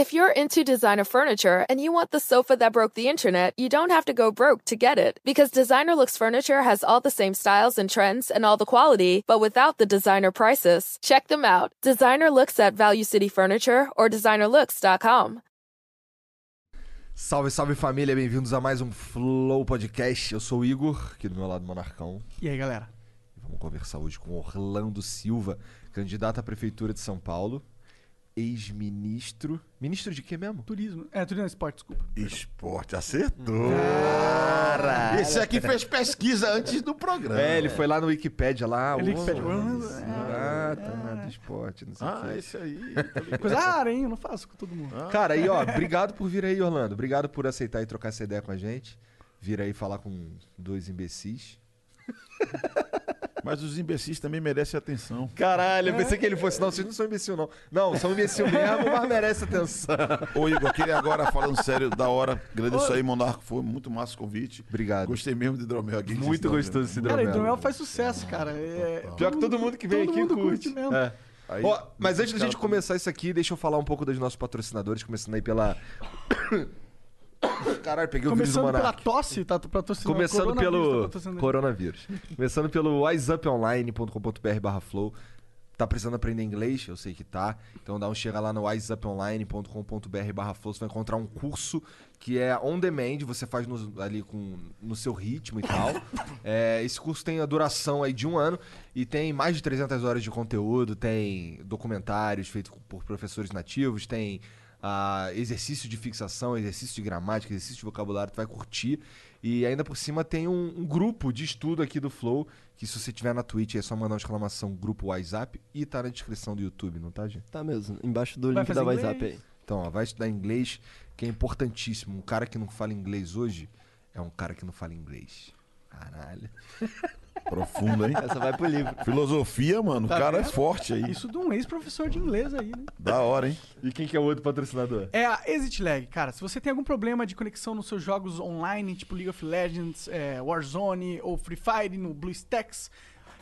If you're into designer furniture and you want the sofa that broke the internet, you don't have to go broke to get it. Because Designer Looks Furniture has all the same styles and trends and all the quality, but without the designer prices. Check them out. Designer Looks at Value City Furniture or designerlooks.com. Salve, salve família, bem-vindos a mais um Flow Podcast. Eu sou o Igor, aqui do meu lado Monarcão. E aí, galera? Vamos conversar hoje com Orlando Silva, candidato à Prefeitura de São Paulo, ex-ministro. Ministro de quê mesmo? Turismo. É, turismo esporte, desculpa. Esporte, acertou. Cara! Esse aqui fez pesquisa antes do programa. É, ele foi lá no Wikipedia lá. Ele ô, Wikipedia, é, Ah, tá nada esporte, não sei o Ah, quê. esse aí. Coisa rara, hein? Eu não faço com todo mundo. Cara, aí, ó, obrigado por vir aí, Orlando. Obrigado por aceitar e trocar essa ideia com a gente. Vir aí falar com dois imbecis. Mas os imbecis também merecem atenção. Caralho, eu pensei que ele fosse. Não, vocês não são imbecil, não. Não, são imbecil mesmo, mas merece atenção. Ô, Igor, queria agora, falando sério, da hora. Agradeço aí, Monarco. Foi muito massa o convite. Obrigado. Gostei mesmo de hidromel aqui. Muito Hidromel. gostoso esse Cara, hidromel. hidromel faz sucesso, cara. É, Pior que todo mundo que vem todo aqui mundo curte. curte mesmo. É. Aí, Ó, mas antes da gente começar isso aqui, deixa eu falar um pouco dos nossos patrocinadores, começando aí pela. Caralho, peguei o vírus do Começando pela Monark. tosse, tá patrocinando. Começando Coronavírus tá pelo patrocinando ele. coronavírus. Começando pelo wiseuponline.com.br barra flow. Tá precisando aprender inglês? Eu sei que tá. Então dá um chega lá no wiseuponline.com.br barra flow. Você vai encontrar um curso que é on demand. Você faz no, ali com, no seu ritmo e tal. É, esse curso tem a duração aí de um ano e tem mais de 300 horas de conteúdo. Tem documentários feitos por professores nativos. Tem ah, exercício de fixação, exercício de gramática, exercício de vocabulário, tu vai curtir. E ainda por cima tem um, um grupo de estudo aqui do Flow, que se você tiver na Twitch é só mandar uma exclamação grupo WhatsApp e tá na descrição do YouTube, não tá, gente? Tá mesmo, embaixo do Vai link da WhatsApp aí. Então, ó, vai estudar inglês, que é importantíssimo. Um cara que não fala inglês hoje é um cara que não fala inglês. Caralho. Profundo, hein? Essa vai pro livro. Filosofia, mano. Tá o cara é vendo? forte aí. Isso de um ex-professor de inglês aí, né? Da hora, hein? E quem que é o outro patrocinador? É a Exit Lag, cara. Se você tem algum problema de conexão nos seus jogos online, tipo League of Legends, é, Warzone ou Free Fire no BlueStacks,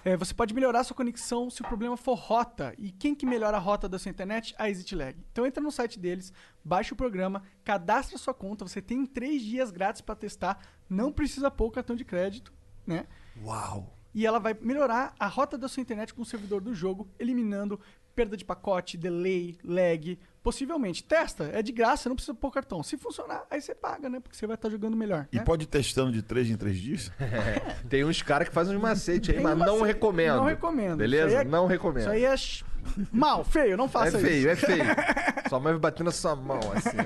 é, você pode melhorar sua conexão se o problema for rota. E quem que melhora a rota da sua internet? A Exit Lag. Então entra no site deles, baixa o programa, cadastra sua conta, você tem três dias grátis para testar, não precisa pôr o cartão de crédito, né? Uau! e ela vai melhorar a rota da sua internet com o servidor do jogo, eliminando perda de pacote, delay, lag, possivelmente. Testa, é de graça, não precisa pôr cartão. Se funcionar, aí você paga, né? Porque você vai estar jogando melhor. E né? pode ir testando de três em três dias? Tem uns caras que fazem uns macetes aí, mas uma não recomendo. Não recomendo. Beleza? É- Não recomendo. Isso aí é mal, feio, não É faça feio, isso. é feio. Sua mãe vai bater na sua mão, assim.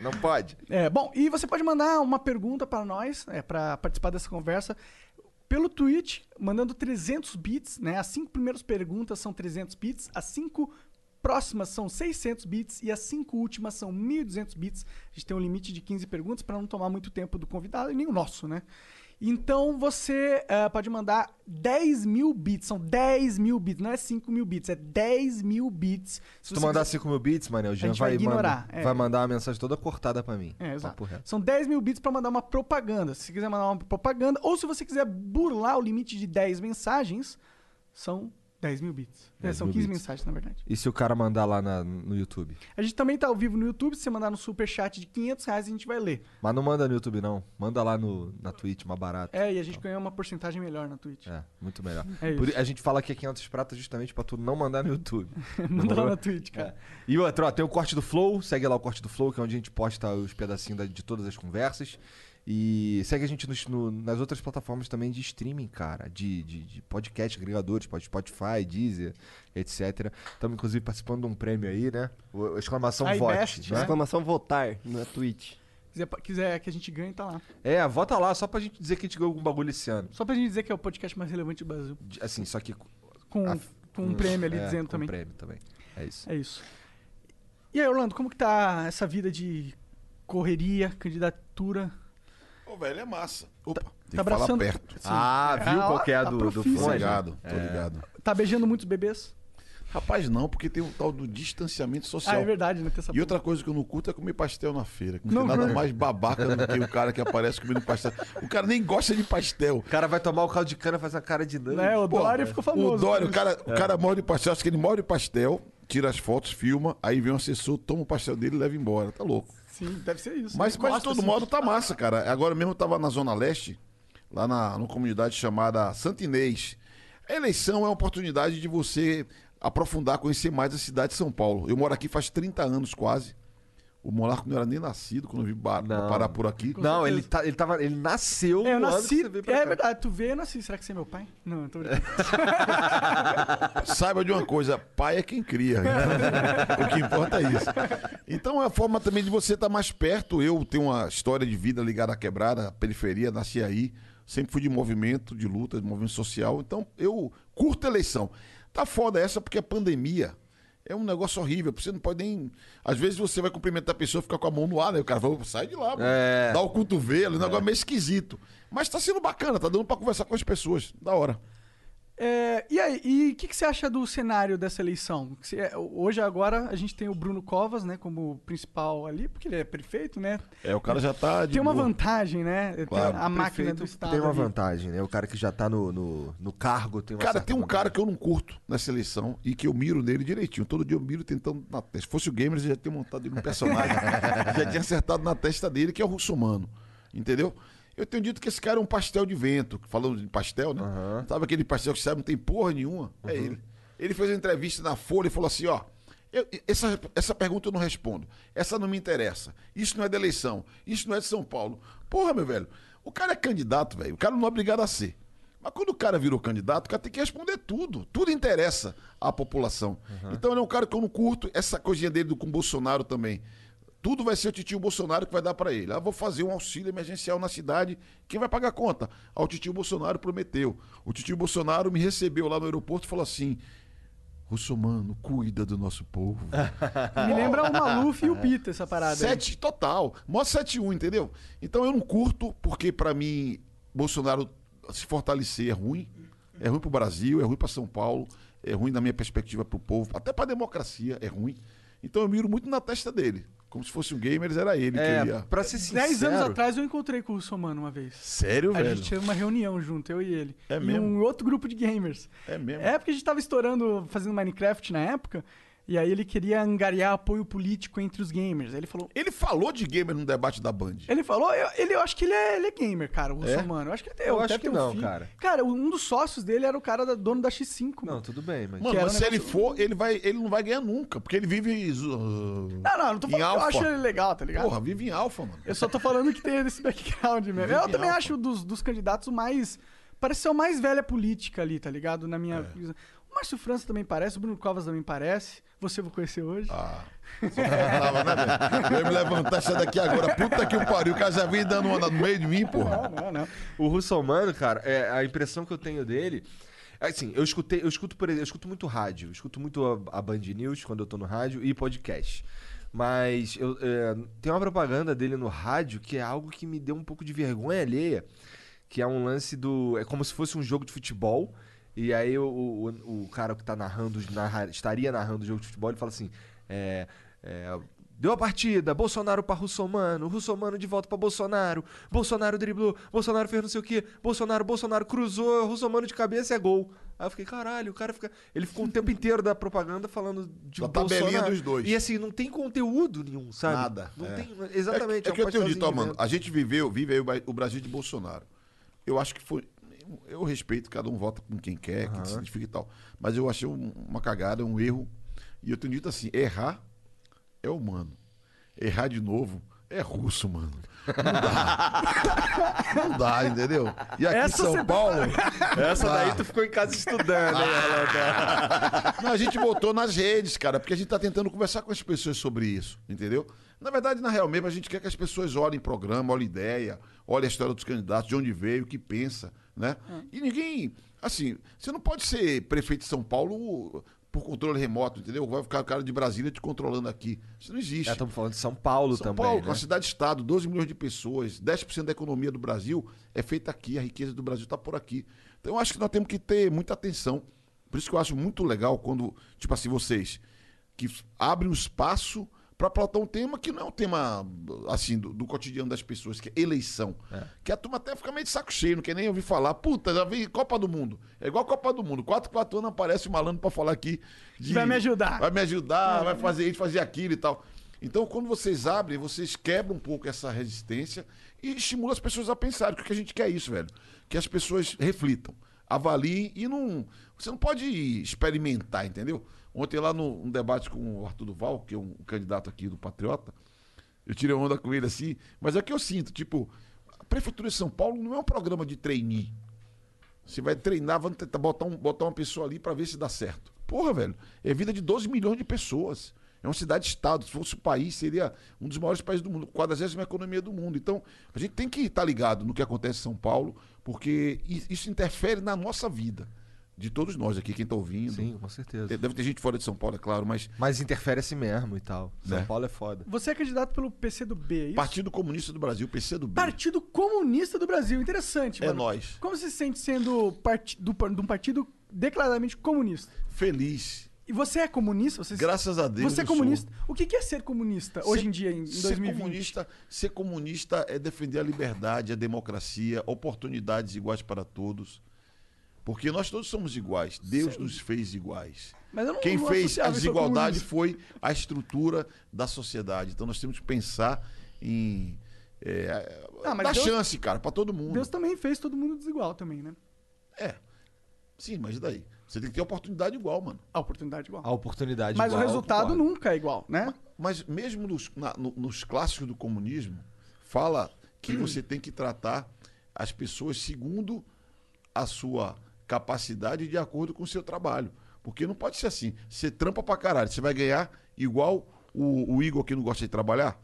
Não pode. É, bom, e você pode mandar uma pergunta para nós, é, para participar dessa conversa, pelo Twitch, mandando 300 bits, né? As cinco primeiras perguntas são 300 bits, as cinco próximas são 600 bits e as cinco últimas são 1.200 bits. A gente tem um limite de 15 perguntas para não tomar muito tempo do convidado e nem o nosso, né? Então você eh, pode mandar 10 mil bits, são 10 mil bits, não é 5 mil bits, é 10 mil bits. Se tu mandar 5 mil bits, Jean gente vai vai, ignorar, mandar, é. vai mandar uma mensagem toda cortada pra mim. É, exato. São 10 mil bits pra mandar uma propaganda. Se você quiser mandar uma propaganda, ou se você quiser burlar o limite de 10 mensagens, são 10 mil bits. É, 10 são mil 15 bits. mensagens, na verdade. E se o cara mandar lá na- no YouTube? A gente também tá ao vivo no YouTube. Se você mandar no superchat de 500 reais, a gente vai ler. Mas não manda no YouTube, não. Manda lá no, na Twitch, mais barato. É, e a gente ganha uma porcentagem melhor na Twitch. É, muito melhor. É Por- a gente fala que é 500 pratas justamente pra tu não mandar no YouTube. Manda lá na Twitch, cara. E outra, ó, tem o corte do Flow, segue lá o corte do Flow, que é onde a gente posta os pedacinhos da- de todas as conversas. E segue a gente nos- no- nas outras plataformas também de streaming, cara, de, de, de podcast, agregadores, Spotify, Deezer, etc. Estamos, inclusive, participando de um prêmio aí, né? O, exclamação iBest, vote, né? né? Exclamação votar na Twitch. Quiser, quiser que a gente ganhe, tá lá. É, vota lá, só pra gente dizer que a gente ganhou algum bagulho esse ano. Só pra gente dizer que é o podcast mais relevante do Brasil. De- Assim, só que... Com, a- com um prêmio ali é, dizendo com também. prêmio também. É isso. É isso. E aí, Orlando, como que tá essa vida de correria, candidatura? Ô, velho, é massa. Opa, tem que tá abraçando- falar perto. Ah, viu Ah, qual que é a tá do, do profício, Tô fone? ligado, tô É. ligado. Tá beijando muitos bebês? Rapaz, não, porque tem o tal do distanciamento social. Ah, é verdade, né? Tem essa E outra coisa que eu não curto é comer pastel na feira. que Não, Não tem nada curto. mais babaca do que o cara que aparece comendo pastel. O cara nem gosta de pastel. O cara vai tomar o caldo de cana e faz a cara de nojo. É, o Pô, Dória ficou famoso. O Dória, o cara, o cara morre de pastel, acho que ele morre de pastel, tira as fotos, filma, aí vem o assessor, toma o pastel dele e leva embora. Tá louco. Sim, deve ser isso. Mas, Ele mas de todo assim. modo tá massa, cara. Agora mesmo eu tava na Zona Leste, lá na, numa comunidade chamada Santa Inês. A eleição é uma oportunidade de você aprofundar, conhecer mais a cidade de São Paulo. Eu moro aqui faz 30 anos quase. O Monarco não era nem nascido quando eu vim parar por aqui. Não, ele, tá, ele, tava, ele nasceu É, eu no ano que nasci. você veio pra É verdade, tu veio, eu nasci. Será que você é meu pai? Não, eu tô brincando. Saiba de uma coisa, pai é quem cria. Então, o que importa é isso. Então é a forma também de você estar mais perto. Eu tenho uma história de vida ligada à quebrada, à periferia, nasci aí. Sempre fui de movimento, de luta, de movimento social. Então eu curto a eleição. Tá foda essa porque a pandemia é um negócio horrível. Você não pode nem. Às vezes você vai cumprimentar a pessoa, fica com a mão no ar, né? O cara fala, sai de lá. É. dá o cotovelo, o negócio é meio esquisito. Mas tá sendo bacana, tá dando pra conversar com as pessoas. Da hora. É, e aí, e o que, que você acha do cenário dessa eleição? Você- hoje, agora, a gente tem o Bruno Covas, né, como principal ali, porque ele é prefeito, né? É, o cara já tá de tem uma boa. vantagem, né? Tem Claro. a máquina do Estado. Tem uma ali. vantagem, né? O cara que já tá no, no, no cargo tem uma Cara, tem um vantagem. cara que eu não curto nessa eleição e que eu miro nele direitinho. Todo dia eu miro tentando na testa. Se fosse o Gamers, eu já tinha montado ele no personagem. já tinha acertado na testa dele, que é o Russomano. Entendeu? Eu tenho dito que esse cara é um pastel de vento. Falando de pastel, né? Aham. Sabe aquele pastel que sabe não tem porra nenhuma? É ele. Ele fez uma entrevista na Folha e falou assim: ó. eu- essa, essa pergunta eu não respondo. Essa não me interessa. Isso não é da eleição. Isso não é de São Paulo. Porra, meu velho. O cara é candidato, velho. O cara não é obrigado a ser. Mas quando o cara virou candidato, o cara tem que responder tudo. Tudo interessa à população. Então ele é um cara que eu não curto. Essa coisinha dele do- com o Bolsonaro também. Tudo vai ser o titio Bolsonaro que vai dar pra ele. Ah, vou fazer um auxílio emergencial na cidade. Quem vai pagar a conta? Ah, o titio Bolsonaro prometeu. O titio Bolsonaro me recebeu lá no aeroporto e falou assim: Russomano, cuida do nosso povo. Me lembra o Maluf e o Pita, essa parada. aí. Sete total. Mó 7-1, entendeu? Então eu não curto, porque pra mim, Bolsonaro se fortalecer é ruim. É ruim pro Brasil, é ruim pra São Paulo, é ruim na minha perspectiva pro povo, até pra democracia é ruim. Então eu miro muito na testa dele. Como se fosse um gamer, era ele que É, ia. pra ser sincero... Dez anos atrás eu encontrei com o Russomano uma vez. Sério, A velho? gente teve uma reunião junto, eu e ele. É e mesmo? um outro grupo de gamers. É mesmo? É porque a gente tava estourando, fazendo Minecraft na época, e aí ele queria angariar apoio político entre os gamers. Aí ele falou. Ele falou de gamer no debate da Band. Ele falou, eu, ele, eu acho que ele é, ele é gamer, cara, o É? Russomano. Eu acho que ele tem, Eu acho que um não, filho. cara. Cara, um dos sócios dele era o cara da, dono da X5. Não, mano. tudo bem, mas... Mano, mas um se ele for, ele, vai, ele não vai ganhar nunca, porque ele vive. zo- Não, não, não tô em falando eu acho ele legal, tá ligado? Porra, vive em alfa, mano. Eu só tô falando que tem esse background mesmo. Vive Eu também alfa. acho dos, dos candidatos o mais. Parece ser o mais velha política ali, tá ligado? Na minha. É. Márcio França também parece, o Bruno Covas também parece. Você eu vou conhecer hoje. Ah, só né, velho? Eu ia me levantar, sai daqui agora. Puta que o pariu, o cara já vem dando onda no meio de mim, porra. Não, não, não. O Russomano, cara, é, a impressão que eu tenho dele. Assim, eu escutei, eu escuto, por exemplo, eu escuto muito rádio, eu escuto muito a, a Band News quando eu tô no rádio e podcast. Mas eu, é, tem uma propaganda dele no rádio que é algo que me deu um pouco de vergonha alheia, que é um lance do. É como se fosse um jogo de futebol. E aí o, o, o cara que tá narrando, narra- estaria narrando o jogo de futebol, ele fala assim: é, é, Deu a partida, Bolsonaro pra Russomano, Russomano de volta pra Bolsonaro, Bolsonaro driblou, Bolsonaro fez não sei o que, Bolsonaro, Bolsonaro cruzou, Russomano de cabeça é gol. Aí eu fiquei, caralho, o cara fica. Ele ficou o tempo inteiro da propaganda falando de Da tabelinha Bolsonaro. dos dois. E assim, não tem conteúdo nenhum, sabe? Nada, Não é. tem. Exatamente. É, é que eu tenho dito, ó, pastelzinho mano, dentro. a gente viveu, vive aí o Brasil de Bolsonaro. Eu acho que foi. Eu respeito, cada um vota com quem quer, quem se identifica e tal. Mas eu achei um- uma cagada, um erro. E eu tenho dito assim: errar é humano. Errar de novo é russo, mano. Não dá. Não dá, entendeu? E aqui em Essa São você- Paulo. Essa dá. daí tu ficou em casa estudando, hein, Rolando? Não, a gente botou nas redes, cara, porque a gente tá tentando conversar com as pessoas sobre isso, entendeu? Na verdade, na real mesmo, a gente quer que as pessoas olhem programa, olhem ideia, olhem a história dos candidatos, de onde veio, o que pensa, né? E ninguém, assim, você não pode ser prefeito de São Paulo por controle remoto, entendeu? Vai ficar o cara de Brasília te controlando aqui. Isso não existe. Já estamos falando de São Paulo São também. Paulo, né? uma cidade-estado, 12 milhões de pessoas, 10% da economia do Brasil é feita aqui, a riqueza do Brasil está por aqui. Então eu acho que nós temos que ter muita atenção. Por isso que eu acho muito legal quando, tipo assim, vocês que abrem um espaço para plotar um tema que não é um tema, assim, do, do cotidiano das pessoas, que é eleição. Que a turma até fica meio de saco cheio, não quer nem ouvir falar. Puta, já vi Copa do Mundo. É igual Copa do Mundo. Quatro, quatro anos aparece um malandro para falar aqui. de- Vai me ajudar. Vai me ajudar, vai fazer isso, fazer aquilo e tal. Então, quando vocês abrem, vocês quebram um pouco essa resistência e estimulam as pessoas a pensarem. Porque a gente quer isso, velho. Que as pessoas reflitam, avaliem e não. Você não pode experimentar, entendeu? Ontem, lá no um debate com o Arthur Duval, que é um candidato aqui do Patriota, eu tirei onda com ele assim, mas é que eu sinto, tipo, a Prefeitura de São Paulo não é um programa de trainee. Você vai treinar, vamos tentar botar, um, botar uma pessoa ali pra ver se dá certo. Porra, velho, é vida de 12 milhões de pessoas. É uma cidade-estado. Se fosse o país, seria um dos maiores países do mundo, 40 economia do mundo. Então, a gente tem que estar ligado no que acontece em São Paulo, porque isso interfere na nossa vida. De todos nós aqui, quem tá ouvindo. Sim, com certeza. Deve ter gente fora de São Paulo, é claro, mas Mas interfere assim mesmo e tal. São Né? Paulo é foda. Você é candidato pelo PC do B, é isso? Partido Comunista do Brasil, PC do B. Partido Comunista do Brasil. Interessante, É mano. nós. Como você se sente sendo parti do, de um partido declaradamente comunista? Feliz. E você é comunista? Você, Graças a Deus. Você é eu sou. comunista? O que é ser comunista hoje Ser- em dia, em Ser 2020? comunista, ser comunista é defender a liberdade, a democracia, oportunidades iguais para todos. Porque nós todos somos iguais. Deus nos fez iguais. Mas eu não- Quem não fez a desigualdade foi a estrutura da sociedade. Então nós temos que pensar em. É, Ah, mas dar Deus- chance, cara, para todo mundo. Deus também fez todo mundo desigual também, né? É. Sim, mas e daí? Você tem que ter oportunidade igual, mano. A oportunidade igual. A oportunidade Mas o igual, resultado concordo. nunca é igual, né? Mas mesmo nos, na- no- nos clássicos do comunismo, fala que você tem que tratar as pessoas segundo a sua capacidade de acordo com o seu trabalho. Porque não pode ser assim. Você trampa pra caralho, você vai ganhar igual o, o Igor que não gosta de trabalhar?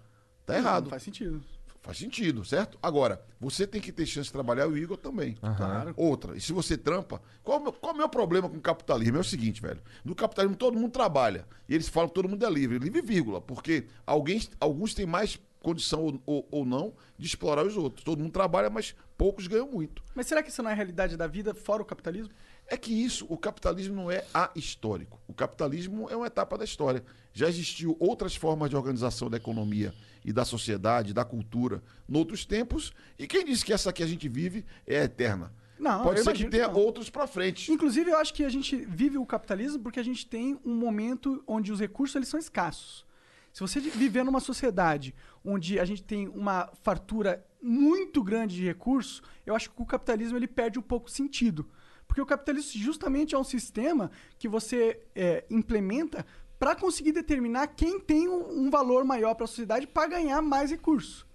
Tá errado. Não faz sentido. Faz sentido, certo? Agora, você tem que ter chance de trabalhar e o Igor também. Claro. Outra, e se você trampa, qual, é o meu- qual é o meu problema com o capitalismo? É o seguinte, velho. No capitalismo todo mundo trabalha. E eles falam que todo mundo é livre. Livre, vírgula. Porque alguém, alguns têm mais condição ou, ou, ou não de explorar os outros. Todo mundo trabalha, mas poucos ganham muito. Mas será que isso não é a realidade da vida fora o capitalismo? É que isso, o capitalismo não é ahistórico. O capitalismo é uma etapa da história. Já existiu outras formas de organização da economia e da sociedade, da cultura, noutros tempos. E quem disse que essa que a gente vive é eterna? Não, Pode ser que que tenha não. outros pra frente. Inclusive, eu acho que a gente vive o capitalismo porque a gente tem um momento onde os recursos eles são escassos. Se você viver numa sociedade onde a gente tem uma fartura muito grande de recursos, eu acho que o capitalismo ele perde um pouco sentido. Porque o capitalismo justamente é um sistema que você é, implementa para conseguir determinar quem tem um, um valor maior para a sociedade para ganhar mais recursos.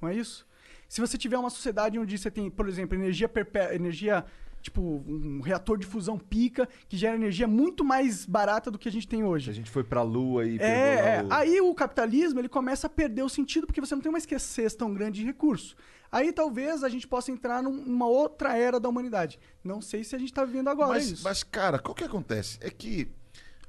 Não é isso? Se você tiver uma sociedade onde você tem, por exemplo, energia perpé energia tipo um reator de fusão pica que gera energia muito mais barata do que a gente tem Se a hoje. gente foi pra lua e pegou É, lá é. o- aí o capitalismo ele começa a perder o sentido porque você não tem uma escassez tão grande de recurso. Aí talvez a gente possa entrar num- numa outra era da humanidade. Não sei se a gente tá vivendo agora Mas, isso. mas, cara, o que acontece? É que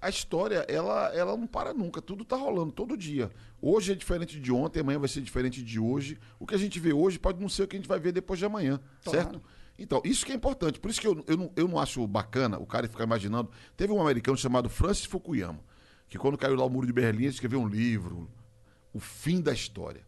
a história, ela, ela não para nunca. Tudo tá rolando todo dia. Hoje é diferente de ontem, amanhã vai ser diferente de hoje. O que a gente vê hoje pode não ser o que a gente vai ver depois de amanhã, certo? Então, isso que é importante. Por isso que eu, eu, não, eu não acho bacana o cara ficar imaginando. Teve um americano chamado Francis Fukuyama, que quando caiu lá o muro de Berlim, escreveu um livro, O Fim da História.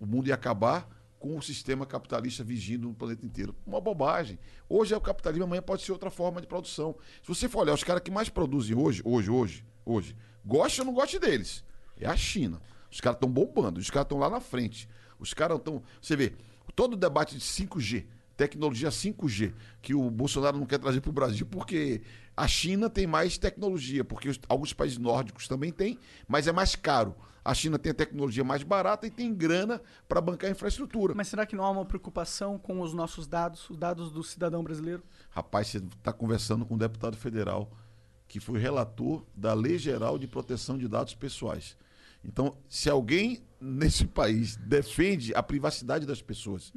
O mundo ia acabar com o sistema capitalista vigindo no planeta inteiro. Uma bobagem. Hoje é o capitalismo, amanhã pode ser outra forma de produção. Se você for olhar, os caras que mais produzem hoje, hoje, hoje, hoje, goste ou não goste deles, é a China. Os caras estão bombando, os caras estão lá na frente. Os caras estão. Você vê, todo o debate de 5G, tecnologia 5G, que o Bolsonaro não quer trazer para o Brasil, porque a China tem mais tecnologia, porque os- alguns países nórdicos também têm, mas é mais caro. A China tem a tecnologia mais barata e tem grana para bancar a infraestrutura. Mas será que não há uma preocupação com os nossos dados, os dados do cidadão brasileiro? Rapaz, você está conversando com um deputado federal que foi relator da Lei Geral de Proteção de Dados Pessoais. Então, se alguém nesse país defende a privacidade das pessoas,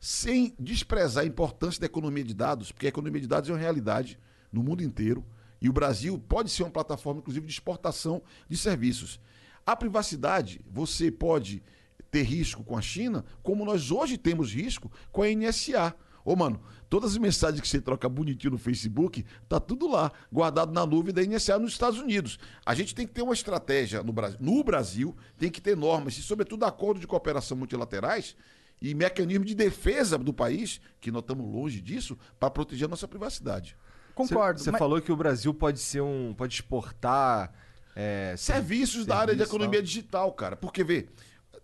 sem desprezar a importância da economia de dados, porque a economia de dados é uma realidade no mundo inteiro, e o Brasil pode ser uma plataforma, inclusive, de exportação de serviços. A privacidade, você pode ter risco com a China, como nós hoje temos risco com a NSA. Ô, mano, todas as mensagens que você troca bonitinho no Facebook, tá tudo lá, guardado na nuvem da NSA nos Estados Unidos. A gente tem que ter uma estratégia no Brasil. No Brasil, tem que ter normas e, sobretudo, acordos de cooperação multilaterais e mecanismos de defesa do país, que nós estamos longe disso, para proteger a nossa privacidade. Concordo. Você mas- falou que o Brasil pode ser um. pode exportar. é, Serviços da área de serviço, economia tal. digital, cara. Porque, vê,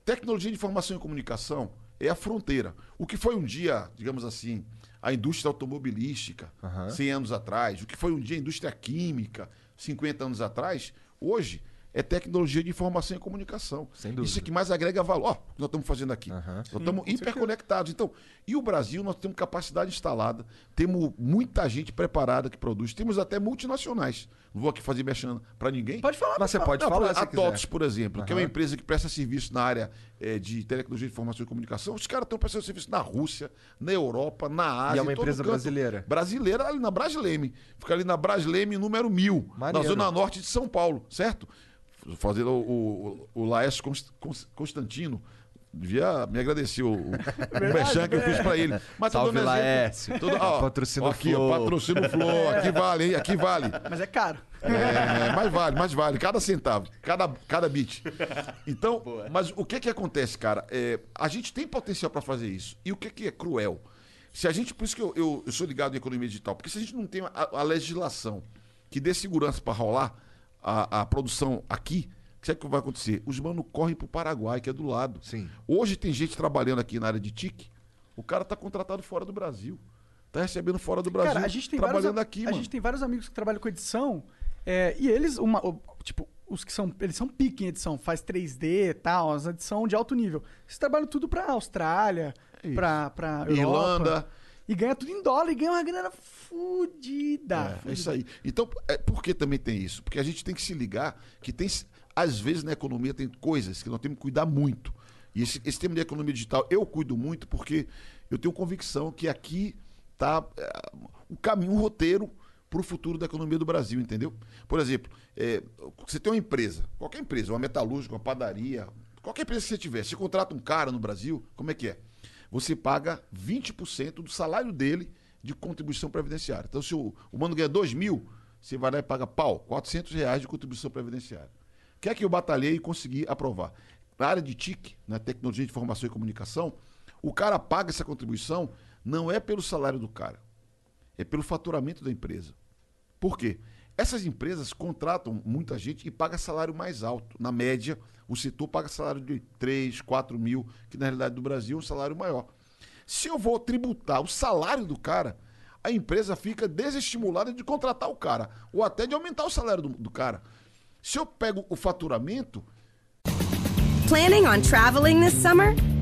tecnologia de informação e comunicação é a fronteira. O que foi um dia, digamos assim, a indústria automobilística, Aham. 100 anos atrás, o que foi um dia a indústria química, 50 anos atrás, hoje é tecnologia de informação e comunicação. Sem dúvida. Isso é que mais agrega valor. Ó, o que nós estamos fazendo aqui. Aham. Nós estamos hiperconectados. Então, e o Brasil, nós temos capacidade instalada, temos muita gente preparada que produz, temos até multinacionais. Não vou aqui fazer mexendo para ninguém. Pode falar. Mas você pode Não, falar se a. TOTS, por exemplo, que é uma empresa que presta serviço na área eh, de tecnologia de informação e comunicação, os caras estão prestando serviço na Rússia, na Europa, na Ásia. E é uma empresa brasileira. Brasileira, ali na Brasleme. Fica ali na Brasleme número 1000, na Maneiro. zona norte de São Paulo, certo? Fazendo o, o, o Laércio Const- Const- Constantino. Devia me agradecer o, o, merchan que eu fiz pra ele. Mas Salve, dando. Laércio. Todo- ó, Patrocínio ó, aqui, ó, Flow. patrocínio Flow. Aqui vale, hein? Aqui vale. Mas é caro. É, mais vale, mais vale. Cada centavo, cada, cada bit. Então, mas o que que acontece, cara? É, a gente tem potencial para fazer isso. E o que que é cruel? Se a gente, por isso que eu, eu- eu sou ligado em economia digital, porque se a gente não tem a, a legislação que dê segurança para rolar a, a produção aqui, o que é vai acontecer? Os manos correm pro Paraguai, que é do lado. Sim. Hoje tem gente trabalhando aqui na área de TIC, o cara tá contratado fora do Brasil. Tá recebendo fora do Brasil, Cara, a gente tem vários, trabalhando a- aqui, a mano. gente tem vários amigos que trabalham com edição é, e eles, uma, tipo, os que são, eles são pique em edição, faz 3D e tal, as edição de alto nível. Eles trabalham tudo pra Austrália, pra, pra Europa. Irlanda. E ganha tudo em dólar e ganha uma grana fudida. É, é isso aí. Então, é, por que também tem isso? Porque a gente tem que se ligar que tem, às vezes na economia tem coisas que nós temos que cuidar muito. E esse, esse tema de economia digital eu cuido muito porque eu tenho convicção que aqui está o caminho, o roteiro para o futuro da economia do Brasil, entendeu? Por exemplo, é, você tem uma empresa, qualquer empresa, uma metalúrgica, uma padaria, qualquer empresa que você tiver, você contrata um cara no Brasil, como é que é? Você paga 20% do salário dele de contribuição previdenciária. Então, se o, o mano ganha 2 mil, você vai lá e paga pau, 400 reais de contribuição previdenciária. O que é que eu batalhei e consegui aprovar? Na área de TIC, na tecnologia de informação e comunicação, o cara paga essa contribuição não é pelo salário do cara, é pelo faturamento da empresa. Por quê? Essas empresas contratam muita gente e paga salário mais alto. Na média, o setor paga salário de 3, 4 mil, que na realidade do Brasil é um salário maior. Se eu vou tributar o salário do cara, a empresa fica desestimulada de contratar o cara, ou até de aumentar o salário do, do cara. Se eu pego o faturamento, Planning on traveling this summer?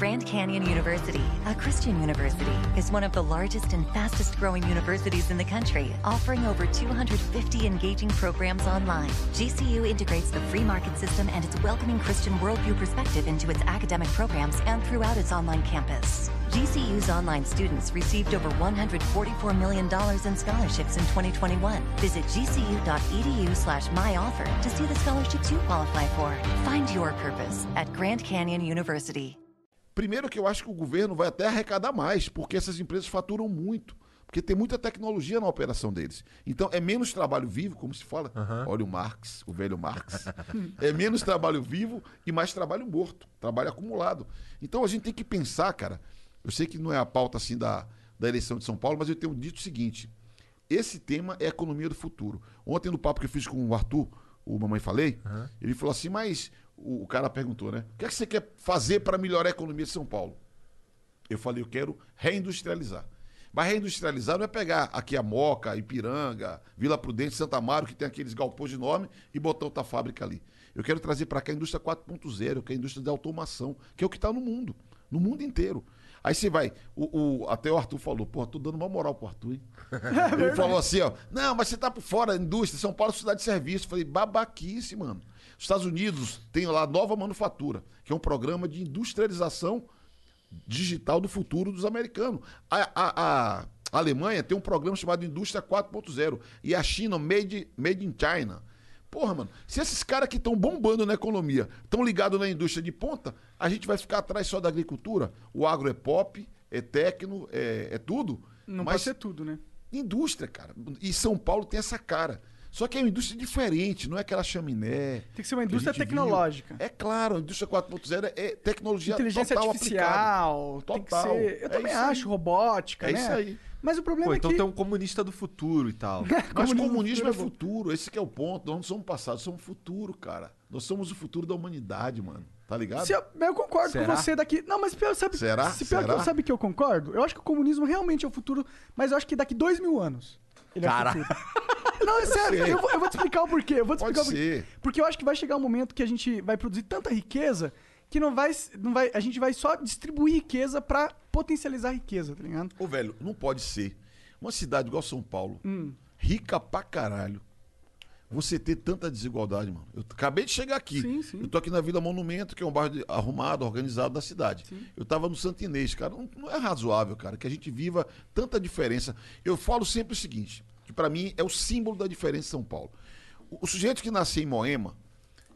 Grand Canyon University, a Christian university, is one of the largest and fastest growing universities in the country, offering over 250 engaging programs online. GCU integrates the free market system and its welcoming Christian worldview perspective into its academic programs and throughout its online campus. GCU's online students received over $144 million in scholarships in 2021. Visit gcu.edu slash myoffer to see the scholarships you qualify for. Find your purpose at Grand Canyon University. Primeiro que eu acho que o governo vai até arrecadar mais, porque essas empresas faturam muito. Porque tem muita tecnologia na operação deles. Então é menos trabalho vivo, como se fala. Olha o Marx, o velho Marx. é menos trabalho vivo e mais trabalho morto, trabalho acumulado. Então a gente tem que pensar, cara. Eu sei que não é a pauta assim da, da eleição de São Paulo, mas eu tenho dito o seguinte: esse tema é a economia do futuro. Ontem, no papo que eu fiz com o Arthur, o Mamãe Falei, ele falou assim: mas o, o cara perguntou, né? O que, é que você quer fazer para melhorar a economia de São Paulo? Eu falei: eu quero reindustrializar. Mas reindustrializar não é pegar aqui a Moca, Ipiranga, Vila Prudente, Santa Amaro, que tem aqueles galpões enormes, e botar outra fábrica ali. Eu quero trazer para cá a indústria 4.0, que é a indústria de automação, que é o que está no mundo, no mundo inteiro. Aí você vai, o, o- até o Arthur falou, pô, tô dando uma moral pro Arthur, hein? É Ele falou assim, ó, não, mas você tá por fora, indústria, São Paulo é cidade de serviço. Eu falei, babaquice, mano. Os Estados Unidos tem lá a Nova Manufatura, que é um programa de industrialização digital do futuro dos americanos. A, a- a Alemanha tem um programa chamado Indústria 4.0 e a China Made, Made in China. Porra, mano, se esses caras que estão bombando na economia estão ligados na indústria de ponta, a gente vai ficar atrás só da agricultura? O agro é pop, é tecno, é, é tudo. Não mas pode ser tudo, né? indústria, cara. E São Paulo tem essa cara. Só que é uma indústria diferente, não é aquela chaminé. Tem que ser uma que a indústria gente viu. tecnológica. É claro, a indústria 4.0 é tecnologia Inteligência total artificial, aplicada. tem que Total. ser. Eu É também isso aí. acho, robótica, É né? isso aí. Mas o problema Pô, é então que. tem um comunista do futuro e tal. Mas Comunismo comunismo é futuro é esse que é o ponto. Nós não somos passado, somos futuro, cara. Nós somos o futuro da humanidade, mano. Tá ligado? Se eu, eu concordo Será? com você daqui. Não, mas pior, sabe, Será? Se pior que Será? eu sabe que eu concordo, eu acho que o comunismo realmente é o futuro, mas eu acho que daqui dois mil anos. Ele Cara. é futuro. Não, é sério, eu vou, eu vou te explicar o porquê. Eu vou te Pode explicar o porquê. ser. Porque eu acho que vai chegar um momento que a gente vai produzir tanta riqueza que não vai, não vai. A gente vai só distribuir riqueza pra potencializar a riqueza, tá ligado? Ô, velho, não pode ser. Uma cidade igual São Paulo, Hum. rica pra caralho, você ter tanta desigualdade, mano. Eu acabei de chegar aqui. Sim, sim. Eu tô aqui na Vila Monumento, que é um bairro de- arrumado, organizado da cidade. Eu tava no Santo Inês, cara. Não, não é razoável, cara, que a gente viva tanta diferença. Eu falo sempre o seguinte, que pra mim é o símbolo da diferença em São Paulo. O, o sujeito que nasceu em Moema,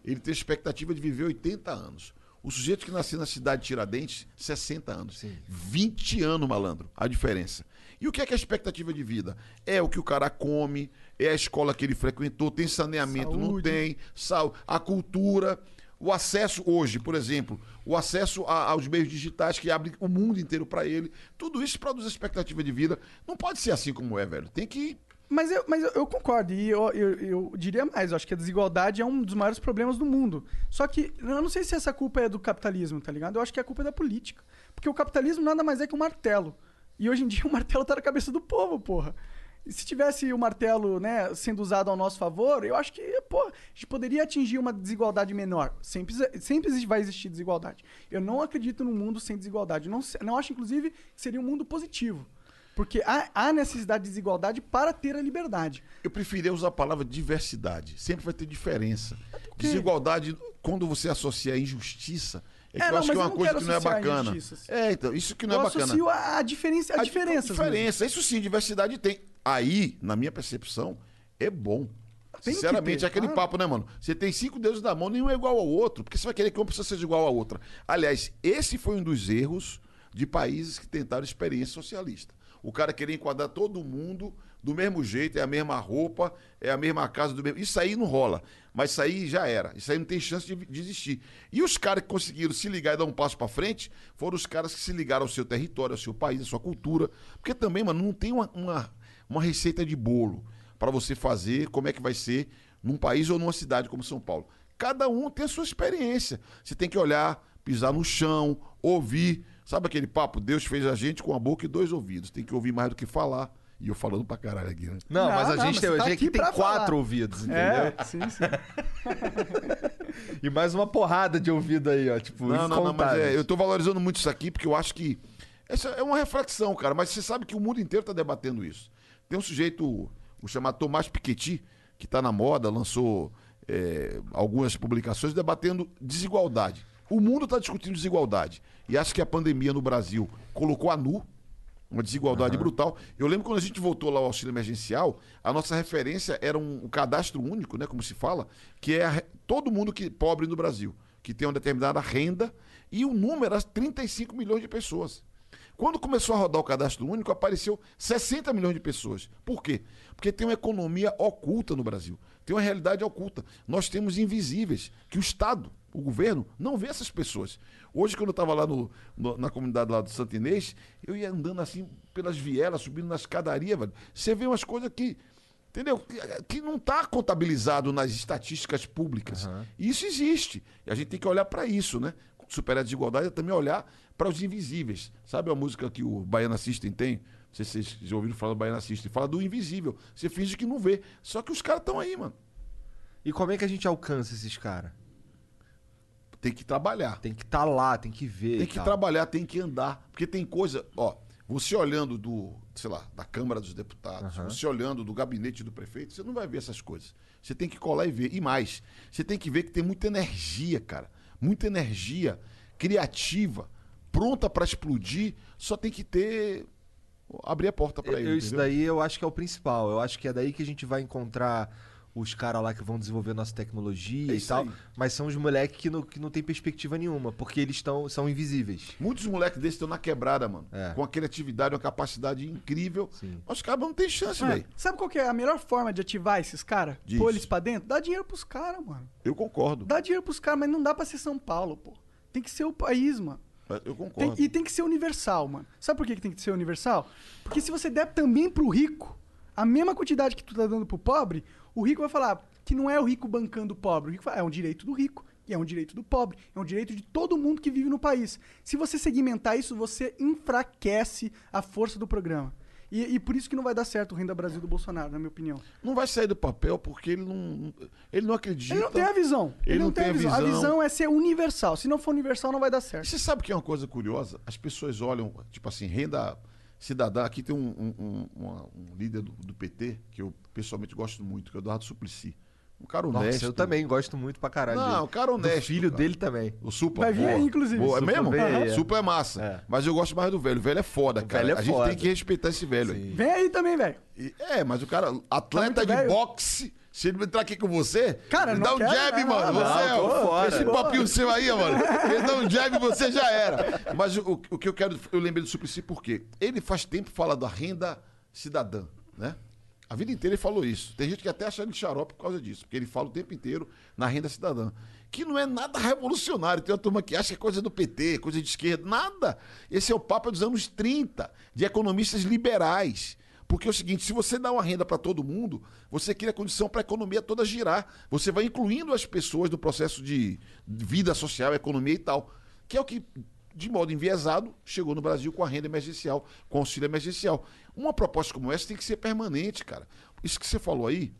ele tem a expectativa de viver 80 anos. O sujeito que nasceu na cidade de Tiradentes, 60 anos. 20 anos, malandro, a diferença. E o que é que é a expectativa de vida? É o que o cara come, é a escola que ele frequentou, tem saneamento, não Saúde. tem, sal, a cultura, o acesso hoje, por exemplo, o acesso a- aos meios digitais que abre o mundo inteiro para ele. Tudo isso produz expectativa de vida. Não pode ser assim como é, velho. Tem que Mas eu, mas eu concordo, e eu, eu, eu diria mais, eu acho que a desigualdade é um dos maiores problemas do mundo. Só que eu não sei se essa culpa é do capitalismo, tá ligado? Eu acho que a culpa é da política. Porque o capitalismo nada mais é que um martelo. E hoje em dia o martelo tá na cabeça do povo, porra. E se tivesse o martelo, né, sendo usado ao nosso favor, eu acho que, pô, a gente poderia atingir uma desigualdade menor. Sempre, sempre vai existir desigualdade. Eu não acredito num mundo sem desigualdade. Não, não acho, inclusive, que seria um mundo positivo. Porque há, há necessidade de desigualdade para ter a liberdade. Eu preferia usar a palavra diversidade. Sempre vai ter diferença. quê? Desigualdade, quando você associa a injustiça, é que É, eu não, acho que é uma coisa que não é bacana. É, então, isso que não eu é bacana. associo a, a diferença, a, A diferenças. mesmo. diferença. Isso sim, diversidade tem. Aí, na minha percepção, é bom. Tem Sinceramente, é aquele claro. papo, né, mano? Você tem cinco dedos na mão, nenhum é igual ao outro, porque você vai querer que uma pessoa seja igual à outra. Aliás, esse foi um dos erros de países que tentaram experiência socialista. O cara querer enquadrar todo mundo do mesmo jeito, é a mesma roupa, é a mesma casa do mesmo. Isso aí não rola. Mas isso aí já era. Isso aí não tem chance de, de existir. E os caras que conseguiram se ligar e dar um passo pra frente foram os caras que se ligaram ao seu território, ao seu país, à sua cultura. Porque também, mano, não tem uma, uma, uma receita de bolo para você fazer como é que vai ser num país ou numa cidade como São Paulo. Cada um tem a sua experiência. Você tem que olhar, pisar no chão, ouvir. Sabe aquele papo? Deus fez a gente com a boca e dois ouvidos. Tem que ouvir mais do que falar. E eu falando pra caralho aqui, né? Não, Não, mas a não, gente mas tem, você a tá gente aqui tem quatro falar. ouvidos, entendeu? É, sim, sim. E mais uma porrada de ouvido aí, ó. Tipo, Não, não, não, mas é, eu tô valorizando muito isso aqui porque eu acho que. Essa é uma reflexão, cara. Mas você sabe que o mundo inteiro tá debatendo isso. Tem um sujeito, o chamado Tomás Piketty, que tá na moda, lançou é, algumas publicações debatendo desigualdade. O mundo está discutindo desigualdade. E acho que a pandemia no Brasil colocou a nu uma desigualdade brutal. Eu lembro quando a gente voltou lá ao auxílio emergencial, a nossa referência era um, um cadastro único, né, como se fala, que é a todo mundo que pobre no Brasil, que tem uma determinada renda, e o número era 35 milhões de pessoas. Quando começou a rodar o cadastro único, apareceu 60 milhões de pessoas. Por quê? Porque tem uma economia oculta no Brasil. Tem uma realidade oculta. Nós temos invisíveis, que o Estado, o governo, não vê essas pessoas. Hoje, quando eu estava lá no- no- na comunidade lá do Santo Inês, eu ia andando assim pelas vielas, subindo na escadaria, velho. Você vê umas coisas que. Entendeu? Que, que não está contabilizado nas estatísticas públicas. E isso existe. E a gente tem que olhar para isso, né? Superar a desigualdade é também olhar para os invisíveis. Sabe a música que o Baiana System tem? Não sei se vocês já ouviram falar do Baiana System. Fala do invisível. Você finge que não vê. Só que os caras estão aí, mano. E como é que a gente alcança esses caras? tem que trabalhar. Tem que estar lá, tem que ver. Tem que tal. trabalhar, tem que andar. Porque tem coisa, ó, você olhando do, sei lá, da Câmara dos Deputados, você olhando do gabinete do prefeito, você não vai ver essas coisas. Você tem que colar e ver. E mais, você tem que ver que tem muita energia, cara. Muita energia criativa, pronta pra explodir, só tem que ter. abrir a porta pra Eu- ele. isso entendeu? daí eu acho que é o principal. Eu acho que é daí que a gente vai encontrar os caras lá que vão desenvolver nossa tecnologia É e tal. aí. Mas são os moleques que não, que não tem perspectiva nenhuma, porque eles tão, são invisíveis. Muitos moleques desses estão na quebrada, mano. É. Com a criatividade, uma capacidade incrível. Sim. Mas os caras não tem chance, É, velho. Sabe qual que é a melhor forma de ativar esses caras? Pôr eles pra dentro? Dá dinheiro pros caras, mano. Eu concordo. Dá dinheiro pros caras, mas não dá pra ser São Paulo, pô. Tem que ser o país, mano. Eu Tem- concordo. e tem que ser universal, mano. Sabe por que tem que ser universal? Porque se você der também pro rico a mesma quantidade que tu tá dando pro pobre, o rico vai falar que não é o rico bancando o pobre. O rico fala, é um direito do rico. E é um direito do pobre. É um direito de todo mundo que vive no país. Se você segmentar isso, você enfraquece a força do programa. E, e por isso que não vai dar certo o Renda Brasil do Bolsonaro, na minha opinião. Não vai sair do papel porque ele não, ele não acredita. Ele não tem a visão. Ele, não, tem a visão. A visão é ser universal. Se não for universal, não vai dar E certo. você sabe que é uma coisa curiosa? As pessoas olham, tipo assim, renda cidadã. Aqui tem um, um- um- um líder do, do PT que eu pessoalmente gosto muito, que é o Eduardo Suplicy. Um cara honesto. Nossa, eu também gosto muito pra caralho. Não, dele. o cara honesto, Do filho cara. dele também. O Supla. Vai vir aí, inclusive. Boa, é mesmo? veio, é. Supla é massa. É. Mas eu gosto mais do velho. O velho é foda, cara. velho é a gente foda. tem que respeitar esse velho aí. Vem aí também, velho. É, mas o cara, atleta muito de velho. boxe, se ele entrar aqui com você, Cara, ele não dá um quero, jab, não, mano. não, você, não, ó, fora. esse papinho seu aí, mano. Ele dá um jab e você já era. Mas o, o que eu quero, eu lembrei do Suplicy por quê? Ele faz tempo fala da renda cidadã, né? A vida inteira ele falou isso. Tem gente que até acha ele xarope por causa disso, porque ele fala o tempo inteiro na renda cidadã. Que não é nada revolucionário. Tem uma turma que acha que é coisa do PT, coisa de esquerda. Nada. Esse é o papo dos anos 30, de economistas liberais. Porque é o seguinte, se você dá uma renda para todo mundo, você cria condição para a economia toda girar. Você vai incluindo as pessoas no processo de vida social, economia e tal. Que é o que, de modo enviesado, chegou no Brasil com a renda emergencial, com auxílio emergencial. Uma proposta como essa tem que ser permanente, cara. Isso que você falou aí,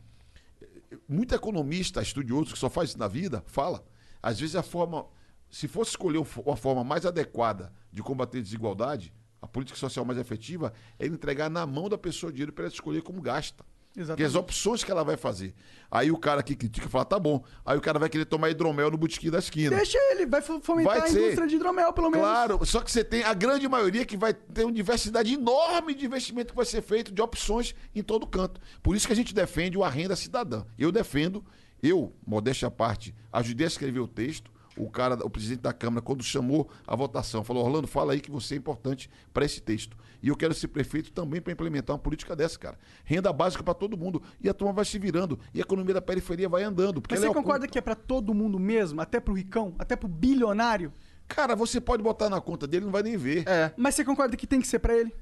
muito economista, estudioso que só faz isso na vida, fala. Às vezes a forma, se fosse escolher um uma forma mais adequada de combater a desigualdade, a política social mais efetiva é entregar na mão da pessoa o dinheiro para ela escolher como gasta. Que as Exatamente. opções que ela vai fazer. Aí o cara que critica fala, tá bom. Aí o cara vai querer tomar hidromel no botequim da esquina. Deixa ele, vai fo- fomentar Vai a indústria de hidromel, pelo menos. Claro, só que você tem a grande maioria que vai ter uma diversidade enorme de investimento que vai ser feito de opções em todo canto. Por isso que a gente defende o a renda cidadã. Eu defendo, eu, modéstia à parte, ajudei a escrever o texto. O cara, o presidente da Câmara, quando chamou a votação, falou: Orlando, fala aí que você é importante para esse texto. E eu quero ser prefeito também para implementar uma política dessa, cara. Renda básica para todo mundo. E a turma vai se virando. E a economia da periferia vai andando. Mas ela você é concorda que é pra todo mundo mesmo? Até pro ricão? Até pro bilionário? Cara, você pode botar na conta dele, não vai nem ver. É. Mas você concorda que tem que ser pra ele?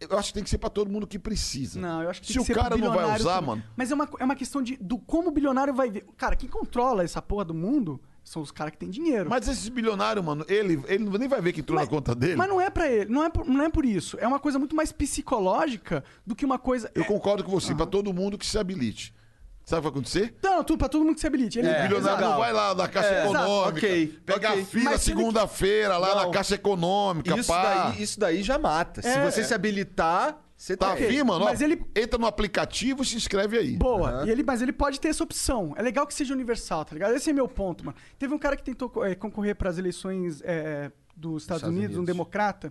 Eu acho que tem que ser pra todo mundo que precisa. Não, eu acho que Se tem o que ser pro cara não vai usar, também. mano. Mas é uma, é uma questão de do como o bilionário vai ver. Cara, quem controla essa porra do mundo são os caras que têm dinheiro. Mas esses bilionários, mano, ele, ele nem vai ver que entrou Mas- na conta dele. Mas não é pra ele, não é por, não é por isso. É uma coisa muito mais psicológica do que uma coisa. Eu é, concordo com você, pra todo mundo que se habilite. Sabe o que vai acontecer? Não, tudo, pra todo mundo que se habilite. Ele, o É, bilionário não vai lá na Caixa É, Econômica. ok, Pegar ok. fila Mas se ele- segunda-feira lá Não. na Caixa Econômica, Isso pá. daí, isso daí já mata. Se É. você se habilitar, você Tá tá afim, mano? Mas ele- Entra no aplicativo e se inscreve aí. Boa. E ele, mas ele pode ter essa opção. É legal que seja universal, tá ligado? Esse é meu ponto, mano. Teve um cara que tentou eh, concorrer para as eleições eh, dos Estados, Estados Unidos, um Unidos. democrata,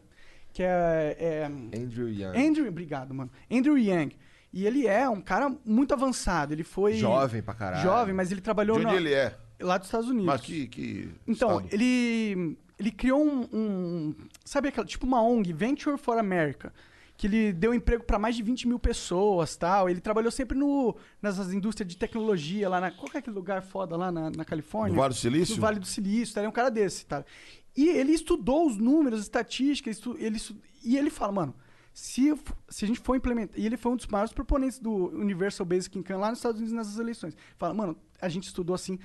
que é, é Andrew Young. Andrew, obrigado, mano. Andrew Yang. E ele é um cara muito avançado. Ele foi Jovem pra caralho. Jovem, mas ele trabalhou De onde na- ele é? lá dos Estados Unidos. Mas que. que Então, estado? ele, ele criou um, um- Sabe aquela. Tipo uma ONG, Venture for America. Que ele deu emprego para mais de 20 mil pessoas tal. Ele trabalhou sempre no, nessas indústrias de tecnologia lá na. Qual é aquele lugar foda lá na, na Califórnia? No Vale do Silício? No Vale do Silício, tá? Ele é um cara desse, tá? E ele estudou os números, estatísticas, estu- ele, estu- e ele fala, mano, se, se a gente for implementar. E ele foi um dos maiores proponentes do Universal Basic Income lá nos Estados Unidos nessas eleições. Fala, mano, a gente estudou assim.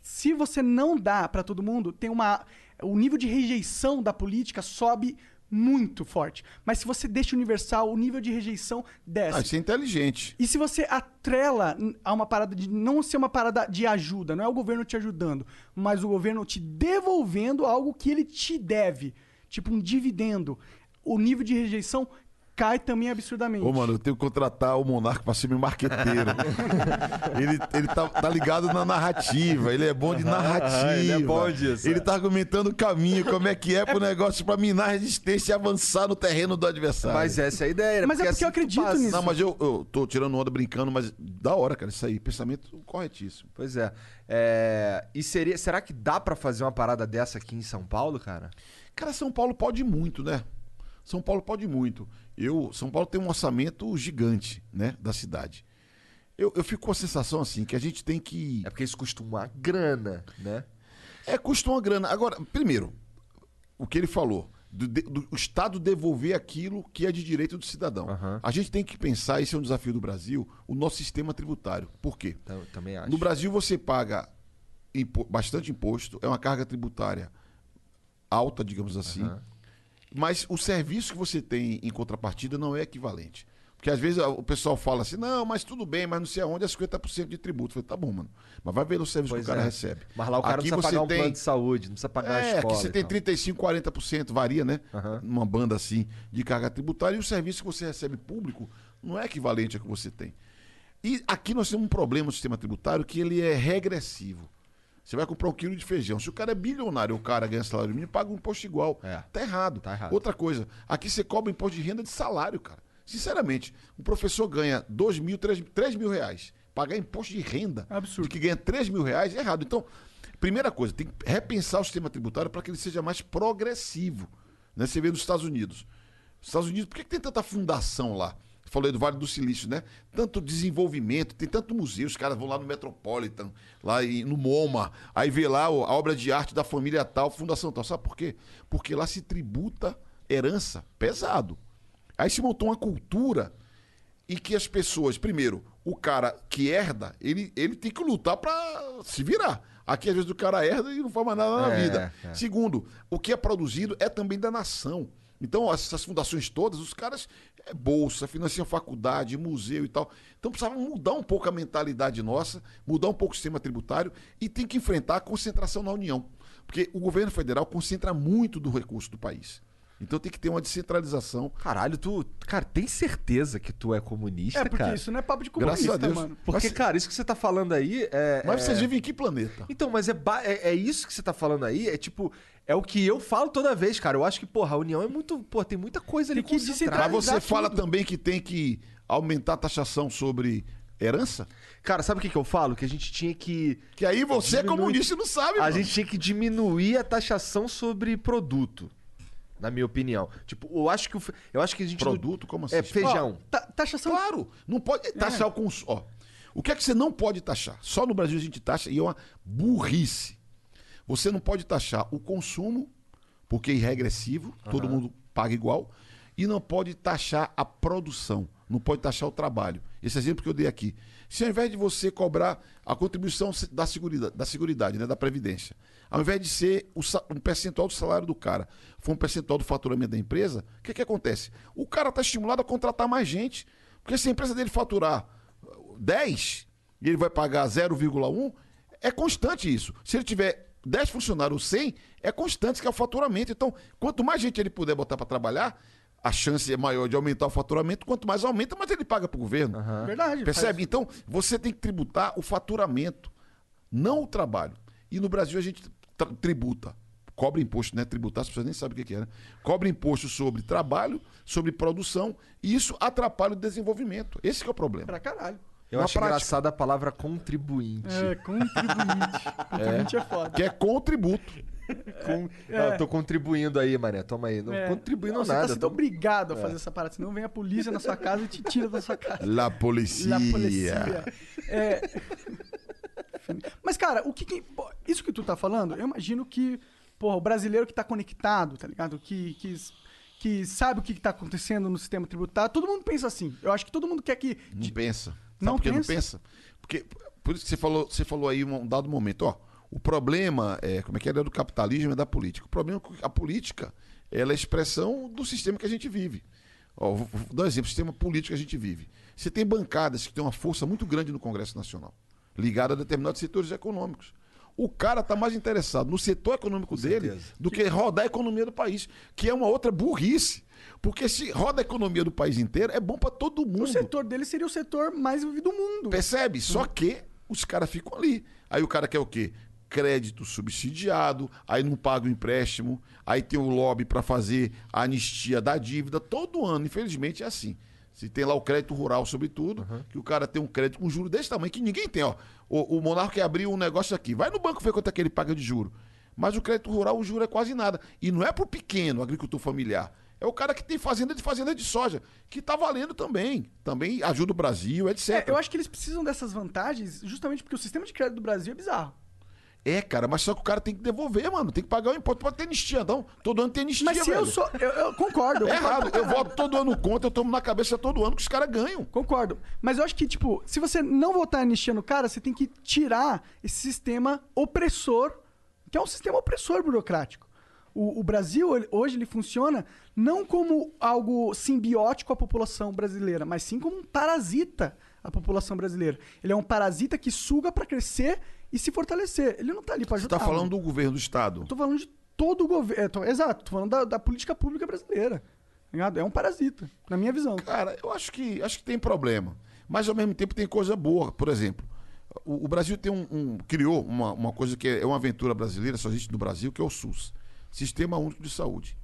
Se você não dá pra todo mundo, tem uma. O nível de rejeição da política sobe muito forte. Mas se você deixa universal, o nível de rejeição desce. Ah, isso é inteligente. E se você atrela a uma parada de não ser uma parada de ajuda, não é o governo te ajudando, mas o governo te devolvendo algo que ele te deve, tipo um dividendo, o nível de rejeição cai também absurdamente. Ô, mano, eu tenho que contratar o Monarca pra ser meu marqueteiro. ele ele tá, tá ligado na narrativa, ele é bom de narrativa. ele é bom disso, Ele é. tá argumentando o caminho, como é que é pro negócio pra minar a resistência e avançar no terreno do adversário. Mas essa é a ideia, né? Mas é porque eu assim tu acredito passa. nisso. Não, mas eu, eu tô tirando onda brincando, mas da hora, cara, isso aí. Pensamento corretíssimo. Pois é. É, E seria, será que dá pra fazer uma parada dessa aqui em São Paulo, cara? Cara, São Paulo pode muito, né? São Paulo pode muito. Eu, São Paulo tem um orçamento gigante, né, da cidade. Eu, eu fico com a sensação assim que a gente tem que É porque isso custa uma grana, né? É, custa uma grana. Agora, primeiro, o que ele falou, do, do- Estado devolver aquilo que é de direito do cidadão. Aham. A gente tem que pensar, esse é um desafio do Brasil, o nosso sistema tributário. Por quê? Tam- Também acho. No Brasil você paga impo- bastante imposto, é uma carga tributária alta, digamos assim, Aham. Mas o serviço que você tem em contrapartida não é equivalente. Porque às vezes a- o pessoal fala assim, não, mas tudo bem, mas não sei aonde é 50% de tributo. Eu falei, tá bom, mano. Mas vai ver o serviço Pois que o cara é. recebe. Mas lá o cara Aqui não precisa pagar um tem- plano de saúde, não precisa pagar a é, escola. aqui você tem tal. 35, 40%, varia, né? Aham. Numa banda assim de carga tributária e o serviço que você recebe público não é equivalente ao que você tem. E aqui nós temos um problema no sistema tributário que ele é regressivo. Você vai comprar um quilo de feijão. Se o cara é bilionário, o cara ganha salário mínimo, paga um imposto igual. É. Tá errado. Tá errado. Outra coisa, aqui você cobra imposto de renda de salário, cara. Sinceramente, um professor ganha 2 mil, 3, 3 mil reais. Pagar imposto de renda Absurdo. de que ganha 3 mil reais é errado. Então, primeira coisa, tem que repensar o sistema tributário para que ele seja mais progressivo. Né? Você vê nos Estados Unidos. Os Estados Unidos, por que, que tem tanta fundação lá? Falei do Vale do Silício, né? Tanto desenvolvimento, tem tanto museu, os caras vão lá no Metropolitan, lá no MoMA, aí vê lá a obra de arte da família tal, fundação tal. Sabe por quê? Porque lá se tributa herança pesado. Aí se montou uma cultura e que as pessoas, primeiro, o cara que herda, ele, ele tem que lutar pra se virar. Aqui, às vezes, o cara herda e não faz mais nada na É, vida. é. Segundo, o que é produzido é também da nação. Então, essas fundações todas, os caras, é bolsa, financiam faculdade, museu e tal. Então, precisava mudar um pouco a mentalidade nossa, mudar um pouco o sistema tributário e tem que enfrentar a concentração na União. Porque o governo federal concentra muito do recurso do país. Então, tem que ter uma descentralização. Caralho, tu. Cara, tem certeza que tu é comunista, é, porque cara? isso não é papo de Graças comunista, a Deus. mano. Porque, Mas- cara, isso que você tá falando aí é. Mas é- vocês vivem em que planeta? Então, mas é, ba- é, é isso que você tá falando aí, é tipo. É o que eu falo toda vez, cara. Eu acho que, porra, a União é muito. Pô, tem muita coisa ali Tem que Mas descentralizar você fala tudo. também que tem que aumentar a taxação sobre herança? Cara, sabe o que, que eu falo? Que a gente tinha que. Que aí você é Diminui- comunista e não sabe, A mano. gente tinha que diminuir a taxação sobre produto. Na minha opinião. Tipo, eu acho que o eu acho que a gente não- Produto? Como assim? É feijão. Ó, ta- taxação. Claro, não pode taxar o consumo. Ó, o que é que você não pode taxar? Só no Brasil a gente taxa e é uma burrice. Você não pode taxar o consumo, porque é regressivo, todo mundo paga igual, e não pode taxar a produção, não pode taxar o trabalho. Esse exemplo que eu dei aqui. Se ao invés de você cobrar a contribuição da seguridade, da, seguridade, né, da Previdência, ao invés de ser o um percentual do salário do cara, for um percentual do faturamento da empresa, o que, que acontece? O cara está estimulado a contratar mais gente. Porque se a empresa dele faturar 10 e ele vai pagar 0,1, é constante isso. Se ele tiver 10 funcionários ou 100, é constante que é o faturamento. Então, quanto mais gente ele puder botar para trabalhar, a chance é maior de aumentar o faturamento. Quanto mais aumenta, mais ele paga para o governo. Verdade. Percebe? Então, você tem que tributar o faturamento, não o trabalho. E no Brasil a gente tributa, cobra imposto, né? Tributar, as pessoas nem sabem o que é, né? Cobra imposto sobre trabalho, sobre produção, e isso atrapalha o desenvolvimento. Esse que é o problema. Pra caralho. Eu acho prática. engraçada a palavra contribuinte. É, contribuinte. contribuinte é, foda. Que é contributo. Com- Ah, eu tô contribuindo aí, mané. Toma aí. Não É. contribuindo Não, Você nada. tá sendo tô- obrigado a fazer essa parada, senão vem a polícia na sua casa e te tira da sua casa. La policia. La polícia. É. Mas, cara, o que, que- Isso que tu tá falando, eu imagino que, porra, o brasileiro que tá conectado, tá ligado? Que, que, que sabe o que, que tá acontecendo no sistema tributário, todo mundo pensa assim. Eu acho que todo mundo quer que. Não pensa. Sabe Não por que não pensa? pensa? Porque, por isso que você falou, você falou aí um dado momento, ó. O problema é, como é que é, é do capitalismo e da política. O problema é que a política ela é expressão do sistema que a gente vive. Ó, vou, vou dar um exemplo, o sistema político que a gente vive. Você tem bancadas que têm uma força muito grande no Congresso Nacional, ligada a determinados setores econômicos. O cara está mais interessado no setor econômico dele certeza. do que rodar a economia do país, que é uma outra burrice. Porque se roda a economia do país inteiro, é bom para todo mundo. O setor dele seria o setor mais vivido do mundo. Percebe? Só que os caras ficam ali. Aí o cara quer o quê? Crédito subsidiado, aí não paga o empréstimo, aí tem o lobby para fazer a anistia da dívida. Todo ano, infelizmente, é assim. Se tem lá o crédito rural, sobretudo, que o cara tem um crédito com juro desse tamanho, que ninguém tem, ó. O, o Monarca quer abrir um negócio aqui. Vai no banco ver quanto é que ele paga de juro. Mas o crédito rural, o juro é quase nada. E não é pro pequeno agricultor familiar. É o cara que tem fazenda de fazenda de soja, que tá valendo também. Também ajuda o Brasil, etc. É, eu acho que eles precisam dessas vantagens justamente porque o sistema de crédito do Brasil é bizarro. É, cara, mas só que o cara tem que devolver, mano. Tem que pagar o imposto. Pode ter anistia, não. Todo ano tem anistia, Mas se velho. eu sou. Eu, eu concordo. É eu errado. Eu voto todo ano contra, eu tomo na cabeça todo ano que os caras ganham. Concordo. Mas eu acho que, tipo, se você não votar anistia no cara, você tem que tirar esse sistema opressor, que é um sistema opressor burocrático. O, o Brasil, ele- hoje, ele funciona não como algo simbiótico à população brasileira, mas sim como um parasita à população brasileira. Ele é um parasita que suga pra crescer e se fortalecer. Ele não tá ali pra Você ajudar. tá falando mano. do governo do Estado. Eu tô falando de todo o governo. Exato, tô falando da, da política pública brasileira. tá ligado? É um parasita, na minha visão. Cara, eu acho que, acho que tem problema. Mas ao mesmo tempo tem coisa boa. Por exemplo, o, o Brasil tem um, um- criou uma, uma coisa que é uma aventura brasileira, só existe no Brasil, que é o SUS Sistema Único de Saúde.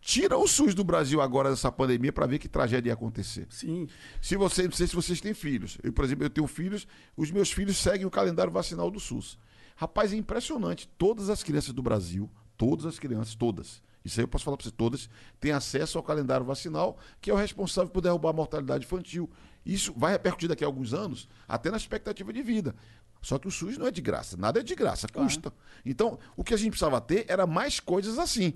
Tira o SUS do Brasil agora dessa pandemia para ver que tragédia ia acontecer. Sim. Se você, não sei se vocês têm filhos. Eu, por exemplo, eu tenho filhos, os meus filhos seguem o calendário vacinal do SUS. Rapaz, é impressionante. Todas as crianças do Brasil, todas as crianças, todas, isso aí eu posso falar para você, todas, têm acesso ao calendário vacinal, que é o responsável por derrubar a mortalidade infantil. Isso vai repercutir daqui a alguns anos, até na expectativa de vida. Só que o SUS não é de graça, nada é de graça, custa. Então, o que a gente precisava ter era mais coisas assim,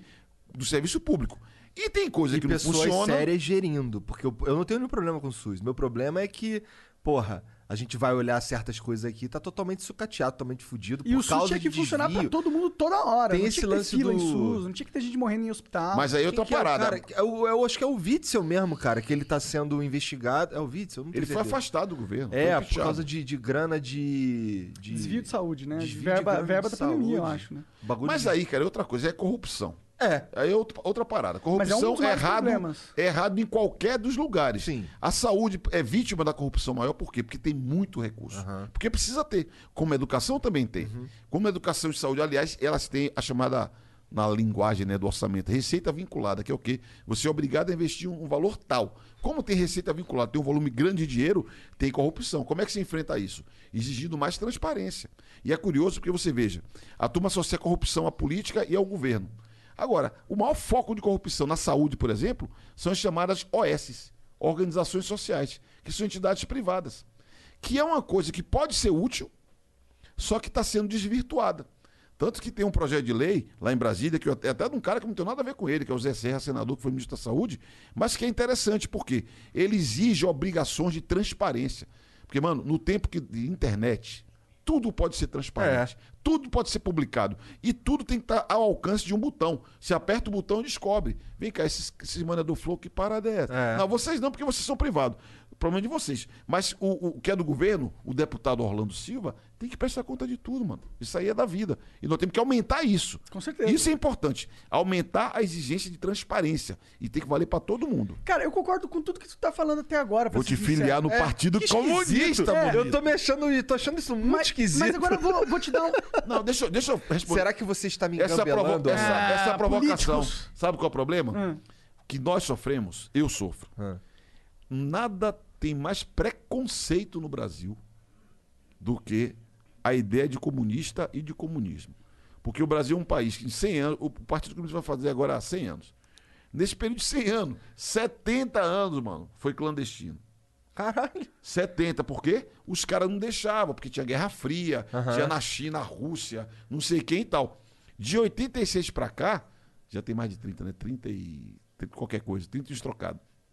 do serviço público. E tem coisa E que não pessoas funciona. sérias gerindo. Porque eu, eu não tenho nenhum problema com o SUS. Meu problema é que, porra, a gente vai olhar certas coisas aqui tá totalmente sucateado, totalmente fudido. E por o SUS causa tinha que de funcionar pra desvio. todo mundo toda hora. Tem não esse tinha que ter lance fila em do- SUS, não tinha que ter gente morrendo em hospital. Mas aí Quem outra que é o parada. cara? Eu, eu acho que é o Witzel mesmo, cara, que ele tá sendo investigado. É o Witzel? Não tenho Ele foi certeza. afastado do governo. É, por pichado. causa de, de grana de, de- Desvio de saúde, né? Desvio de verba grana verba de da pandemia, eu saúde. acho, né? Bagulho Mas de- aí, cara, é outra coisa, é corrupção. É. Aí é outra, outra parada. Mas é um Corrupção é, errado, problemas. é errado em qualquer dos lugares. Sim. A saúde é vítima da corrupção maior, por quê? Porque tem muito recurso. Porque precisa ter. Como a educação também tem. Como a educação e saúde, aliás, elas têm a chamada, na linguagem né, do orçamento, receita vinculada, que é o quê? Você é obrigado a investir um, um valor tal. Como tem receita vinculada, tem um volume grande de dinheiro, tem corrupção. Como é que se enfrenta isso? Exigindo mais transparência. E é curioso porque você veja, a turma associa a corrupção à política e ao governo. Agora, o maior foco de corrupção na saúde, por exemplo, são as chamadas OS, Organizações Sociais, que são entidades privadas. Que é uma coisa que pode ser útil, só que está sendo desvirtuada. Tanto que tem um projeto de lei lá em Brasília, que é até de um cara que não tem nada a ver com ele, que é o Zé Serra, senador, que foi ministro da Saúde, mas que é interessante, porque ele exige obrigações de transparência. Porque, mano, no tempo que, de internet, tudo pode ser transparente. Tudo pode ser publicado. E tudo tem que estar ao alcance de um botão. Se aperta o botão, descobre. Vem cá, esses, esses mané do Flow, que parada é essa? É. Não, vocês não, porque vocês são privados. Problema de vocês. Mas o, o que é do governo, o deputado Orlando Silva, tem que prestar conta de tudo, mano. Isso aí é da vida. E nós temos que aumentar isso. Com certeza. Isso é importante. Aumentar a exigência de transparência. E tem que valer para todo mundo. Cara, eu concordo com tudo que tu tá falando até agora. Vou te filiar sincero. no É, Partido Que Comunista. É. Eu tô me achando, tô achando isso muito Mas, esquisito. mas agora eu vou, vou te dar um. Não, deixa, eu- deixa eu responder. Será que você está me essa, provo- essa, Ah, essa provocação. políticos. Sabe qual é o problema? Hum. Que nós sofremos, eu sofro. Hum. Nada tem mais preconceito no Brasil do que a ideia de comunista e de comunismo. Porque o Brasil é um país que em 100 anos, o Partido Comunista vai fazer agora há 100 anos. Nesse período de 100 anos, 70 anos, mano, foi clandestino. Caralho. 70, por quê? Os caras não deixavam, porque tinha Guerra Fria, Aham. tinha na China, a Rússia, não sei quem e tal. De 86 pra cá, já tem mais de 30, né? 30 e. 30 qualquer coisa, 30 e trocado.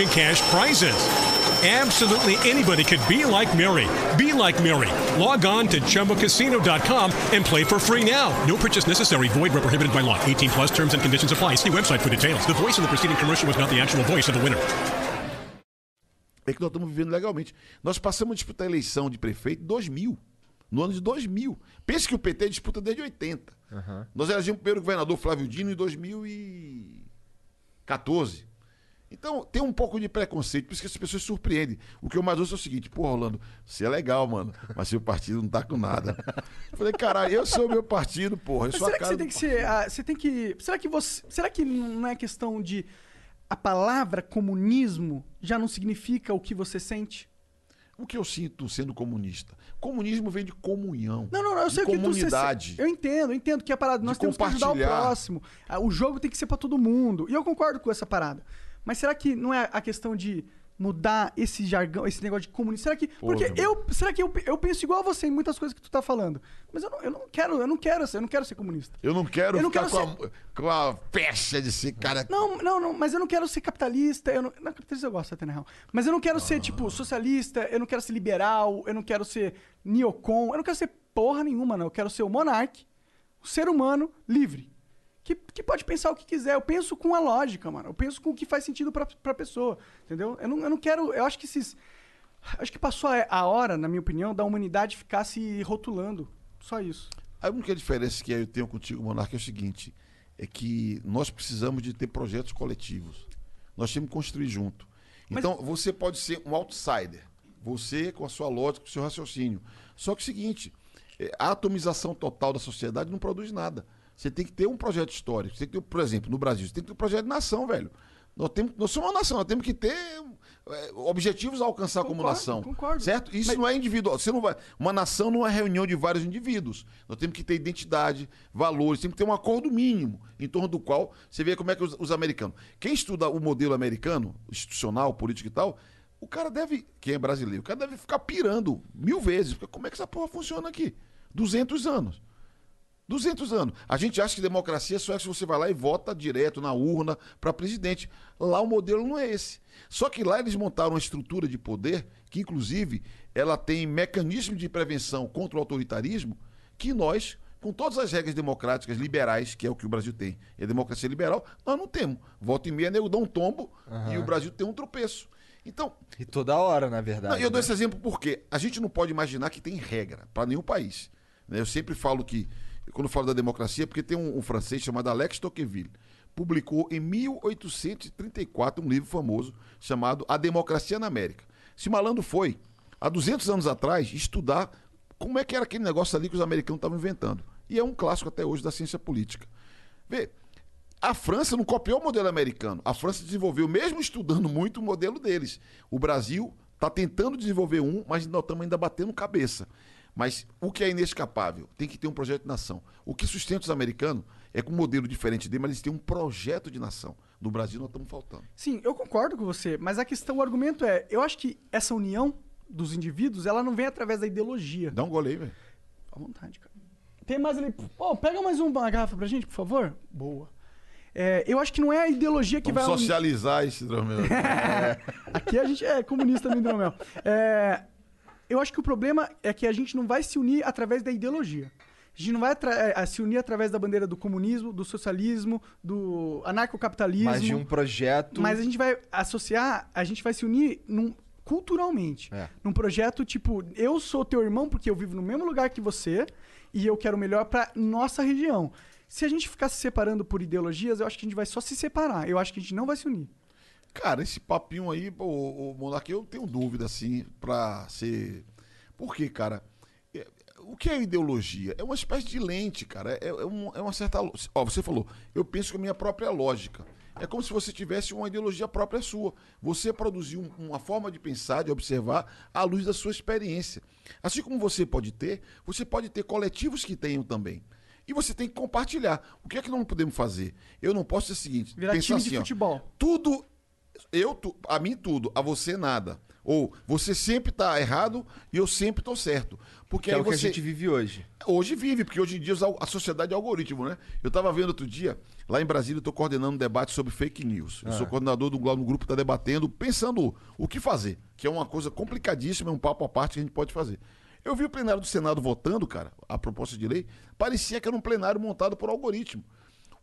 cash prizes. Absolutely anybody could be like Mary. Be like Mary. Log on to ChumboCasino.com and play for free now. No purchase necessary. Void where prohibited by law. 18 plus terms and conditions apply. See website for details. The voice of the preceding commercial was not the actual voice of the winner. É que nós estamos vivendo legalmente. Nós passamos a disputar a eleição de prefeito em 2000. No ano de 2000. Pense que o PT disputa desde 80. Nós elegemos o primeiro governador Flávio Dino em 2014. Então, tem um pouco de preconceito, por isso que as pessoas surpreendem. O que eu mais ouço é o seguinte, pô, Rolando, você é legal, mano, mas seu partido não tá com nada. Eu falei, caralho, eu sou o meu partido, porra. Eu Mas sou a será que cara você tem que ser. ah, você tem que. Será que você. Será que não é questão de. A palavra comunismo já não significa o que você sente? O que eu sinto sendo comunista? Comunismo vem de comunhão. Não, não, não, eu sei o que tu comunidade. você- Eu entendo, eu entendo que a parada. Nós temos que ajudar o próximo. Ah, O jogo tem que ser pra todo mundo. E eu concordo com essa parada. Mas será que não é a questão de mudar esse jargão, esse negócio de comunismo? Será que. Porque eu. Será que eu, eu penso igual a você em muitas coisas que tu tá falando. Mas eu não, eu não quero, eu não quero ser, eu não quero ser comunista. Eu não quero Eu não ficar quero com, a, com a pecha de ser cara. Não, não, não, mas eu não quero ser capitalista. Eu não, não, capitalista eu gosto até, na real. Mas eu não quero ser, tipo, socialista, eu não quero ser liberal, eu não quero ser neocon, eu não quero ser porra nenhuma, não. Eu quero ser o monarque, o ser humano livre. Que, que pode pensar o que quiser. Eu penso com a lógica, mano. Eu penso com o que faz sentido pra, pra pessoa. Entendeu? Eu não, eu não quero. Eu acho que esses. Acho que passou a, a hora, na minha opinião, da humanidade ficar se rotulando. Só isso. A única diferença que eu tenho contigo, Monarca, é o seguinte: é que nós precisamos de ter projetos coletivos. Nós temos que construir junto. Então, você pode ser um outsider. Você com a sua lógica, com o seu raciocínio. Só que é o seguinte: é, a atomização total da sociedade não produz nada. Você tem que ter um projeto histórico. Você tem que ter, por exemplo, no Brasil, você tem que ter um projeto de nação, velho. Nós, temos, nós somos uma nação, nós temos que ter é, objetivos a alcançar como Concordo, nação. concordo. Certo? Isso Mas- não é individual. Você não vai. Uma nação não é reunião de vários indivíduos. Nós temos que ter identidade, valores, temos que ter um acordo mínimo em torno do qual você vê como é que os, os americanos. Quem estuda o modelo americano, institucional, político e tal, o cara deve. Quem é brasileiro, o cara deve ficar pirando mil vezes. Porque como é que essa porra funciona aqui? 200 anos. 200 anos. A gente acha que democracia só é se você vai lá e vota direto na urna para presidente. Lá o modelo não é esse. Só que lá eles montaram uma estrutura de poder que, inclusive, ela tem mecanismos de prevenção contra o autoritarismo que nós, com todas as regras democráticas liberais, que é o que o Brasil tem, é democracia liberal, nós não temos. Voto em meia, nego dá um tombo e o Brasil tem um tropeço. Então, E toda hora, na verdade. não, e eu dou né? esse exemplo porque a gente não pode imaginar que tem regra para nenhum país. né? Eu sempre falo que, quando falo da democracia, porque tem um, um francês chamado Alex Tocqueville, publicou em 1834 um livro famoso chamado A Democracia na América. Esse malandro foi, há 200 anos atrás, estudar como é que era aquele negócio ali que os americanos estavam inventando. E é um clássico até hoje da ciência política. Vê, a França não copiou o modelo americano. A França desenvolveu, mesmo estudando muito, o modelo deles. O Brasil está tentando desenvolver um, mas nós estamos ainda batendo cabeça. Mas o que é inescapável? Tem que ter um projeto de nação. O que sustenta os americanos é com um modelo diferente dele, mas eles têm um projeto de nação. No Brasil nós estamos faltando. Sim, eu concordo com você, mas a questão, o argumento é, eu acho que essa união dos indivíduos, ela não vem através da ideologia. Dá um gole aí, velho. À vontade, cara. Tem mais ali. Pô, pega mais uma garrafa pra gente, por favor. Boa. É, eu acho que não é a ideologia que Vamos vai. socializar esse dromel. Aqui a gente é comunista no hidromel. É, eu acho que o problema é que a gente não vai se unir através da ideologia. A gente não vai atra- é, se unir através da bandeira do comunismo, do socialismo, do anarcocapitalismo. Mas de um projeto. Mas a gente vai associar, a gente vai se unir num- culturalmente. É. Num projeto tipo, eu sou teu irmão porque eu vivo no mesmo lugar que você e eu quero o melhor pra nossa região. Se a gente ficar se separando por ideologias, eu acho que a gente vai só se separar. Eu acho que a gente não vai se unir. Cara, esse papinho aí, o, o Monark, eu tenho dúvida, assim, pra ser. Por quê, cara? É- O que é ideologia? É uma espécie de lente, cara. É, é um- é uma certa. Ó, você falou, eu penso com a minha própria lógica. É como se você tivesse uma ideologia própria sua. Você produziu um- uma forma de pensar, de observar, à luz da sua experiência. Assim como você pode ter, você pode ter coletivos que tenham também. E você tem que compartilhar. O que é que não podemos fazer? Eu não posso ser o seguinte: Virar pensar time de assim, ó, futebol. tudo eu tu- a mim tudo, a você nada. Ou você sempre tá errado e eu sempre tô certo. Porque Que é o que a você gente vive hoje. hoje vive, porque hoje em dia a sociedade é algoritmo, né? Eu tava vendo outro dia, lá em Brasília, eu tô coordenando um debate sobre fake news. Eu sou coordenador do, do grupo que tá debatendo, pensando o que fazer, que é uma coisa complicadíssima, é um papo à parte que a gente pode fazer. Eu vi o plenário do Senado votando, cara, a proposta de lei, parecia que era um plenário montado por algoritmo.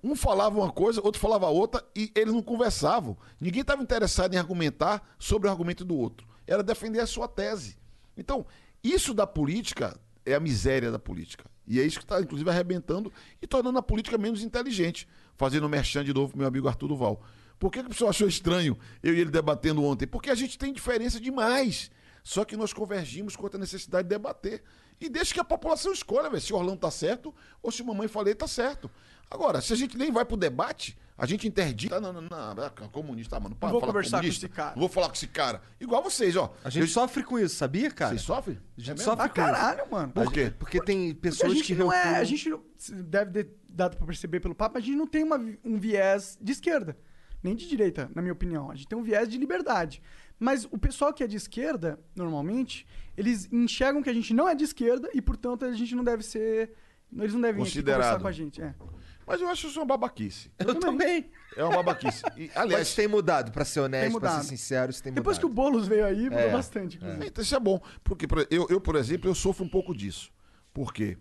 Um falava uma coisa, outro falava outra e eles não conversavam. Ninguém estava interessado em argumentar sobre o argumento do outro. Era defender a sua tese. Então, isso da política é a miséria da política. E é isso que está, inclusive, arrebentando e tornando a política menos inteligente. Fazendo um merchan de novo pro meu amigo Arthur Duval. Por que, que o pessoal achou estranho eu e ele debatendo ontem? Porque a gente tem diferença demais. Só que nós convergimos quanto à necessidade de debater. E deixa que a população escolha, velho, se o Orlando tá certo ou se o Mamãe Falei tá certo. Agora, se a gente nem vai pro debate, a gente interdita. Não, não, não, não comunista, ah, mano. Para Não vou de falar conversar com comunista. esse cara. Não vou falar com esse cara. Igual vocês, ó. A gente Eu- sofre com isso, sabia, cara? Vocês sofrem? A gente É sofre Ah, com isso. caralho, mano. Por quê? Porque tem Porque a pessoas gente que não é. A gente não- deve ter dado pra perceber pelo papo, a gente não tem uma um viés de esquerda. Nem de direita, na minha opinião. A gente tem um viés de liberdade. Mas o pessoal que é de esquerda, normalmente, eles enxergam que a gente não é de esquerda e, portanto, a gente não deve ser. Eles não devem conversar com a gente. É. Mas eu acho isso uma babaquice. Eu também. É uma babaquice. E, Aliás, aliás, tem mudado, pra ser honesto, pra mudado. ser sincero, isso tem Depois que o mudado. Boulos veio aí, mudou É, bastante. inclusive. Então, isso é bom. Porque por- eu, eu, por exemplo, eu sofro um pouco disso. Por quê?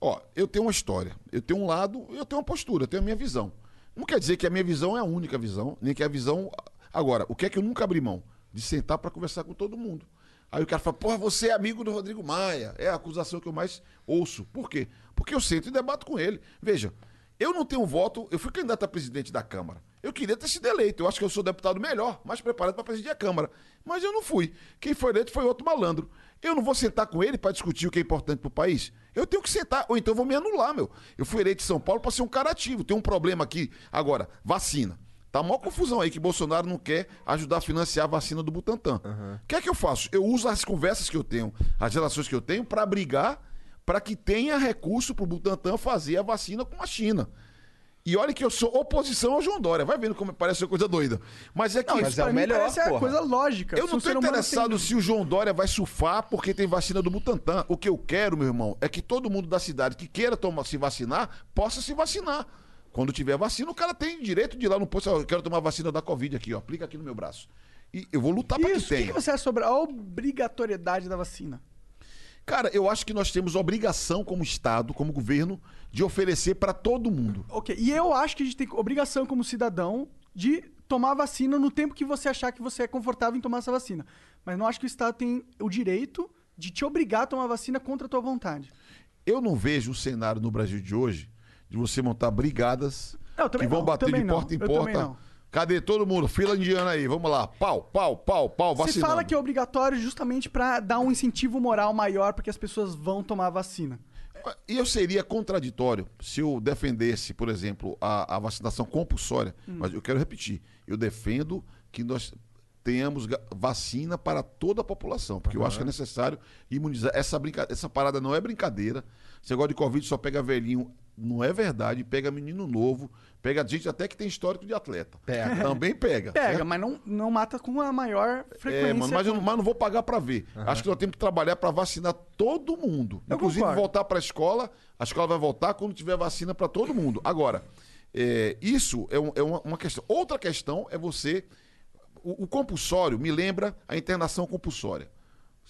Ó, eu tenho uma história. Eu tenho um lado, eu tenho uma postura, eu tenho a minha visão. Não quer dizer que a minha visão é a única visão, nem que a visão. Agora, o que é que eu nunca abri mão? De sentar para conversar com todo mundo. Aí o cara fala, porra, você é amigo do Rodrigo Maia. É a acusação que eu mais ouço. Por quê? Porque eu sento e debato com ele. Veja, eu não tenho voto, eu fui candidato a presidente da Câmara. Eu queria ter sido eleito. Eu acho que eu sou deputado melhor, mais preparado para presidir a Câmara. Mas eu não fui. Quem foi eleito foi outro malandro. Eu não vou sentar com ele para discutir o que é importante para o país. Eu tenho que sentar, ou então vou me anular, meu. Eu fui eleito em São Paulo para ser um cara ativo. Tem um problema aqui. Agora, vacina. Tá maior confusão aí que Bolsonaro não quer ajudar a financiar a vacina do Butantan. O que é que eu faço? Eu uso as conversas que eu tenho, as relações que eu tenho, para brigar para que tenha recurso para o Butantan fazer a vacina com a China. E olha que eu sou oposição ao João Dória. Vai vendo como parece uma coisa doida. Mas é que. mas Isso é o melhor, parece a porra. coisa lógica. Eu Se não humano interessado se o João Dória vai surfar porque tem vacina do Butantan. O que eu quero, meu irmão, é que todo mundo da cidade que queira tomar, se vacinar, possa se vacinar. Quando tiver vacina, o cara tem direito de ir lá no posto. Eu quero tomar vacina da Covid aqui, ó. Aplica aqui no meu braço. E eu vou lutar para que Isso, o que, tenha. você acha sobre a obrigatoriedade da vacina? Cara, eu acho que nós temos obrigação como Estado, como governo, de oferecer para todo mundo. Ok, e eu acho que a gente tem obrigação como cidadão de tomar a vacina no tempo que você achar que você é confortável em tomar essa vacina. Mas não acho que o Estado tem o direito de te obrigar a tomar a vacina contra a tua vontade. Eu não vejo um cenário no Brasil de hoje de você montar brigadas Não, que vão não, bater de não, porta em eu também porta. não. Cadê todo mundo? Fila indiana aí, vamos lá. Pau, pau, pau, pau, Você vacinando. fala que é obrigatório justamente pra dar um incentivo moral maior para que as pessoas vão tomar a vacina. E eu seria contraditório se eu defendesse, por exemplo, a, a vacinação compulsória. Hum. Mas eu quero repetir. Eu defendo que nós tenhamos vacina para toda a população. Porque eu acho que é necessário imunizar. Essa, brinca... Essa parada não é brincadeira. Esse negócio de Covid só pega velhinho. Não é verdade. Pega menino novo. Pega gente até que tem histórico de atleta. Pega. Também pega. Pega, certo? mas não, não mata com a maior frequência. É, mano, mas eu, não- mas não vou pagar pra ver. Acho que nós temos que trabalhar pra vacinar todo mundo. Eu Inclusive concordo. voltar pra escola, a escola vai voltar quando tiver vacina pra todo mundo. Agora, é, isso é, um- é uma, uma questão. Outra questão é você. O, o compulsório me lembra a internação compulsória.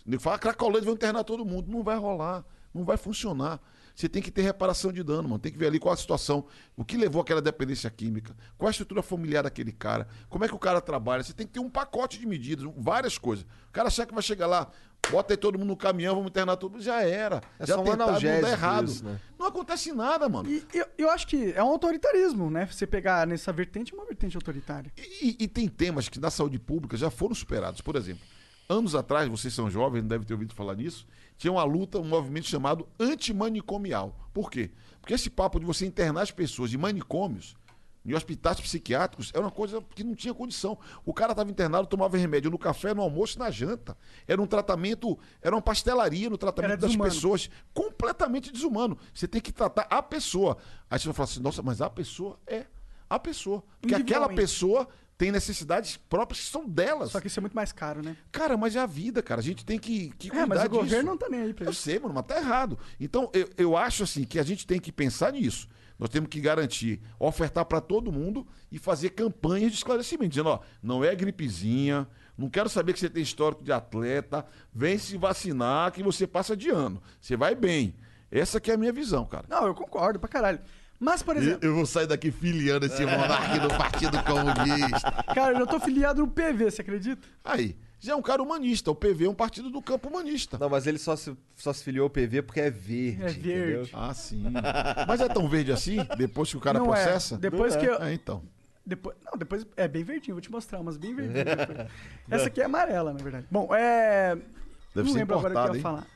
Ele fala, Cracolândia vai internar todo mundo. Não vai rolar, não vai funcionar. Você tem que ter reparação de dano, mano. Tem que ver ali qual a situação, o que levou àquela dependência química, qual a estrutura familiar daquele cara, como é que o cara trabalha. Você tem que ter um pacote de medidas, várias coisas. O cara achar que vai chegar lá, bota aí todo mundo no caminhão, vamos internar todo mundo. Já era. É já só um tentaram, não dá errado. isso, né? Não acontece nada, mano. E eu, eu acho que é um autoritarismo, né? Você pegar nessa vertente, uma vertente autoritária. E, e tem temas que na saúde pública já foram superados. Por exemplo, anos atrás, vocês são jovens, não devem ter ouvido falar nisso, tinha uma luta, um movimento chamado antimanicomial. Por quê? Porque esse papo de você internar as pessoas em manicômios, em hospitais psiquiátricos, era uma coisa que não tinha condição. O cara estava internado, tomava remédio no café, no almoço, na janta. Era um tratamento, era uma pastelaria no tratamento das pessoas. Completamente desumano. Você tem que tratar a pessoa. Aí você vai falar assim, nossa, mas a pessoa é a pessoa. Porque aquela pessoa tem necessidades próprias que são delas. Só que isso é muito mais caro, né? Cara, mas é a vida, cara. A gente tem que, que É, cuidar mas o disso. governo não tá nem aí pra Eu isso. sei, mano, mas tá errado. Então, eu, eu acho assim que a gente tem que pensar nisso. Nós temos que garantir, ofertar para todo mundo e fazer campanhas de esclarecimento, dizendo, ó, não é gripezinha, não quero saber que você tem histórico de atleta, vem se vacinar que você passa de ano. Você vai bem. Essa que é a minha visão, cara. Não, eu concordo pra caralho. Mas, por exemplo, Eu vou sair daqui filiando esse monarca do Partido Comunista. cara, eu tô filiado no PV, você acredita? Aí, já é um cara humanista. O PV é um partido do campo humanista. Não, mas ele só se, só se filiou ao PV porque é verde. É verde. entendeu? Ah, sim. Mas é tão verde assim? Depois que o cara Não é. processa? Depois Não que é. eu. Ah, então. Depois, não, depois é bem verdinho, vou te mostrar, mas bem verdinho. depois. Essa aqui é amarela, na verdade. Bom, é. Deve não ser lembro agora o que eu ia falar.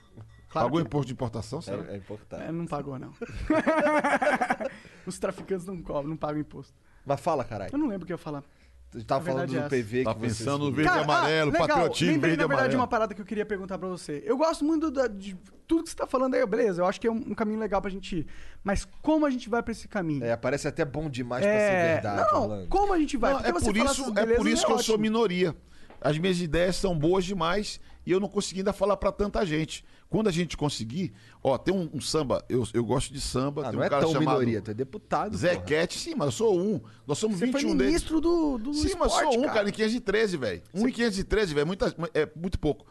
Claro Pagou que- imposto de importação, será? É, é importante. É, não pagou, não. Os traficantes não cobram, não pagam imposto. Mas fala, caralho. Eu não lembro o que eu ia falar. Tu tava falando do é. PV Tá que vocês pensando no filiam. verde e Cara, amarelo, ah, patriotismo Lembrei, verde na verdade, amarelo. uma parada que eu queria perguntar pra você. Eu gosto muito da- de tudo que você tá falando aí, beleza. Eu acho que é um, um caminho legal pra gente ir. Mas como a gente vai pra esse caminho? É, parece até bom demais pra É, ser verdade, não, Orlando. como a gente vai? Não, é, você por fala isso, essas é por isso que eu sou minoria. As minhas ideias são boas demais e eu não consegui ainda falar pra tanta gente. Quando a gente conseguir, ó, tem um, um samba, eu, eu gosto de samba, Ah, tem não um é cara tão chamado minoria, tu é deputado. Zé porra. Cat, sim, mas eu sou um. Nós somos Você 21 foi deles. ministro do, do Sim, mas esporte, sou um, cara, em 513, velho. Um em 513, velho, é muito pouco.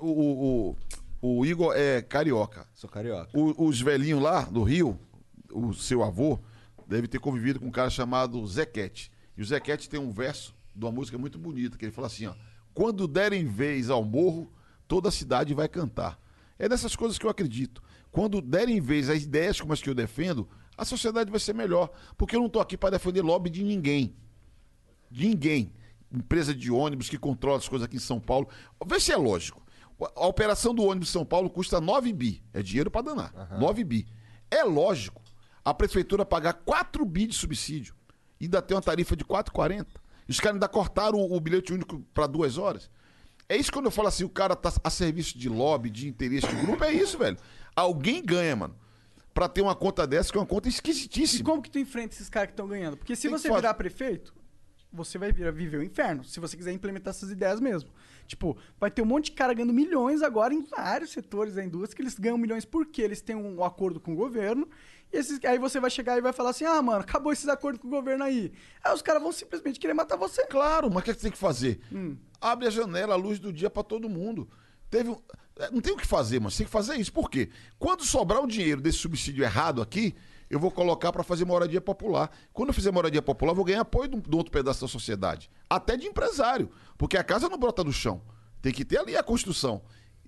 O, o, o, o Igor é carioca. Sou carioca. O- os velhinhos lá do Rio, o seu avô, deve ter convivido com um cara chamado Zequete. E o Zequete tem um verso de uma música muito bonita, que ele fala assim, ó. Quando derem vez ao morro, toda a cidade vai cantar. É dessas coisas que eu acredito. Quando derem vez às ideias como as que eu defendo, a sociedade vai ser melhor. Porque eu não estou aqui para defender lobby de ninguém de ninguém. Empresa de ônibus que controla as coisas aqui em São Paulo. Vê se é lógico. A operação do ônibus em São Paulo custa 9 bi. É dinheiro para danar. 9 bi. É lógico a prefeitura pagar 4 bi de subsídio e ainda ter uma tarifa de 4,40. E os caras ainda cortaram o, o bilhete único para duas horas. É isso quando eu falo assim, o cara tá a serviço de lobby, de interesse de grupo, é isso, velho. Alguém ganha, mano. Pra ter uma conta dessa, que é uma conta E esquisitíssima. como que tu enfrenta esses caras que estão ganhando? Porque se Tem você virar prefeito, você vai virar, viver o inferno. Se você quiser implementar essas ideias mesmo. Tipo, vai ter um monte de cara ganhando milhões agora em vários setores da indústria que eles ganham milhões porque eles têm um acordo com o governo. E esses, aí você vai chegar e vai falar assim: ah, mano, acabou esses acordos com o governo aí. Aí os caras vão simplesmente querer matar você. Claro, mas o que, é que você tem que fazer? Hum. Abre a janela, a luz do dia pra todo mundo. Teve um- é, Não tem o que fazer, mas tem que fazer isso. Por quê? Quando sobrar o dinheiro desse subsídio errado aqui, eu vou colocar pra fazer moradia popular. Quando eu fizer moradia popular, eu vou ganhar apoio do, do outro pedaço da sociedade. Até de empresário. Porque a casa não brota do chão. Tem que ter ali a construção.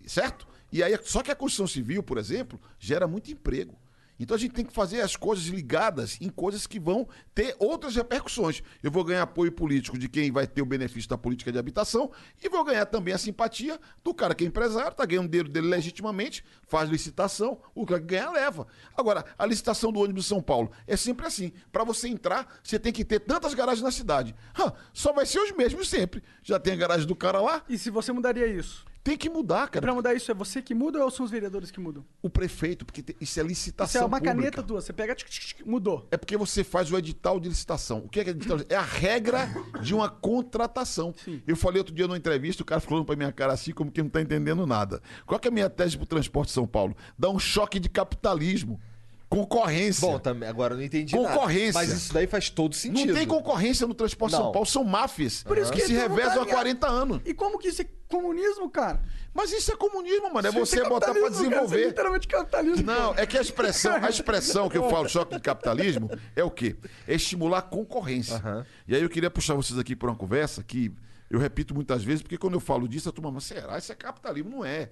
Certo? E aí, só que a construção civil, por exemplo, gera muito emprego. Então a gente tem que fazer as coisas ligadas em coisas que vão ter outras repercussões. Eu vou ganhar apoio político de quem vai ter o benefício da política de habitação e vou ganhar também a simpatia do cara que é empresário, tá ganhando dinheiro dele legitimamente, faz licitação, o cara que ganha leva. Agora, a licitação do ônibus de São Paulo é sempre assim. Para você entrar, você tem que ter tantas garagens na cidade. Hã, só vai ser os mesmos sempre. Já tem a garagem do cara lá, E se você mudaria isso? Tem que mudar, cara. Pra mudar isso, é você que muda ou são os vereadores que mudam? O prefeito, porque te- isso é licitação Isso é uma pública. caneta tua, você pega, tch, tch, tch, mudou. É porque você faz o edital de licitação. O que é, que é edital? de- É a regra de uma contratação. Eu falei outro dia numa entrevista, o cara falando pra minha cara assim, como que não tá entendendo nada. Qual que é a minha tese pro transporte de São Paulo? Dá um choque de capitalismo. Concorrência. Bom, também, agora eu não entendi Concorrência. nada. Mas isso daí faz todo sentido. Não tem concorrência no transporte de Não. São Paulo, são máfias Por isso que que se revezam há ligado. 40 anos. E como que isso é comunismo, cara? Mas isso é comunismo, mano. É Isso você botar pra capitalismo, cara, isso é desenvolver. literalmente capitalismo. Não, é que a expressão, a expressão que eu falo choque de capitalismo é o quê? É estimular a concorrência. Aham. E aí eu queria puxar vocês aqui para uma conversa que eu repito muitas vezes, porque quando eu falo disso, a turma, mas será? Isso é capitalismo? Não é.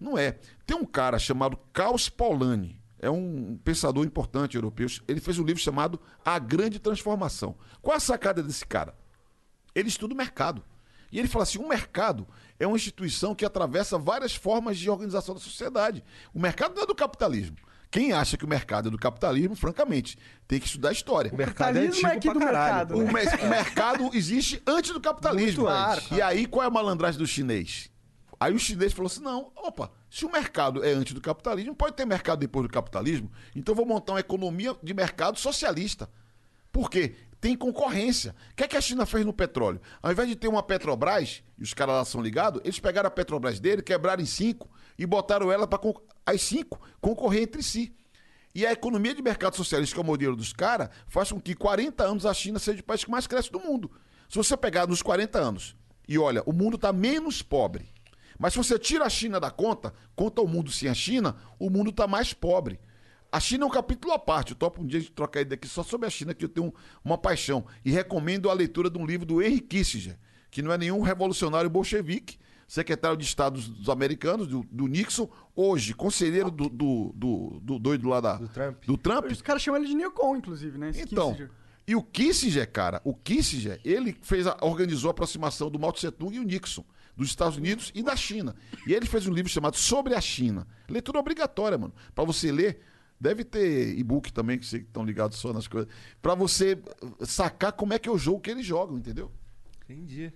Não é. Tem um cara chamado Caos Polanyi, é um pensador importante europeu. Ele fez um livro chamado A Grande Transformação. Qual a sacada desse cara? Ele estuda o mercado. E ele fala assim: o mercado é uma instituição que atravessa várias formas de organização da sociedade. O mercado não é do capitalismo. Quem acha que o mercado é do capitalismo, francamente, tem que estudar história. O mercado é Capitalismo é antigo aqui pra do caralho. mercado, O, né? o mercado existe antes do capitalismo. Muito antes. E aí, qual é a malandragem do chinês? Aí o chinês falou assim: não, opa, se o mercado é antes do capitalismo, pode ter mercado depois do capitalismo, então eu vou montar uma economia de mercado socialista. Por quê? Tem concorrência. O que, é que a China fez no petróleo? Ao invés de ter uma Petrobras, e os caras lá são ligados, eles pegaram a Petrobras dele, quebraram em cinco e botaram ela para as cinco concorrer entre si. E a economia de mercado socialista, que é o modelo dos caras, faz com que 40 anos a China seja o país que mais cresce do mundo. Se você pegar nos 40 anos e olha, o mundo está menos pobre. Mas se você tira a China da conta, conta o mundo sem a China, o mundo está mais pobre. A China é um capítulo à parte. Eu topo um dia de trocar ideia aqui só sobre a China, que eu tenho uma paixão. E recomendo a leitura de um livro do Henry Kissinger, que não é nenhum revolucionário bolchevique, secretário de Estado dos- americanos, do, do Nixon, hoje, conselheiro do, do, do, do doido lá da, Do Trump. do Trump. Os caras chamam ele de Neocon, inclusive, né? Esse Então, Kissinger. e o Kissinger, cara, o Kissinger, ele fez a, organizou a aproximação do Mao Tse Tung e o Nixon, dos Estados Unidos e da China. E ele fez um livro chamado Sobre a China. Leitura obrigatória, mano. Pra você ler, deve ter e-book também, que vocês estão ligados só nas coisas. Pra você sacar como é que é o jogo que eles jogam, entendeu? Entendi.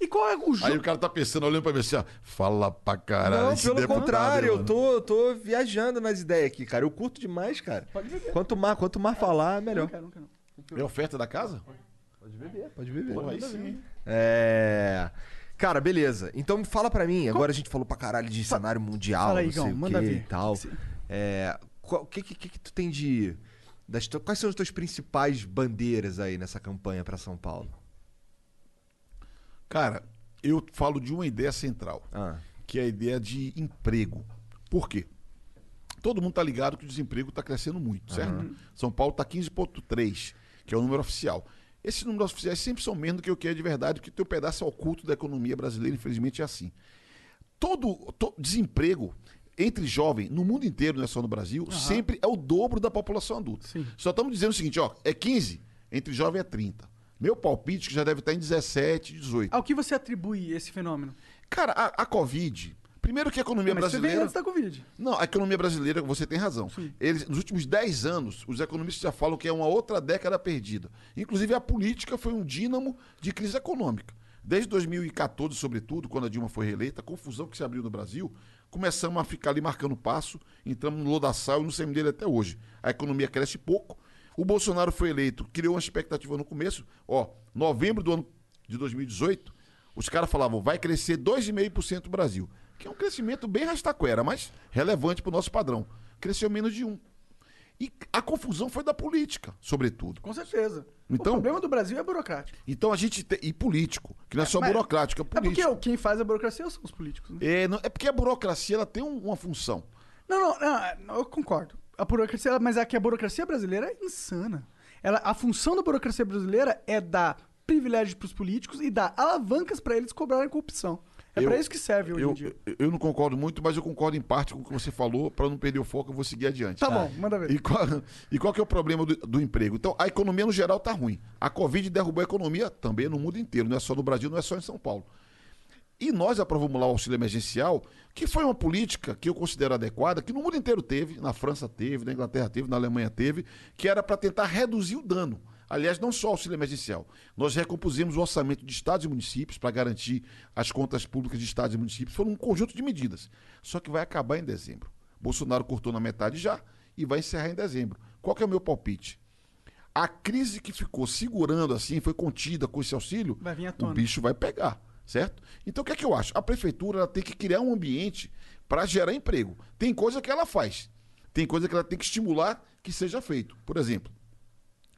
E qual é o Aí jogo? o cara tá pensando, olhando pra mim assim, ó, fala pra caralho. Não, pelo deputado, contrário, eu tô, eu tô viajando nas ideias aqui, cara. Eu curto demais, cara. Pode beber. Quanto mais, quanto mais falar, melhor. Não não. É oferta da casa? Pode beber, pode beber. Porra, aí sim. É. Cara, beleza. Então fala pra mim. Agora a gente falou pra caralho de cenário mundial, Fala aí, não sei Igão, o manda ver. e tal. É. O que, que, que tu tem de. Das, quais são as tuas principais bandeiras aí nessa campanha pra São Paulo? Cara, eu falo de uma ideia central. Ah. que é a ideia de emprego. Por quê? Todo mundo tá ligado que o desemprego está crescendo muito, certo? São Paulo está 15,3, que é o número oficial. Esses números oficiais sempre são menos do que o que é de verdade, porque o teu pedaço é oculto da economia brasileira, infelizmente é assim. Todo, to- desemprego entre jovem, no mundo inteiro, não é só no Brasil, sempre é o dobro da população adulta. Sim. Só estamos dizendo o seguinte, ó, é 15, entre jovem é 30. Meu palpite que já deve estar em 17, 18. Ao que você atribui esse fenômeno? Cara, a, a Covid. Primeiro que a economia Mas você brasileira. antes da Covid. Não, a economia brasileira, você tem razão. Eles, nos últimos 10 anos, os economistas já falam que é uma outra década perdida. Inclusive, a política foi um dínamo de crise econômica. Desde 2014, sobretudo, quando a Dilma foi reeleita, a confusão que se abriu no Brasil, começamos a ficar ali marcando passo, entramos no lodaçal e no semi dele até hoje. A economia cresce pouco. O Bolsonaro foi eleito, criou uma expectativa no começo. Ó, novembro do ano de 2018, os caras falavam, vai crescer 2,5% o Brasil. Que é um crescimento bem rastaquera, mas relevante para o nosso padrão. Cresceu menos de um. E a confusão foi da política, sobretudo. Com certeza. Então- o problema do Brasil é burocrático. Então a gente. Te... E político, que não é só mas- burocrático, é É porque político. quem faz a burocracia são os políticos. Né? É, não- é porque a burocracia ela tem um- uma função. Não, não, não, eu concordo. A burocracia, mas é que a burocracia brasileira é insana. Ela, a função da burocracia brasileira é dar privilégios para os políticos e dar alavancas para eles cobrarem corrupção. É Eu- para isso que serve hoje Eu, em dia. eu não concordo muito, mas eu concordo em parte com o que você falou. Para não perder o foco, eu vou seguir adiante. Tá bom, manda ver. E qual, e qual que é o problema do, do emprego? Então, a economia no geral tá ruim. A Covid derrubou a economia também no mundo inteiro, não é só no Brasil, não é só em São Paulo. E nós aprovamos lá o auxílio emergencial, que foi uma política que eu considero adequada, que no mundo inteiro teve, na França teve, na Inglaterra teve, na Alemanha teve, que era para tentar reduzir o dano. Aliás, não só o auxílio emergencial. Nós recompusemos o orçamento de estados e municípios para garantir as contas públicas de estados e municípios. Foram um conjunto de medidas. Só que vai acabar em dezembro. Bolsonaro cortou na metade já e vai encerrar em dezembro. Qual que é o meu palpite? A crise que ficou segurando assim, foi contida com esse auxílio, o bicho vai pegar, certo? Então o que é que eu acho? A prefeitura tem que criar um ambiente para gerar emprego. Tem coisa que ela faz. Tem coisa que ela tem que estimular que seja feito. Por exemplo,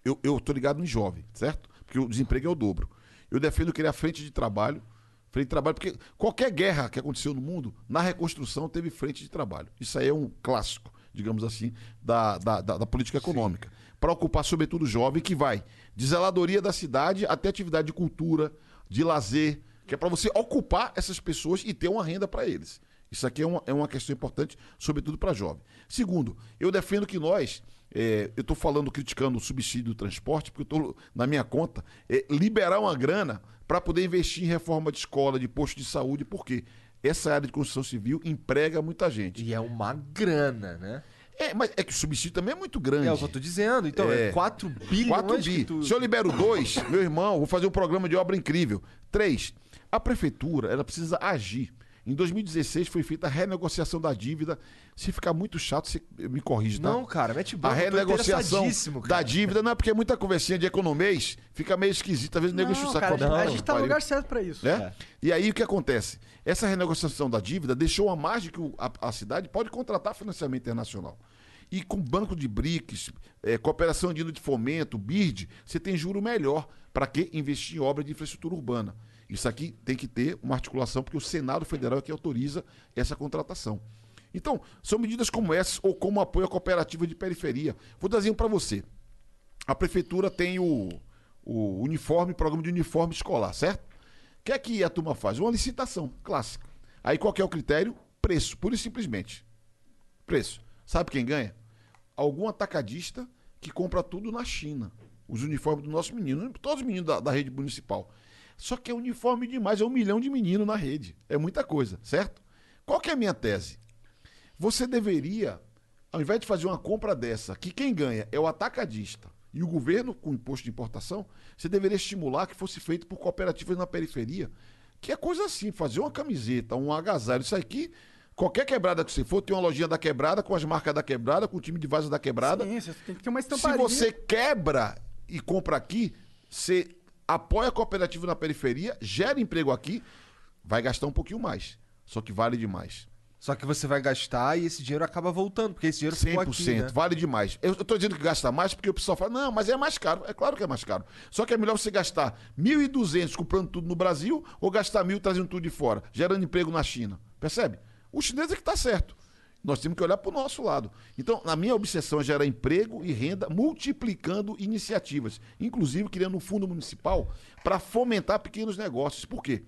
eu, eu tô ligado em jovem, certo? Porque o desemprego é o dobro. Eu defendo criar frente de trabalho, frente de trabalho, porque qualquer guerra que aconteceu no mundo, na reconstrução teve frente de trabalho. Isso aí é um clássico, digamos assim, da, da, da- da política econômica. Para ocupar, sobretudo, o jovem que vai de zeladoria da cidade até atividade de cultura, de lazer, que é para você ocupar essas pessoas e ter uma renda para eles. Isso aqui é uma, é uma questão importante, sobretudo para jovem. Segundo, eu defendo que nós, é, eu estou falando, criticando o subsídio do transporte, porque eu estou, na minha conta, é, liberar uma grana para poder investir em reforma de escola, de posto de saúde, porque essa área de construção civil emprega muita gente. E é uma grana, né? É, mas é que o subsídio também é muito grande. É o que eu tô dizendo. Então, é, É. 4 bilhões 4 que bi. tu- Se eu libero dois, meu irmão, vou fazer um programa de obra incrível. Três, a prefeitura, ela precisa agir. Em 2016 foi feita a renegociação da dívida. Se ficar muito chato, você me corrige, tá? Não, cara, mete bronca, A renegociação da dívida, não é porque é muita conversinha de economês, fica meio esquisito. Às vezes o nego enche o Não, saco. cara, a gente- a "Não, gente tá no pariu." lugar certo pra isso. né? E aí o que acontece? Essa renegociação da dívida deixou a margem que a, a cidade pode contratar financiamento internacional. E com banco de BRICS, eh, cooperação andina de fomento, BIRD, você tem juro melhor para que investir em obra de infraestrutura urbana. Isso aqui tem que ter uma articulação, porque o Senado Federal é que autoriza essa contratação. Então, são medidas como essas, ou como apoio à cooperativa de periferia. Vou dar exemplo para você. A prefeitura tem o, o uniforme, programa de uniforme escolar, certo? O que é que a turma faz? Uma licitação clássica. Aí qual é o critério? Preço, pura e simplesmente. Preço. Sabe quem ganha? Algum atacadista que compra tudo na China. Os uniformes dos nossos meninos, todos os meninos da, da rede municipal. Só que é uniforme demais, é um milhão de meninos na rede. É muita coisa, certo? Qual que é a minha tese? Você deveria, ao invés de fazer uma compra dessa, que quem ganha é o atacadista e o governo com imposto de importação, você deveria estimular que fosse feito por cooperativas na periferia. Que é coisa assim, fazer uma camiseta, um agasalho, isso aqui. Qualquer quebrada que você for, tem uma lojinha da quebrada, com as marcas da quebrada, com o time de vaso da quebrada. Sim, você tem que ter uma Se você quebra e compra aqui, você apoia a cooperativa na periferia, gera emprego aqui, vai gastar um pouquinho mais. Só que vale demais. Só que você vai gastar e esse dinheiro acaba voltando, porque esse dinheiro ficou 100%, aqui, né? vale demais. Eu, tô dizendo que gasta mais porque o pessoal fala, não, mas é mais caro. É claro que é mais caro. Só que é melhor você gastar 1.200 comprando tudo no Brasil ou gastar mil trazendo tudo de fora, gerando emprego na China. Percebe? O chinês é que tá certo. Nós temos que olhar para o nosso lado. Então, a minha obsessão é gerar emprego e renda, multiplicando iniciativas, inclusive criando um fundo municipal para fomentar pequenos negócios. Por quê?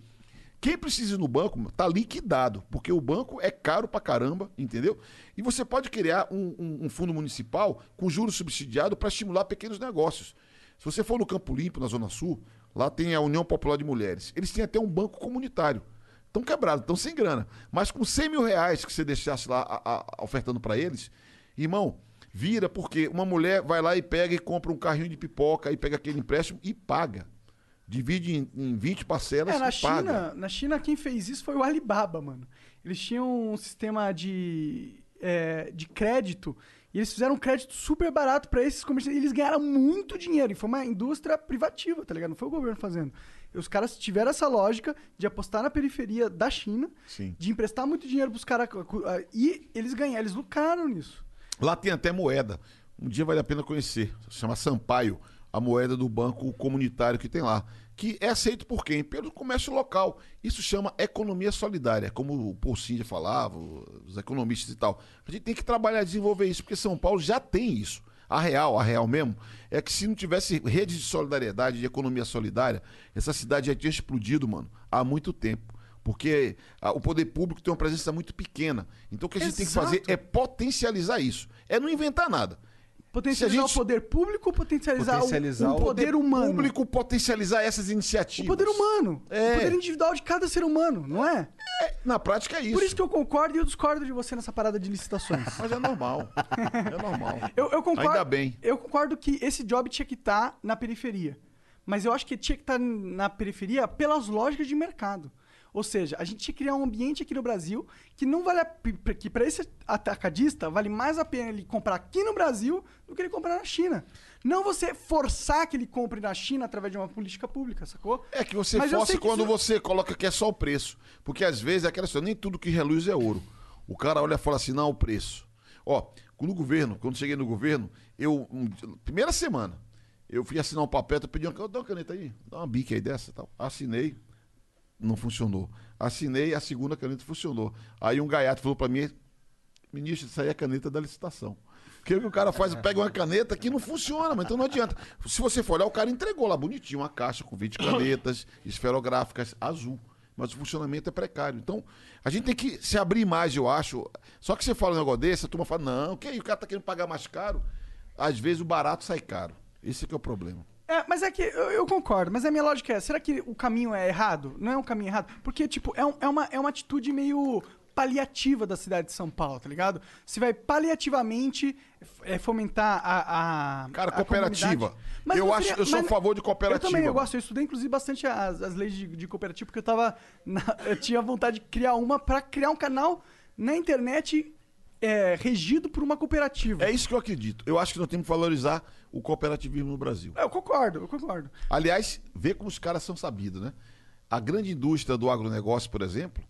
Quem precisa ir no banco tá liquidado, porque o banco é caro pra caramba, entendeu? E você pode criar um, um- um fundo municipal com juros subsidiados para estimular pequenos negócios. Se você for no Campo Limpo, na Zona Sul, lá tem a União Popular de Mulheres. Eles têm até um banco comunitário. Estão quebrados, estão sem grana. Mas com 100 mil reais que você deixasse lá a- a- ofertando para eles, irmão, vira, porque uma mulher vai lá e pega e compra um carrinho de pipoca e pega aquele empréstimo e paga. Divide em, em 20 parcelas É, na e paga. China, na China quem fez isso foi o Alibaba, mano. Eles tinham um sistema de, é, de crédito e eles fizeram um crédito super barato pra esses comerciantes. E eles ganharam muito dinheiro. E foi uma indústria privativa, tá ligado? Não foi o governo fazendo. Os caras tiveram essa lógica de apostar na periferia da China, Sim. de emprestar muito dinheiro pros caras. E eles ganharam, eles lucraram nisso. Lá tem até moeda. Um dia vale a pena conhecer. Se chama Sampaio, a moeda do banco comunitário que tem lá. Que é aceito por quem? Pelo comércio local. Isso chama economia solidária, como o já falava, os economistas e tal. A gente tem que trabalhar e desenvolver isso, porque São Paulo já tem isso. A real, a real mesmo, é que se não tivesse rede de solidariedade, de economia solidária, essa cidade já tinha explodido, mano, há muito tempo. Porque ah, o poder público tem uma presença muito pequena. Então o que a gente tem que fazer Exato. é potencializar isso. É não inventar nada. Potencializar gente- o poder público ou potencializar, o- Potencializar o, o poder humano? Público potencializar essas O iniciativas. poder humano. É. O poder individual de cada ser humano, não é? É, na prática é isso. Por isso que eu concordo e eu discordo de você nessa parada de licitações. Mas é normal. É normal. Eu, eu concordo. Ainda bem. Eu concordo que esse job tinha que estar na periferia. Mas eu acho que tinha que estar na periferia pelas lógicas de mercado. Ou seja, a gente tinha que criar um ambiente aqui no Brasil que não vale a, que para esse atacadista vale mais a pena ele comprar aqui no Brasil do que ele comprar na China. Não você forçar que ele compre na China através de uma política pública, sacou? É que você Mas força que quando isso- você coloca que é só o preço. Porque às vezes é aquela história, nem tudo que reluz é ouro. O cara olha e fala assim, não, o preço. Ó, no governo, quando cheguei no governo, eu. um, primeira semana, eu fui assinar um papel, eu pedi uma, dá uma caneta aí, dá uma bique aí dessa tal. Assinei, não funcionou. Assinei, a segunda caneta funcionou. Aí um gaiato falou pra mim, ministro, isso aí é a caneta da licitação. Porque o que o cara faz? Pega uma caneta que não funciona, mas então não adianta. Se você for olhar, o cara entregou lá bonitinho uma caixa com 20 canetas esferográficas azul. Mas o funcionamento é precário. Então, a gente tem que se abrir mais, eu acho. Só que você fala um negócio desse, a turma fala, não, que aí, o cara tá querendo pagar mais caro. Às vezes o barato sai caro. Esse que é o problema. É, mas é que eu, eu concordo, mas a minha lógica é, será que o caminho é errado? Não é um caminho errado? Porque, tipo, é, um- é uma, é uma atitude meio paliativa da cidade de São Paulo, tá ligado? Você vai paliativamente é, fomentar a, a Cara, a cooperativa. comunidade. Eu acho- eu sou a mas- favor de cooperativa, Eu também, eu gosto. Eu estudei, inclusive, bastante as, as leis de, de cooperativa, porque eu tava... na- eu tinha vontade de criar uma pra criar um canal na internet é, regido por uma cooperativa. É isso que eu acredito. Eu acho que nós temos que valorizar o cooperativismo no Brasil. Eu concordo, eu concordo. Aliás, vê como os caras são sabidos, né? A grande indústria do agronegócio, por exemplo,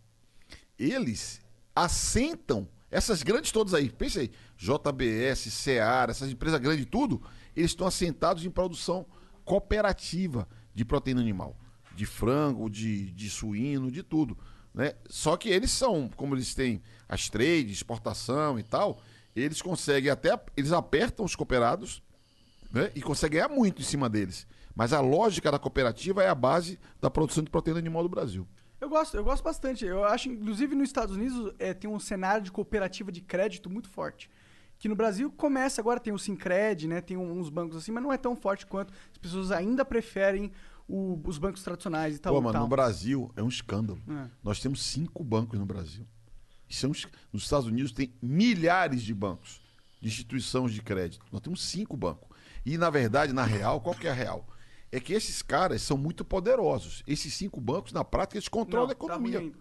eles assentam essas grandes todas aí. Pensa aí, JBS, Seara, essas empresas grandes tudo, eles estão assentados em produção cooperativa de proteína animal, de frango, de, de suíno, de tudo, né? Só que eles são, como eles têm as trades, exportação e tal, eles conseguem até eles apertam os cooperados né? e consegue ganhar muito em cima deles. Mas a lógica da cooperativa é a base da produção de proteína animal do Brasil. Eu gosto, eu gosto bastante. Eu acho, inclusive, nos Estados Unidos é, tem um cenário de cooperativa de crédito muito forte. Que no Brasil começa agora, tem o Sincred, né? Tem uns bancos assim, mas não é tão forte quanto. As pessoas ainda preferem o- os bancos tradicionais e tal. Pô, mano, tal. no Brasil é um escândalo. É. Nós temos cinco bancos no Brasil. Isso é nos Estados Unidos tem milhares de bancos, de instituições de crédito. Nós temos cinco bancos. E, na verdade, na real, qual que é a real? É que esses caras são muito poderosos. Esses cinco bancos, na prática, eles controlam Não, a tá economia. ainda.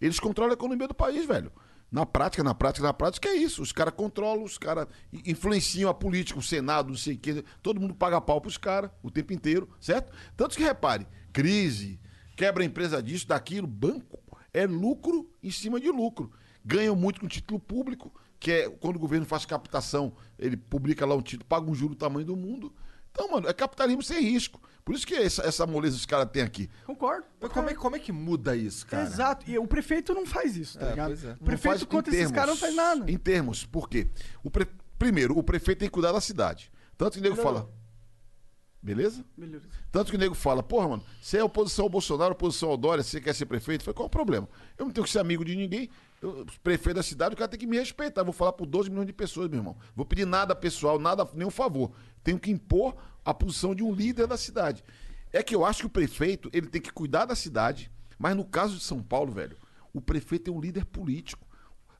Eles controlam a economia do país, velho. Na prática, na prática, na prática é isso. Os caras controlam, os caras influenciam a política, o Senado, não sei o quê. Todo mundo paga pau pros caras o tempo inteiro, certo? Tanto que repare, crise, quebra a empresa disso, daquilo, banco é lucro em cima de lucro. Ganham muito com título público, que é quando o governo faz captação, ele publica lá um título, paga um juro do tamanho do mundo. Então, mano, é capitalismo sem risco. Por isso que essa, essa moleza os caras têm aqui. Concordo. Mas como é, como é que muda isso, cara? Exato. E o prefeito não faz isso, tá É, ligado? é. O prefeito contra esses caras não faz nada. Em termos, por quê? O pre- Primeiro, o prefeito tem que cuidar da cidade. Tanto que o nego Não. fala. Beleza? Beleza. Tanto que o nego fala, porra, mano, você é oposição ao Bolsonaro, oposição ao Dória, você quer ser prefeito? Falei, qual o problema? Eu não tenho que ser amigo de ninguém. Eu, prefeito da cidade, o cara tem que me respeitar. Eu vou falar por 12 milhões de pessoas, meu irmão. Vou pedir nada pessoal, nada, nenhum favor. Tenho que impor a posição de um líder da cidade. É que eu acho que o prefeito, ele tem que cuidar da cidade, mas no caso de São Paulo, velho, o prefeito é um líder político.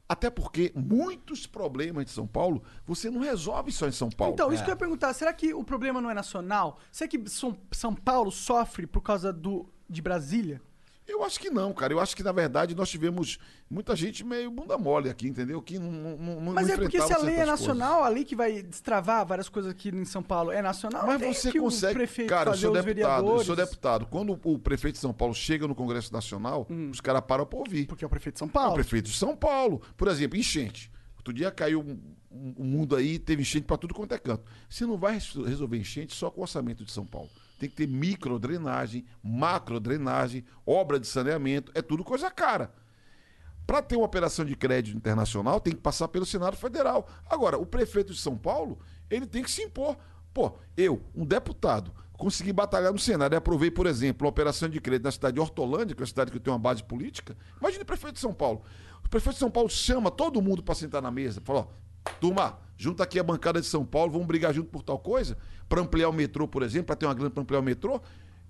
Até porque muitos problemas de São Paulo, você não resolve só em São Paulo. Então, isso que eu ia perguntar, será que o problema não é nacional? Será que São, São Paulo sofre por causa do, de Brasília? Eu acho que não, cara. Eu acho que, na verdade, nós tivemos muita gente meio bunda mole aqui, entendeu? Que não, não, não Mas é porque se a lei é nacional, a lei que vai destravar várias coisas aqui em São Paulo é nacional, Mas você que o consegue. prefeito Cara, eu sou os deputado. Eu sou deputado. Quando o prefeito de São Paulo chega no Congresso Nacional, os caras param pra ouvir. Hum. Porque é o prefeito de São É o Paulo. prefeito de São Paulo. Por exemplo, enchente. Outro dia caiu um, um- um mundo aí, teve enchente pra tudo quanto é canto. Você não vai res- resolver enchente só com o orçamento de São Paulo. Tem que ter microdrenagem, macrodrenagem, obra de saneamento, é tudo coisa cara. Para ter uma operação de crédito internacional, tem que passar pelo Senado Federal. Agora, o prefeito de São Paulo, ele tem que se impor. Pô, eu, um deputado, consegui batalhar no Senado e aprovei, por exemplo, uma operação de crédito na cidade de Hortolândia, que é uma cidade que tem uma base política. Imagine o prefeito de São Paulo. O prefeito de São Paulo chama todo mundo para sentar na mesa, fala, ó, turma, junta aqui a bancada de São Paulo, vamos brigar junto por tal coisa, para ampliar o metrô, por exemplo, para ter uma grana para ampliar o metrô.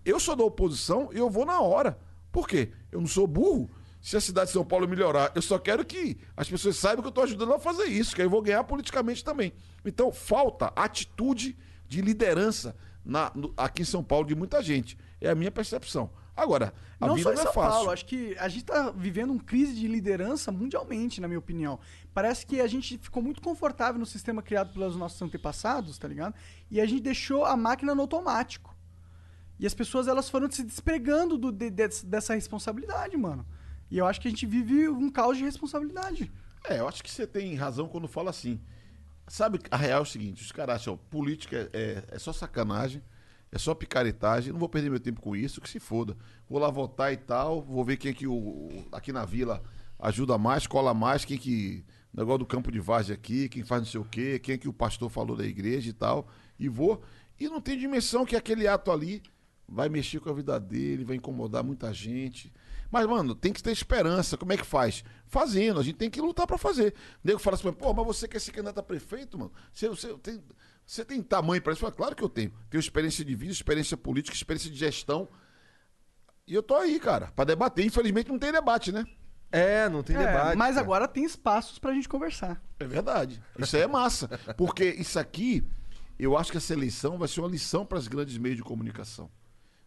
Eu sou da oposição e eu vou na hora. Por quê? Eu não sou burro. Se a cidade de São Paulo melhorar, eu só quero que as pessoas saibam que eu estou ajudando a fazer isso, que aí eu vou ganhar politicamente também. Então, falta atitude de liderança na- no- aqui em São Paulo de muita gente. É a minha percepção. Agora, a não vida só em não é São fácil. Paulo, acho que a gente tá vivendo uma crise de liderança mundialmente, na minha opinião. Parece que a gente ficou muito confortável no sistema criado pelos nossos antepassados, tá ligado? E a gente deixou a máquina no automático. E as pessoas elas foram se despregando do- de- de- dessa responsabilidade, mano. E eu acho que a gente vive um caos de responsabilidade. É, eu acho que você tem razão quando fala assim. Sabe, a real é o seguinte: os caras acham, política é, é só sacanagem, é só picaretagem, não vou perder meu tempo com isso, que se foda. Vou lá votar e tal, vou ver quem é que o, aqui na vila ajuda mais, cola mais, quem que. Negócio do campo de várzea aqui, quem faz não sei o quê, quem é que o pastor falou da igreja e tal. E vou. E não tem dimensão que aquele ato ali vai mexer com a vida dele, vai incomodar muita gente. Mas, mano, tem que ter esperança. Como é que faz? Fazendo. A gente tem que lutar pra fazer. O nego fala assim, pô, mas você quer ser candidato a prefeito, mano? Você, você, tem, você tem tamanho pra isso? Falo, claro que eu tenho. Tenho experiência de vida, experiência política, experiência de gestão. E eu tô aí, cara, pra debater. Infelizmente não tem debate, né? É, não tem É, debate. mas cara. agora tem espaços pra gente conversar. É verdade. Isso aí é massa. Porque isso aqui, eu acho que essa eleição vai ser uma lição para os grandes meios de comunicação.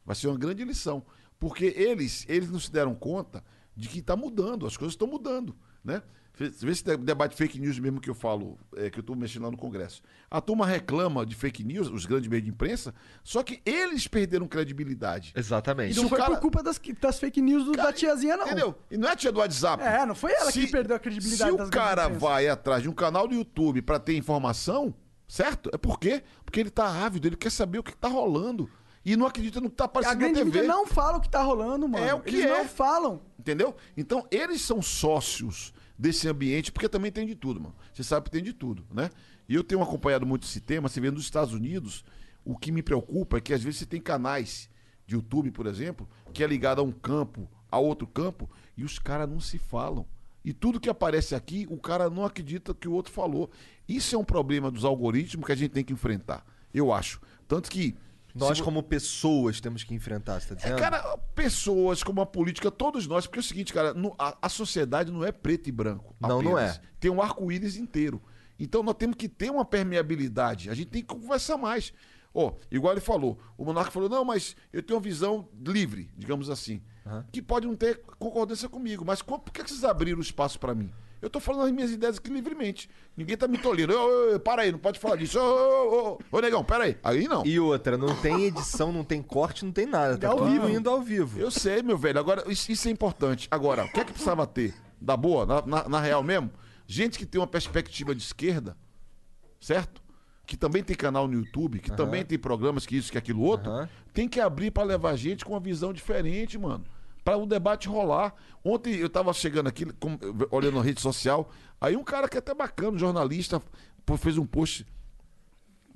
Vai ser uma grande lição. Porque eles, eles não se deram conta de que está mudando, as coisas estão mudando. Né? Você vê esse de- debate fake news mesmo que eu falo, é, que eu estou mexendo lá no Congresso. A turma reclama de fake news, os grandes meios de imprensa, só que eles perderam credibilidade. Exatamente. E Se não foi cara- por culpa das, das fake news do- da tiazinha, não. Entendeu? E não é a tia do WhatsApp. É, não foi ela que perdeu a credibilidade Se das o cara vai atrás de um canal do YouTube pra ter informação, certo? É por quê? Porque ele tá ávido, ele quer saber o que tá rolando. E não acredita no que tá A aparecendo grande na TV. mídia não fala o que tá rolando, mano. É o que Eles é. não falam. Entendeu? Então, eles são sócios desse ambiente, porque também tem de tudo, mano. Você sabe que tem de tudo, né? E eu tenho acompanhado muito esse tema, você vê nos Estados Unidos, o que me preocupa é que às vezes você tem canais de YouTube, por exemplo, que é ligado a um campo, a outro campo, e os caras não se falam. E tudo que aparece aqui, o cara não acredita que o outro falou. Isso é um problema dos algoritmos que a gente tem que enfrentar, eu acho. Tanto que. Nós, se como pessoas, temos que enfrentar, você tá é, dizendo? cara, pessoas como a política, todos nós, porque é o seguinte, cara, no- a, a sociedade não é preto e branco. Não, não é. Tem um arco-íris inteiro. Então nós temos que ter uma permeabilidade. A gente tem que conversar mais. Ó, igual ele falou, o Monarca falou, não, mas eu tenho uma visão livre, digamos assim, que pode não ter concordância comigo, mas por que vocês abriram o espaço pra mim? Eu tô falando as minhas ideias aqui livremente. Ninguém tá me tolhendo. Ô, ô, ô, para aí, não pode falar disso. Ô, ô, ô, ô, ô, negão, pera aí. Aí não. E outra, não tem edição, não tem corte, não tem nada. Tá ao vivo. indo ao vivo. Eu sei, meu velho. Agora, isso, isso é importante. Agora, o que é que precisava ter? Da boa, na, na- na real mesmo? Gente que tem uma perspectiva de esquerda, certo? Que também tem canal no YouTube, que também tem programas que isso, que aquilo outro, Aham. tem que abrir pra levar gente com uma visão diferente, mano. Pra o debate rolar. Ontem eu tava chegando aqui, com- olhando na rede social, aí um cara que é até bacana, um jornalista, fez um post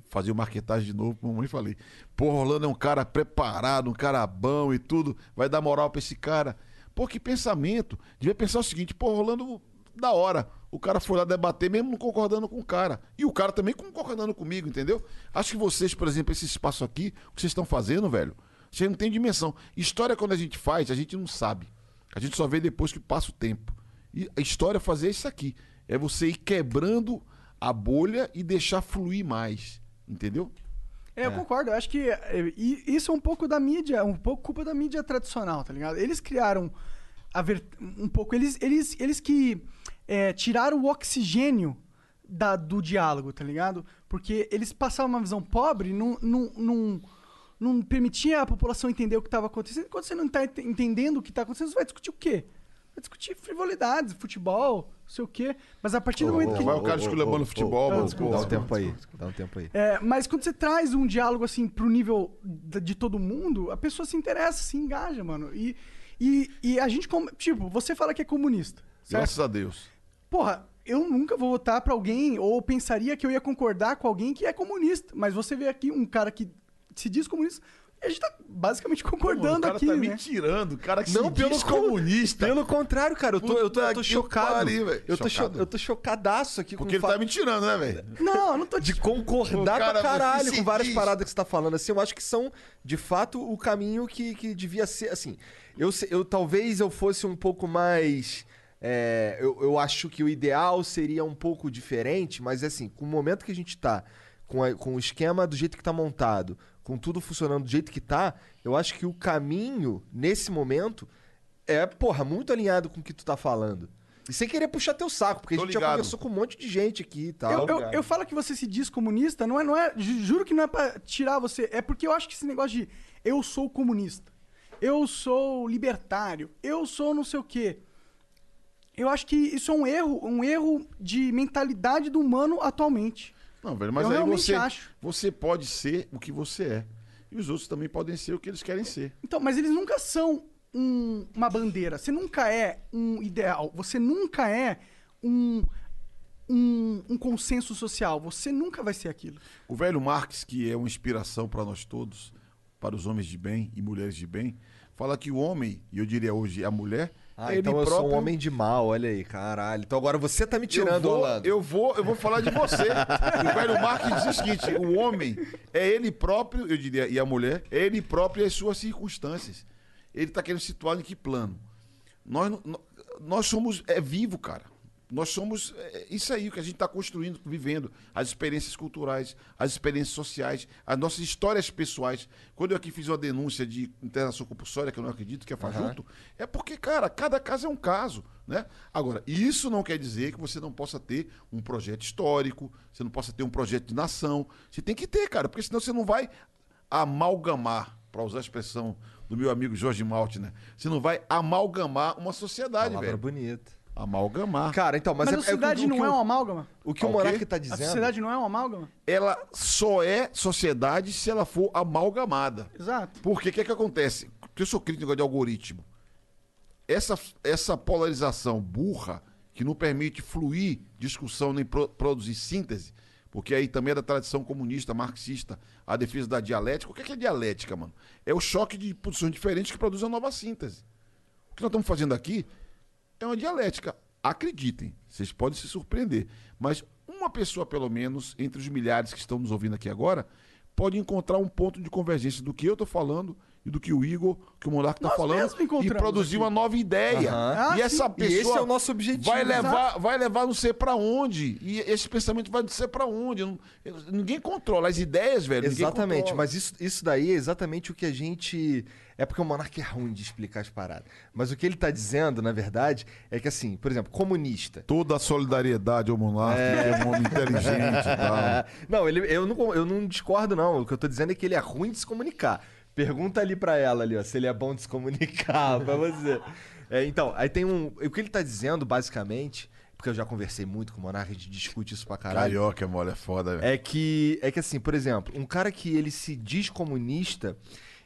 fazer o marketagem de novo, eu falei. Pô, Rolando é um cara preparado, um cara bom e tudo, vai dar moral pra esse cara. Pô, que pensamento. Devia pensar o seguinte, pô, Rolando, da hora. O cara foi lá debater, mesmo não concordando com o cara. E o cara também concordando comigo, entendeu? Acho que vocês, por exemplo, esse espaço aqui, o que vocês estão fazendo, velho, vocês não tem dimensão. História, quando a gente faz, a gente não sabe. A gente só vê depois que passa o tempo. E a história é fazer isso aqui. É você ir quebrando a bolha e deixar fluir mais. Entendeu? É, eu concordo. Eu acho que é, e isso é um pouco da mídia, um pouco culpa da mídia tradicional, tá ligado? Eles criaram a ver- um pouco. Eles, eles, eles que é, tiraram o oxigênio da- do diálogo, tá ligado? Porque eles passavam uma visão pobre, não, não, não, não permitia a população entender o que estava acontecendo. Quando você não está entendendo o que está acontecendo, você vai discutir o quê? Vai discutir frivolidades, futebol, não sei o quê. Mas a partir do momento que. vai o cara esculhambando futebol, mano. Dá Pô, um tempo aí. Dá um tempo aí. É, mas quando você traz um diálogo assim pro nível de todo mundo, a pessoa se interessa, se engaja, mano. E, e, e a gente, como- tipo, você fala que é comunista, certo? Graças a Deus. Porra, eu nunca vou votar pra alguém, ou pensaria que eu ia concordar com alguém que é comunista. Mas você vê aqui um cara que se diz comunista, e a gente tá basicamente concordando o cara aqui, tá né? me tirando. O cara que Não, se pelo diz comunista. Pelo contrário, cara, eu tô, eu tô, eu tô chocado. velho. eu, tô cho- Chocado. eu tô chocadaço aqui Porque com ele o fa- tá me tirando, né, velho? Não, eu não tô de te... concordar cara, pra caralho com várias diz. paradas que você tá falando. Assim, eu acho que são, de fato, o caminho que, que devia ser. Assim, eu, eu talvez eu fosse um pouco mais. é, eu, eu acho que o ideal seria um pouco diferente, mas assim, com o momento que a gente tá, com, a- com o esquema do jeito que tá montado, com tudo funcionando do jeito que tá, eu acho que o caminho, nesse momento, é, porra, muito alinhado com o que tu tá falando. E sem querer puxar teu saco, porque Tô a gente já ligado. conversou com um monte de gente aqui e tal. Eu, eu, eu falo que você se diz comunista, não é, não é. ju- Juro que não é pra tirar você. É porque eu acho que esse negócio de eu sou comunista, eu sou libertário, eu sou não sei o quê. Eu acho que isso é um erro, um erro de mentalidade do humano atualmente. Não, velho, mas Eu aí você, acho. você pode ser o que você é. E os outros também podem ser o que eles querem ser. Então, mas eles nunca são um- uma bandeira. Você nunca é um ideal. Você nunca é um, um, um consenso social. Você nunca vai ser aquilo. O velho Marx, que é uma inspiração para nós todos, para os homens de bem e mulheres de bem, fala que o homem, e eu diria hoje a mulher, Ah, é então ele eu próprio. sou um homem de mal, olha aí, caralho. Então agora você tá me tirando, eu vou, Orlando. Eu vou, eu vou falar de você. o velho Marx diz o seguinte: o homem é ele próprio, eu diria, e a mulher, é ele próprio e as suas circunstâncias. Ele está querendo situar em que plano? Nós, nós somos é vivo, cara. Nós somos é, isso aí, que a gente está construindo, vivendo. As experiências culturais, as experiências sociais, as nossas histórias pessoais. Quando eu aqui fiz uma denúncia de internação compulsória, que eu não acredito que é fajuto, é porque, cara, cada caso é um caso. Né? Agora, isso não quer dizer que você não possa ter um projeto histórico, você não possa ter um projeto de nação. Você tem que ter, cara, porque senão você não vai amalgamar, para usar a expressão do meu amigo Jorge Malte, né? Você não vai amalgamar uma sociedade, Palavra velho. bonita. Amalgamar. Cara, então, mas, Mas, é, a é o sociedade o que não é o- uma amálgama? O que o Ah, o Monark quê? tá A dizendo. sociedade não é uma amálgama? ela só é sociedade se ela for amalgamada. Exato. Porque o que, é que acontece? Porque eu sou crítico de algoritmo. Essa, essa polarização burra, que não permite fluir discussão nem pro- produzir síntese, porque aí também é da tradição comunista, marxista, a defesa da dialética. O que é, que é dialética, mano? É o choque de posições diferentes que produz a nova síntese. O que nós estamos fazendo aqui é uma dialética. Acreditem, vocês podem se surpreender. Mas uma pessoa, pelo menos, entre os milhares que estão nos ouvindo aqui agora, pode encontrar um ponto de convergência do que eu estou falando e do que o Igor, que o Monarca está Nós falando, e produzir aqui. uma nova ideia. Aham. Ah, e essa sim. E esse pessoa é o nosso objetivo. vai levar, vai levar não sei para onde. E esse pensamento vai ser para onde. Ninguém controla as ideias, velho. Exatamente, mas isso, isso daí é exatamente o que a gente. É porque o Monark é ruim de explicar as paradas. Mas o que ele tá dizendo, na verdade, é que assim, por exemplo, comunista. Toda a solidariedade ao Monarca, que é um homem inteligente e tal. Não, ele, eu, não, eu não discordo, não. O que eu tô dizendo é que ele é ruim de se comunicar. Pergunta ali pra ela ali, ó, se ele é bom de se comunicar pra você. É, então, aí tem um. O que ele tá dizendo, basicamente, porque eu já conversei muito com o Monark, a gente discute isso pra caralho. Carioca mole, é foda, velho. É que, é que assim, por exemplo, um cara que ele se diz comunista,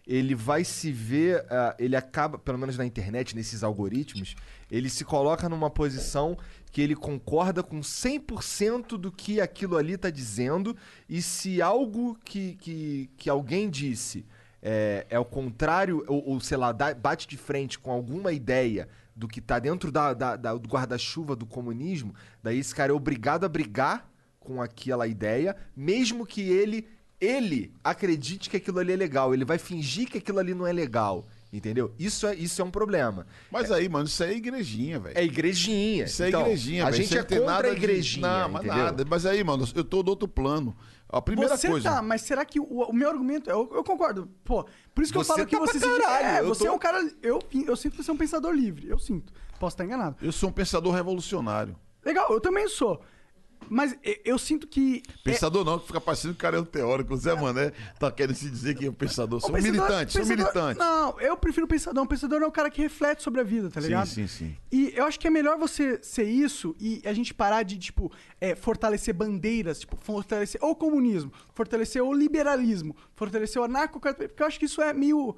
ele vai se ver, ah, ele acaba, pelo menos na internet, nesses algoritmos, ele se coloca numa posição que ele concorda com 100% do que aquilo ali tá dizendo, e se algo que, que, que alguém disse é, é o contrário, ou, ou, sei lá, bate de frente com alguma ideia do que tá dentro da, da- da- do guarda-chuva do comunismo, daí esse cara é obrigado a brigar com aquela ideia, mesmo que ele ele acredite que aquilo ali é legal, ele vai fingir que aquilo ali não é legal, entendeu? Isso é isso é um problema. Mas aí, mano, isso é igrejinha, velho. É igrejinha. Isso é Então, igrejinha, A velho. gente Isso aí é contra nada a de- igrejinha, Não, mas entendeu? nada. Mas aí, mano, eu tô do outro plano. A primeira você coisa. tá, mas será que o, o meu argumento. Eu, eu concordo. Pô, por isso que Você eu falo que tá pra você se. caralho, é, você tô- é um cara. Eu, eu sinto que você é um pensador livre. Eu sinto. Posso estar enganado. Eu sou um pensador revolucionário. Legal, eu também sou. Mas eu, sinto que. é- Pensador não, que fica parecendo que o cara é um teórico. O Zé Mané tá querendo se dizer que é um pensador. Sou um pensador- militante, sou um pensador- militante. Não, eu prefiro pensador. O pensador é o cara que reflete sobre a vida, tá Sim, ligado? sim, sim. E eu acho que é melhor você ser isso e a gente parar de, tipo, é, fortalecer bandeiras, tipo, fortalecer o comunismo, fortalecer o liberalismo, fortalecer o anarcocapitalismo, porque eu acho que isso é meio.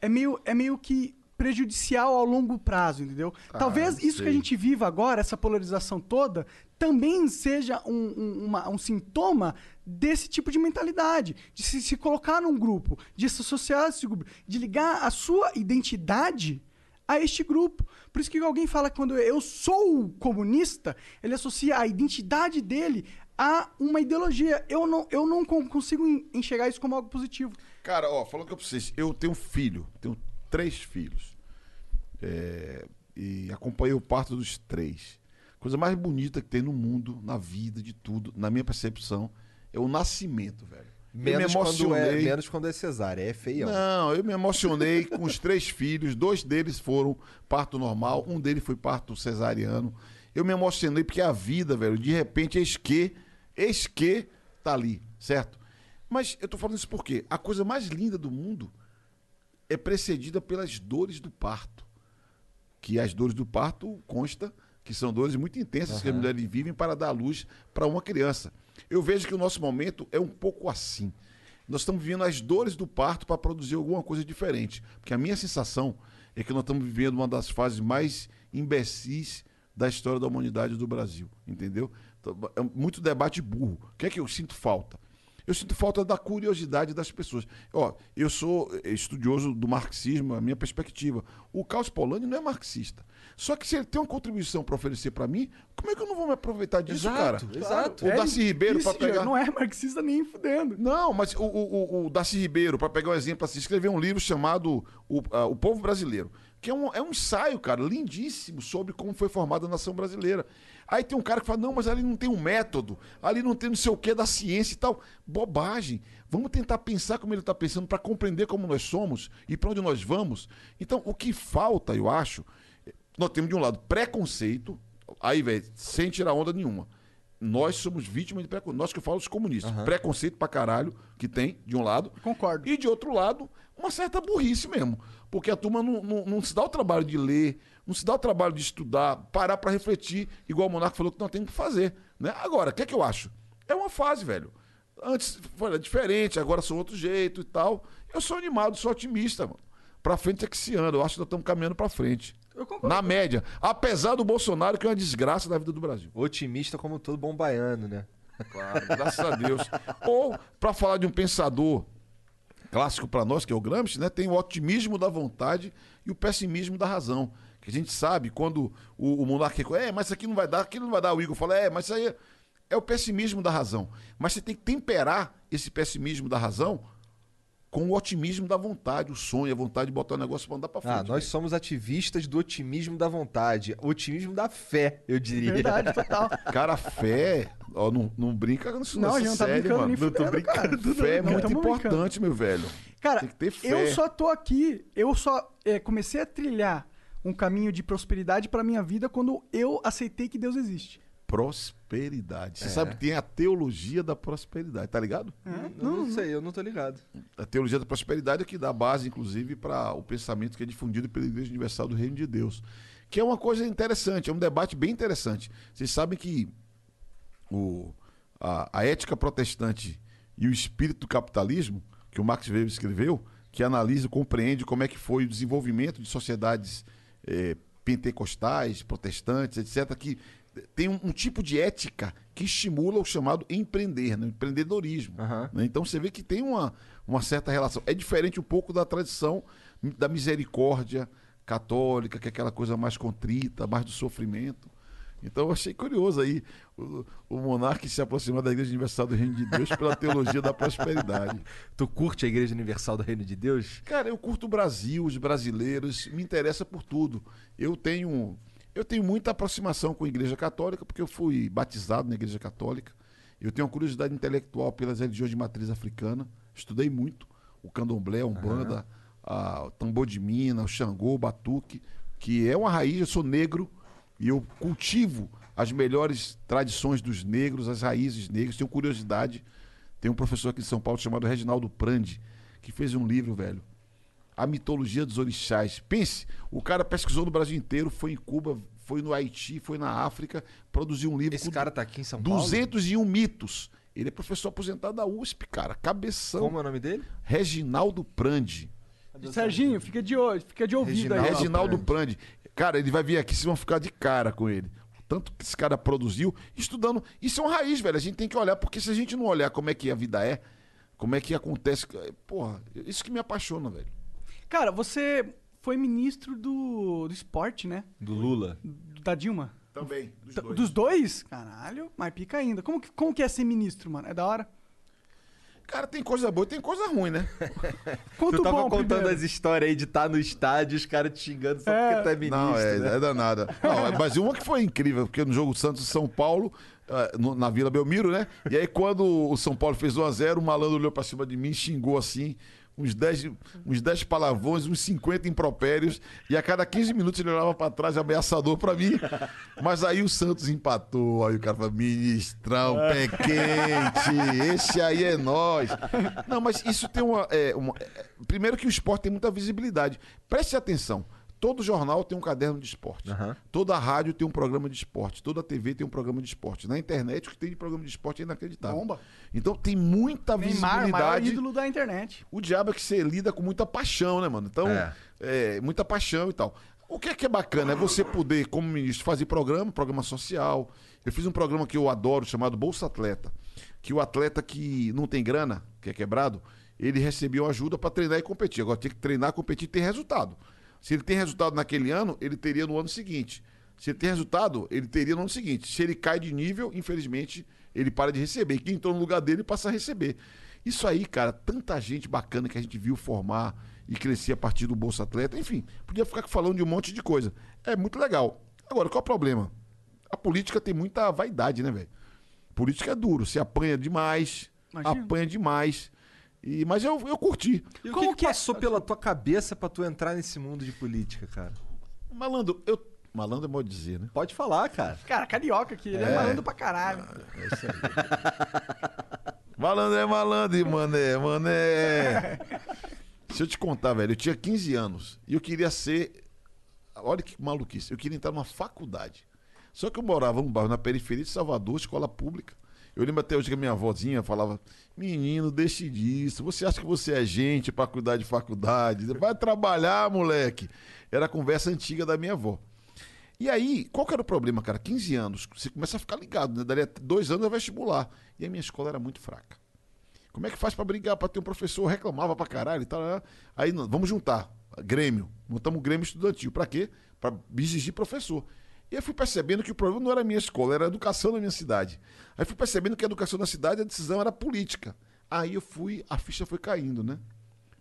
É meio, é meio que prejudicial ao longo prazo, entendeu? Talvez não isso que a sei. gente viva agora, essa polarização toda, também seja um, um- uma- um sintoma desse tipo de mentalidade, de se, se colocar num grupo, de se associar a esse grupo, de ligar a sua identidade a este grupo. Por isso que alguém fala que quando eu sou comunista, ele associa a identidade dele a uma ideologia. Eu não, eu não con- consigo en- enxergar isso como algo positivo. Cara, ó, falando que eu preciso. Eu tenho um filho, tenho três filhos. É, e acompanhei o parto dos três. Coisa mais bonita que tem no mundo, na vida, de tudo, na minha percepção, é o nascimento, velho. eu me Menos quando, é, menos quando é cesárea, é feião. Não, eu me emocionei com os três filhos. Dois deles foram parto normal, um deles foi parto cesariano. Eu me emocionei porque a vida, velho, de repente, eis que, eis que tá ali, certo? Mas eu tô falando isso porque a coisa mais linda do mundo é precedida pelas dores do parto. Que as dores do parto consta que são dores muito intensas que as mulheres vivem para dar luz para uma criança. Eu vejo que o nosso momento é um pouco assim. Nós estamos vivendo as dores do parto para produzir alguma coisa diferente. Porque a minha sensação é que nós estamos vivendo uma das fases mais imbecis da história da humanidade do Brasil. Entendeu? Então, É muito debate burro. O que é que eu sinto falta? Eu sinto falta da curiosidade das pessoas. Ó, eu sou estudioso do marxismo, a minha perspectiva. O Carlos Polanyi não é marxista. Só que se ele tem uma contribuição para oferecer para mim, como é que eu não vou me aproveitar disso, Exato, cara? exato. O Darcy Ribeiro para pegar. não é marxista nem fudendo. Não, mas o, o, o- Darcy Ribeiro, para pegar um exemplo assim, escreveu um livro chamado O, ah, o Povo Brasileiro, que é um, é um ensaio, cara, lindíssimo sobre como foi formada a nação brasileira. Aí tem um cara que fala, não, mas ali não tem um método, ali não tem não sei o que da ciência e tal. Bobagem. Vamos tentar pensar como ele está pensando para compreender como nós somos e para onde nós vamos. Então, o que falta, eu acho, nós temos de um lado preconceito, aí, velho, sem tirar onda nenhuma. Nós somos vítimas de preconceito. Nós que eu falo os comunistas. Preconceito pra caralho que tem, de um lado. Concordo. E de outro lado, uma certa burrice mesmo. Porque a turma não, não, não se dá o trabalho de ler, não se dá o trabalho de estudar, parar pra refletir, igual o Monarca falou que nós temos que fazer. Né? Agora, o que é que eu acho? É uma fase, velho. Antes foi diferente, agora sou outro jeito e tal. Eu sou animado, sou otimista, mano. Pra frente é que se anda. Eu acho que nós estamos caminhando pra frente. Eu concordo. Na média. Apesar do Bolsonaro, que é uma desgraça na vida do Brasil. Otimista como todo bom baiano, né? Claro, graças a Deus. Ou, pra falar de um pensador clássico pra nós, que é o Gramsci, né? Tem o otimismo da vontade e o pessimismo da razão. Que a gente sabe quando o, o monarca é, mas isso aqui não vai dar, aquilo não vai dar. O Igor fala, é, mas isso aí é o pessimismo da razão. Mas você tem que temperar esse pessimismo da razão com o otimismo da vontade, o sonho, a vontade de botar o negócio pra andar pra frente. Ah, nós somos ativistas do otimismo da vontade. Otimismo da fé, eu diria. Verdade, total. Cara, fé, ó, não, não brinca com isso Não, a nessa gente não tá série, brincando mano. nem Não tô brincando. cara. Fé é muito tamo brincando. importante, meu velho. Cara, Tem que ter fé. eu só tô aqui, eu só é, comecei a trilhar um caminho de prosperidade pra minha vida quando eu aceitei que Deus existe. Prosperidade. Você sabe que tem a teologia da prosperidade, tá ligado? Eu não, sei, eu não tô ligado. A teologia da prosperidade é que dá base, inclusive, para o pensamento que é difundido pela Igreja Universal do Reino de Deus. Que é uma coisa interessante, é um debate bem interessante. Vocês sabem que o, a, a ética protestante e o espírito do capitalismo, que o Max Weber escreveu, que analisa e compreende como é que foi o desenvolvimento de sociedades eh, pentecostais, protestantes, etc., que tem um, um tipo de ética que estimula o chamado empreender, né? empreendedorismo. Aham. né? Então você vê que tem uma, uma certa relação. É diferente um pouco da tradição da misericórdia católica, que é aquela coisa mais contrita, mais do sofrimento. Então eu achei curioso aí o, o monarca se aproximar da Igreja Universal do Reino de Deus pela teologia da prosperidade. Tu curte a Igreja Universal do Reino de Deus? Cara, eu curto o Brasil, os brasileiros, me interessa por tudo. Eu tenho eu tenho muita aproximação com a Igreja Católica porque eu fui batizado na Igreja Católica. Eu tenho uma curiosidade intelectual pelas religiões de matriz africana. Estudei muito o candomblé, a umbanda, a, o tambor de mina, o xangô, o batuque, que é uma raiz. Eu sou negro e eu cultivo as melhores tradições dos negros, as raízes negras. Tenho curiosidade. Tem um professor aqui de São Paulo chamado Reginaldo Prandi, que fez um livro, velho. A mitologia dos orixás. Pense, o cara pesquisou no Brasil inteiro, foi em Cuba, foi no Haiti, foi na África, produziu um livro Esse com cara tá aqui em São Paulo? 201 mitos. Ele é professor aposentado da USP, cara. Cabeção. Como é o nome dele? Reginaldo Prandi. Serginho, fica de olho, fica de ouvido aí. Reginaldo Reginaldo Prandi. Cara, ele vai vir aqui, vocês vão ficar de cara com ele. Tanto que esse cara produziu, estudando. Isso é uma raiz, velho. A gente tem que olhar, porque se a gente não olhar como é que a vida é, como é que acontece. Porra, isso que me apaixona, velho. Cara, você foi ministro do, do esporte, né? Do Lula. Da Dilma. Também, dos T- Dos dois? Caralho, mas pica ainda. Como que, como que é ser ministro, mano? É da hora? Cara, tem coisa boa e tem coisa ruim, né? Conta tu tava bom contando primeiro. as histórias aí de estar no estádio e os caras te xingando só porque tu é ministro, Não, é, né? é danada. Não, é- mas uma que foi incrível, porque no jogo Santos e São Paulo, no- na Vila Belmiro, né? E aí, quando o São Paulo fez 1x0, o malandro olhou pra cima de mim, xingou assim. Uns 10, uns 10 palavrões, uns 50 impropérios, e a cada 15 minutos ele olhava pra trás, ameaçador pra mim. Mas aí o Santos empatou. Aí o cara falou: ministrão, pé quente, esse aí é nós. Não, mas isso tem uma. é, uma- é, primeiro que o esporte tem muita visibilidade. Preste atenção. Todo jornal tem um caderno de esporte. Aham. Toda rádio tem um programa de esporte. Toda TV tem um programa de esporte. Na internet, o que tem de programa de esporte é inacreditável. Bomba. Então tem muita Neymar, o visibilidade. ídolo da internet. O diabo é que você lida com muita paixão, né, mano? Então, É. é, muita paixão e tal. O que é que é bacana é você poder, como ministro, fazer programa, programa social. Eu fiz um programa que eu adoro, chamado Bolsa Atleta. Que o atleta que não tem grana, que é quebrado, ele recebeu ajuda para treinar e competir. Agora tem que treinar, competir e ter resultado. Se ele tem resultado naquele ano, ele teria no ano seguinte. Se ele tem resultado, ele teria no ano seguinte. Se ele cai de nível, infelizmente, ele para de receber. Quem entrou no lugar dele passa a receber. Isso aí, cara, tanta gente bacana que a gente viu formar e crescer a partir do Bolsa Atleta. Enfim, podia ficar falando de um monte de coisa. É muito legal. Agora, qual é o problema? A política tem muita vaidade, né, velho? Política é duro. Você apanha demais, Imagina. apanha demais. E, mas eu, eu curti. E o Como que, que que é- passou pela tua cabeça pra tu entrar nesse mundo de política, cara? Malandro, eu. Malandro é modo dizer, né? Pode falar, cara. Cara, carioca aqui, ele é, malandro pra caralho. Malandro é malandro, e mané, mané. Se eu te contar, velho, eu tinha 15 anos e eu queria ser. Olha que maluquice. Eu queria entrar numa faculdade. Só que eu morava num bairro na periferia de Salvador, escola pública. Eu lembro até hoje que a minha avózinha falava: Menino, deixe disso. Você acha que você é gente pra cuidar de faculdade? Vai trabalhar, moleque. Era a conversa antiga da minha avó. E aí, qual que era o problema, cara? 15 anos, você começa a ficar ligado, né? Dali a dois anos é vestibular. E a minha escola era muito fraca. Como é que faz pra brigar, pra ter um professor? Reclamava pra caralho e tal. né? Aí, vamos juntar. Grêmio. Montamos um Grêmio estudantil. Pra quê? Pra exigir professor. E eu fui percebendo que o problema não era a minha escola, era a educação da minha cidade. Aí fui percebendo que a educação da cidade, a decisão era política. Aí eu fui, a ficha foi caindo, né?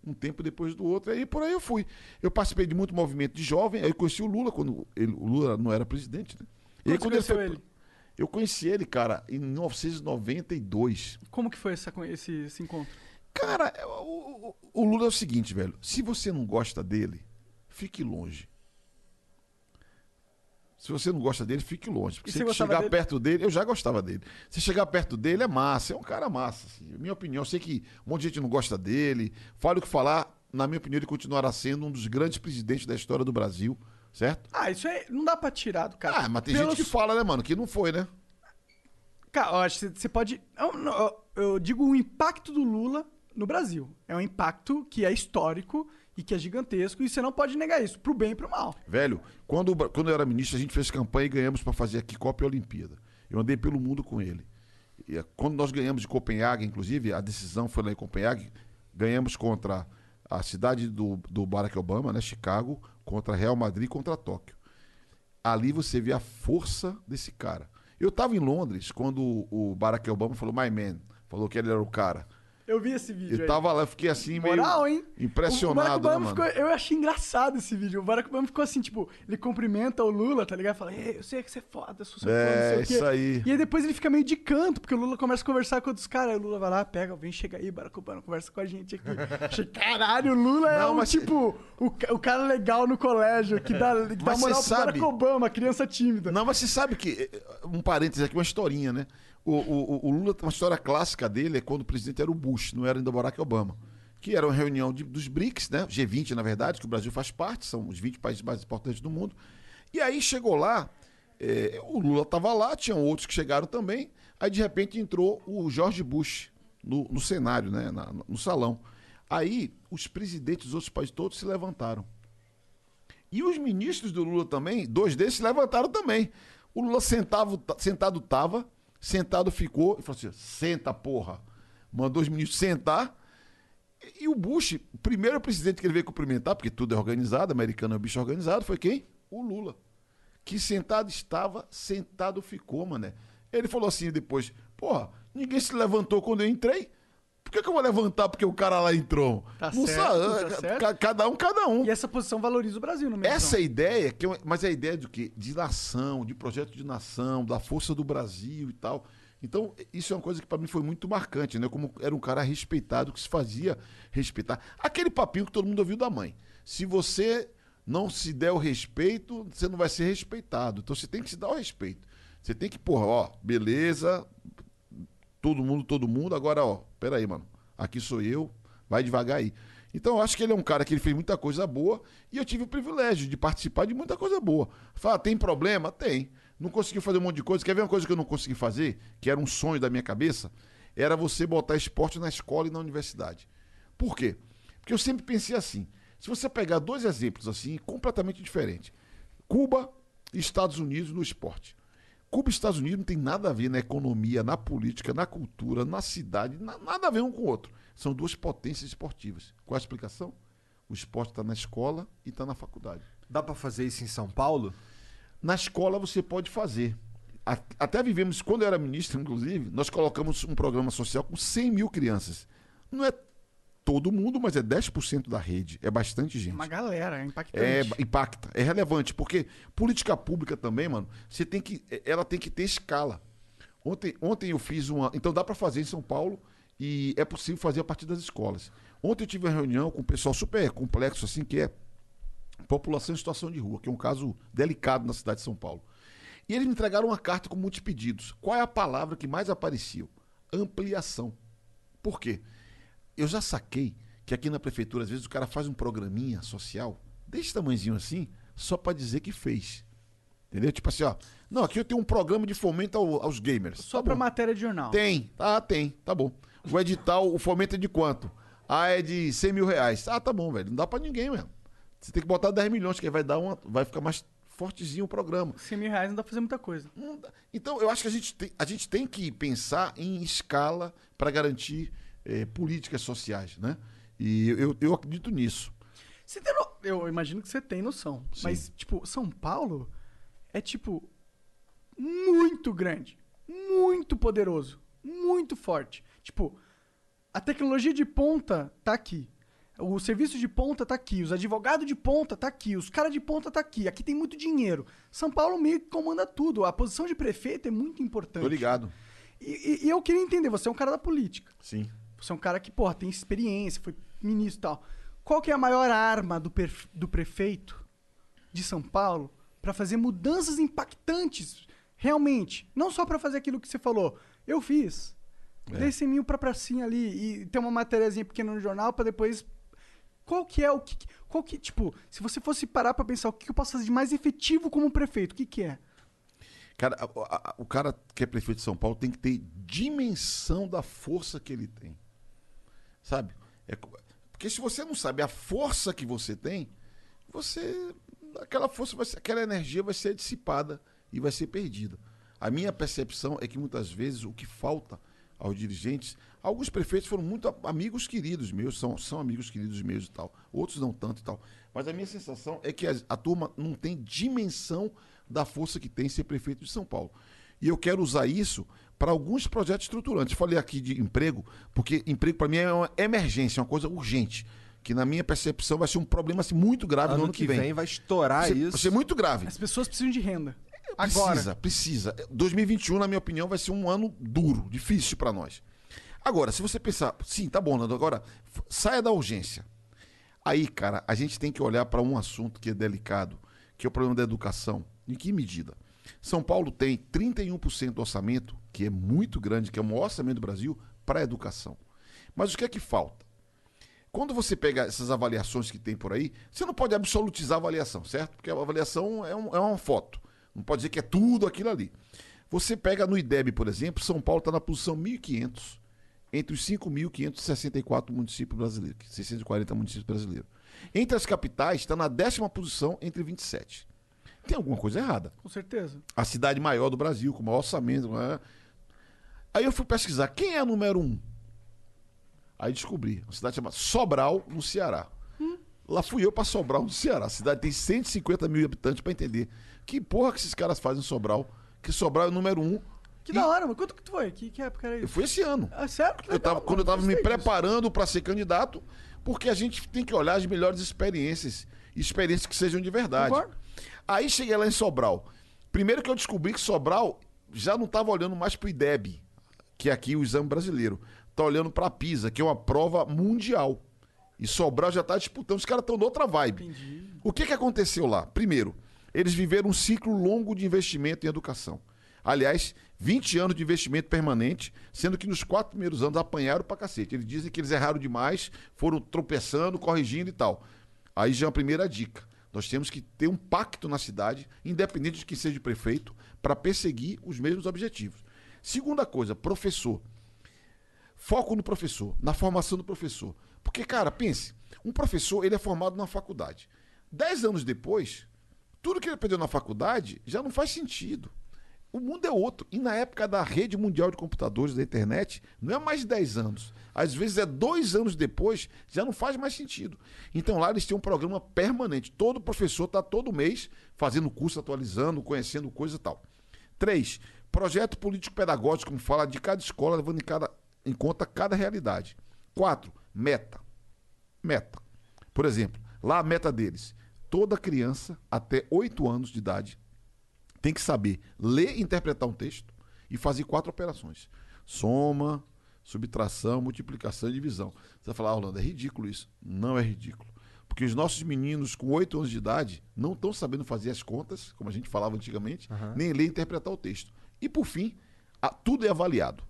um tempo depois do outro, aí por aí eu fui. Eu participei de muito movimento de jovem, aí eu conheci o Lula quando ele, o Lula não era presidente, né? E aí, Quando ele foi, ele? Eu conheci ele, cara, em 1992. Como que foi essa, esse, esse encontro? Cara, é, o, o- o Lula é o seguinte, velho. Se você não gosta dele, fique longe. Se você não gosta dele, fique longe. Porque E se chegar dele? perto dele, eu já gostava dele. Se chegar perto dele, é massa. É um cara massa. assim. Minha opinião, eu sei que um monte de gente não gosta dele. Fale o que falar. Na minha opinião, ele continuará sendo um dos grandes presidentes da história do Brasil. Certo? Ah, isso aí não dá pra tirar do cara. Ah, mas tem Pelos- gente que fala, né, mano? Que não foi, né? Cara, eu acho que você pode. Eu, eu- eu digo o impacto do Lula no Brasil. É um impacto que é histórico e que é gigantesco e você não pode negar isso, pro bem e pro mal. Velho, quando, quando eu era ministro, a gente fez campanha e ganhamos para fazer aqui Copa e Olimpíada. Eu andei pelo mundo com ele. E, eh, quando nós ganhamos de Copenhague, inclusive, a decisão foi lá em Copenhague, ganhamos contra a cidade do, do Barack Obama, né, Chicago, contra Real Madrid contra Tóquio. Ali você vê a força desse cara. Eu estava em Londres quando o Barack Obama falou, my man, falou que ele era o cara. Eu vi esse vídeo. Eu aí. tava lá, eu fiquei assim, meio Moral, hein? O impressionado, Barack né, ficou, eu achei engraçado esse vídeo. O Barack Obama ficou assim, tipo, ele cumprimenta o Lula, tá ligado? Fala, eu sei que você é foda, eu sou seu É, fã, não sei o quê. isso aí. E aí depois ele fica meio de canto, porque o Lula começa a conversar com outros caras. Aí o Lula vai lá, pega, vem, chega aí, Barack Obama, conversa com a gente aqui. achei, caralho, o Lula é Não, um, mas- tipo, o, o cara legal no colégio, que dá, que dá moral pro Barack sabe- Obama, criança tímida. Não, mas você sabe que. eh, Um parênteses aqui, uma historinha, né? O, o, o Lula, uma história clássica dele é quando o presidente era o Bush, não era ainda Barack Obama. Que era uma reunião de- dos BRICS, né? G20, na verdade, que o Brasil faz parte, são os 20 países mais importantes do mundo. E aí chegou lá, eh, o Lula estava lá, tinham outros que chegaram também. Aí de repente entrou o George Bush no, no cenário, né? Na- no salão. Aí os presidentes dos outros países todos se levantaram. E os ministros do Lula também, dois desses se levantaram também. O Lula sentava, sentado tava, sentado ficou, e falou assim: senta, porra. Mandou os ministros sentar. E, o Bush, o primeiro presidente que ele veio cumprimentar, porque tudo é organizado, americano é um bicho organizado, foi quem? O Lula. Que sentado estava, sentado ficou, mané. Ele falou assim depois: porra, ninguém se levantou quando eu entrei. Por que, que eu vou levantar porque o cara lá entrou? Tá Não certo, tá ca- Cada um, cada um. E essa posição valoriza o Brasil no meio. Essa ideia, que uma- mas é a ideia do quê? De nação, de projeto de nação, da força do Brasil e tal. Então, isso é uma coisa que para mim foi muito marcante, né? Como era um cara respeitado, que se fazia respeitar. Aquele papinho que todo mundo ouviu da mãe. Se você não se der o respeito, você não vai ser respeitado. Então você tem que se dar o respeito. Você tem que, porra, ó, beleza, todo mundo, todo mundo. Agora, ó, peraí, mano. Aqui sou eu, vai devagar aí. Então eu acho que ele é um cara que ele fez muita coisa boa e eu tive o privilégio de participar de muita coisa boa. Fala, tem problema? Tem. Não conseguiu fazer um monte de coisa. Quer ver uma coisa que eu não consegui fazer, que era um sonho da minha cabeça? Era você botar esporte na escola e na universidade. Por quê? Porque eu sempre pensei assim: se você pegar dois exemplos assim, completamente diferentes, Cuba e Estados Unidos no esporte. Cuba e Estados Unidos não tem nada a ver na economia, na política, na cultura, na cidade, na- nada a ver um com o outro. São duas potências esportivas. Qual a explicação? O esporte está na escola e está na faculdade. Dá pra fazer isso em São Paulo? Na escola você pode fazer. Até vivemos, quando eu era ministro, inclusive, nós colocamos um programa social com 100 mil crianças. Não é todo mundo, mas é 10% da rede. É bastante gente. Uma galera, é impactante. É, impacta, é relevante, porque política pública também, mano, você tem que, ela tem que ter escala. Ontem, ontem eu fiz uma, então dá para fazer em São Paulo e é possível fazer a partir das escolas. Ontem eu tive uma reunião com um pessoal super complexo assim, que é população em situação de rua, que é um caso delicado na cidade de São Paulo. E eles me entregaram uma carta com muitos pedidos. Qual é a palavra que mais apareceu? Ampliação. Por quê? Eu já saquei que aqui na prefeitura, às vezes, o cara faz um programinha social, desse tamanhozinho assim, só para dizer que fez. Entendeu? Tipo assim, ó. Não, aqui eu tenho um programa de fomento ao- aos gamers. Só Tá pra bom. matéria de jornal. Tem, ah, tem, tá bom. O edital, o fomento é de quanto? Ah, é de 100 mil reais. Ah, tá bom, velho. Não dá pra ninguém mesmo. Você tem que botar 10 milhões, que aí vai dar uma. Vai ficar mais fortezinho o programa. 100 mil reais não dá pra fazer muita coisa. Então, eu acho que a gente tem, a gente tem que pensar em escala para garantir eh, políticas sociais, né? E eu, eu acredito nisso. Você tem no... Eu imagino que você tem noção. Mas, tipo, São Paulo é, tipo, muito grande. Muito poderoso. Muito forte. Tipo, a tecnologia de ponta tá aqui. O serviço de ponta tá aqui. Os advogados de ponta tá aqui. Os caras de ponta tá aqui. Aqui tem muito dinheiro. São Paulo meio que comanda tudo. A posição de prefeito é muito importante. Tô ligado. E, e- e eu queria entender, você é um cara da política. Sim. Você é um cara que, porra, tem experiência, foi ministro e tal. Qual que é a maior arma do, do prefeito de São Paulo pra fazer mudanças impactantes, realmente? Não só pra fazer aquilo que você falou. Eu fiz. É. Dei 100 mil pra pracinha ali e ter uma matériazinha pequena no jornal pra depois... Qual que é o que... Qual que, tipo, se você fosse parar pra pensar o que eu posso fazer de mais efetivo como prefeito, o que que é? Cara, a- a- o cara que é prefeito de São Paulo tem que ter dimensão da força que ele tem. Sabe? É porque se você não sabe a força que você tem, você. Aquela força, vai ser, aquela energia vai ser dissipada e vai ser perdida. A minha percepção é que muitas vezes o que falta aos dirigentes. Alguns prefeitos foram muito amigos queridos meus, são, são amigos queridos meus e tal. Outros não tanto e tal. Mas a minha sensação é que a, a turma não tem dimensão da força que tem ser prefeito de São Paulo. E eu quero usar isso para alguns projetos estruturantes. Falei aqui de emprego, porque emprego para mim é uma emergência, é uma coisa urgente. Que na minha percepção vai ser um problema assim, muito grave no Ano ano que vem vai estourar Vai ser- isso. Vai ser muito grave. As pessoas precisam de renda. Agora. Precisa, precisa. 2021, na minha opinião, vai ser um ano duro, difícil para nós. Agora, se você pensar, sim, tá bom, Nando, agora saia da urgência. Aí, cara, a gente tem que olhar para um assunto que é delicado, que é o problema da educação. Em que medida? São Paulo tem 31% do orçamento, que é muito grande, que é o maior orçamento do Brasil, para a educação. Mas o que é que falta? Quando você pega essas avaliações que tem por aí, você não pode absolutizar a avaliação, certo? Porque a avaliação é, um- é uma foto. Não pode dizer que é tudo aquilo ali. Você pega no IDEB, por exemplo, São Paulo está na posição 1500 entre os 5.564 municípios brasileiros, 640 municípios brasileiros. Entre as capitais, está na décima posição entre 27. Tem alguma coisa errada Com certeza. a cidade maior do Brasil, com o maior orçamento. Aí eu fui pesquisar quem é a número um. Aí descobri, uma cidade chamada Sobral, no Ceará. Lá fui eu pra Sobral, no Ceará. A cidade tem 150 mil habitantes pra entender. Que porra que esses caras fazem em Sobral? Que Sobral é o número um. Que E da hora, mano. Quanto que tu foi? Que, que época era Eu isso? fui esse ano. Ah, sério? Que Eu tava, quando eu tava me preparando para ser candidato, porque a gente tem que olhar as melhores experiências, experiências que sejam de verdade. Concordo. Aí cheguei lá em Sobral. Primeiro que eu descobri que Sobral já não estava olhando mais para o IDEB, que é aqui o exame brasileiro. Tá olhando para a PISA, que é uma prova mundial. E Sobral já está disputando, os caras estão noutra vibe. O que, que aconteceu lá? Primeiro, eles viveram um ciclo longo de investimento em educação. Aliás, 20 anos de investimento permanente, sendo que nos quatro primeiros anos apanharam pra cacete. Eles dizem que eles erraram demais, foram tropeçando, corrigindo e tal. Aí já é a primeira dica. Nós temos que ter um pacto na cidade, independente de quem seja prefeito, para perseguir os mesmos objetivos. Segunda coisa, professor. Foco no professor, na formação do professor. Porque, cara, pense, um professor ele é formado na faculdade. Dez anos depois, tudo que ele aprendeu na faculdade já não faz sentido. O mundo é outro. E na época da rede mundial de computadores, da internet, não é mais de 10 anos. Às vezes é dois anos depois, já não faz mais sentido. Então lá eles têm um programa permanente. Todo professor está todo mês fazendo curso, atualizando, conhecendo coisa e tal. Três, projeto político-pedagógico, como fala, de cada escola, levando em, cada, em conta cada realidade. Quatro, meta. Meta. Por exemplo, lá a meta deles: toda criança até 8 anos de idade tem que saber ler e interpretar um texto e fazer quatro operações: soma, subtração, multiplicação e divisão. Você vai falar, ah, Orlando, é ridículo isso. Não é ridículo. Porque os nossos meninos com 8 anos de idade não estão sabendo fazer as contas, como a gente falava antigamente, nem ler e interpretar o texto. E por fim, a- tudo é avaliado.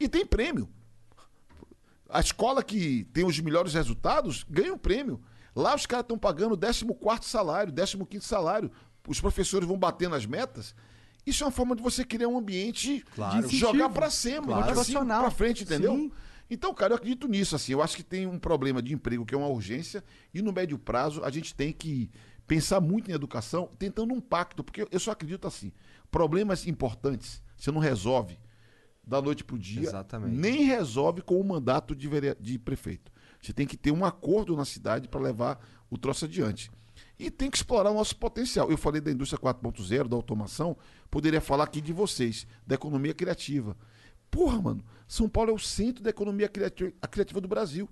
E tem prêmio. A escola que tem os melhores resultados ganha um prêmio. Lá os caras estão pagando 14 salário, 15 salário. Os professores vão batendo as metas. Isso é uma forma de você criar um ambiente Claro. de jogar pra cima, Claro. cima, Motivacional. pra frente, entendeu? Sim. Então, cara, eu acredito nisso, assim. Eu acho que tem um problema de emprego que é uma urgência e no médio prazo a gente tem que pensar muito em educação, tentando um pacto, porque eu só acredito assim. Problemas importantes você não resolve da noite pro dia, Exatamente. nem resolve com o mandato de, vere- de prefeito. Você tem que ter um acordo na cidade para levar o troço adiante. E tem que explorar o nosso potencial. Eu falei da indústria 4.0, da automação, poderia falar aqui de vocês, da economia criativa. Porra, mano, São Paulo é o centro da economia criativa do Brasil.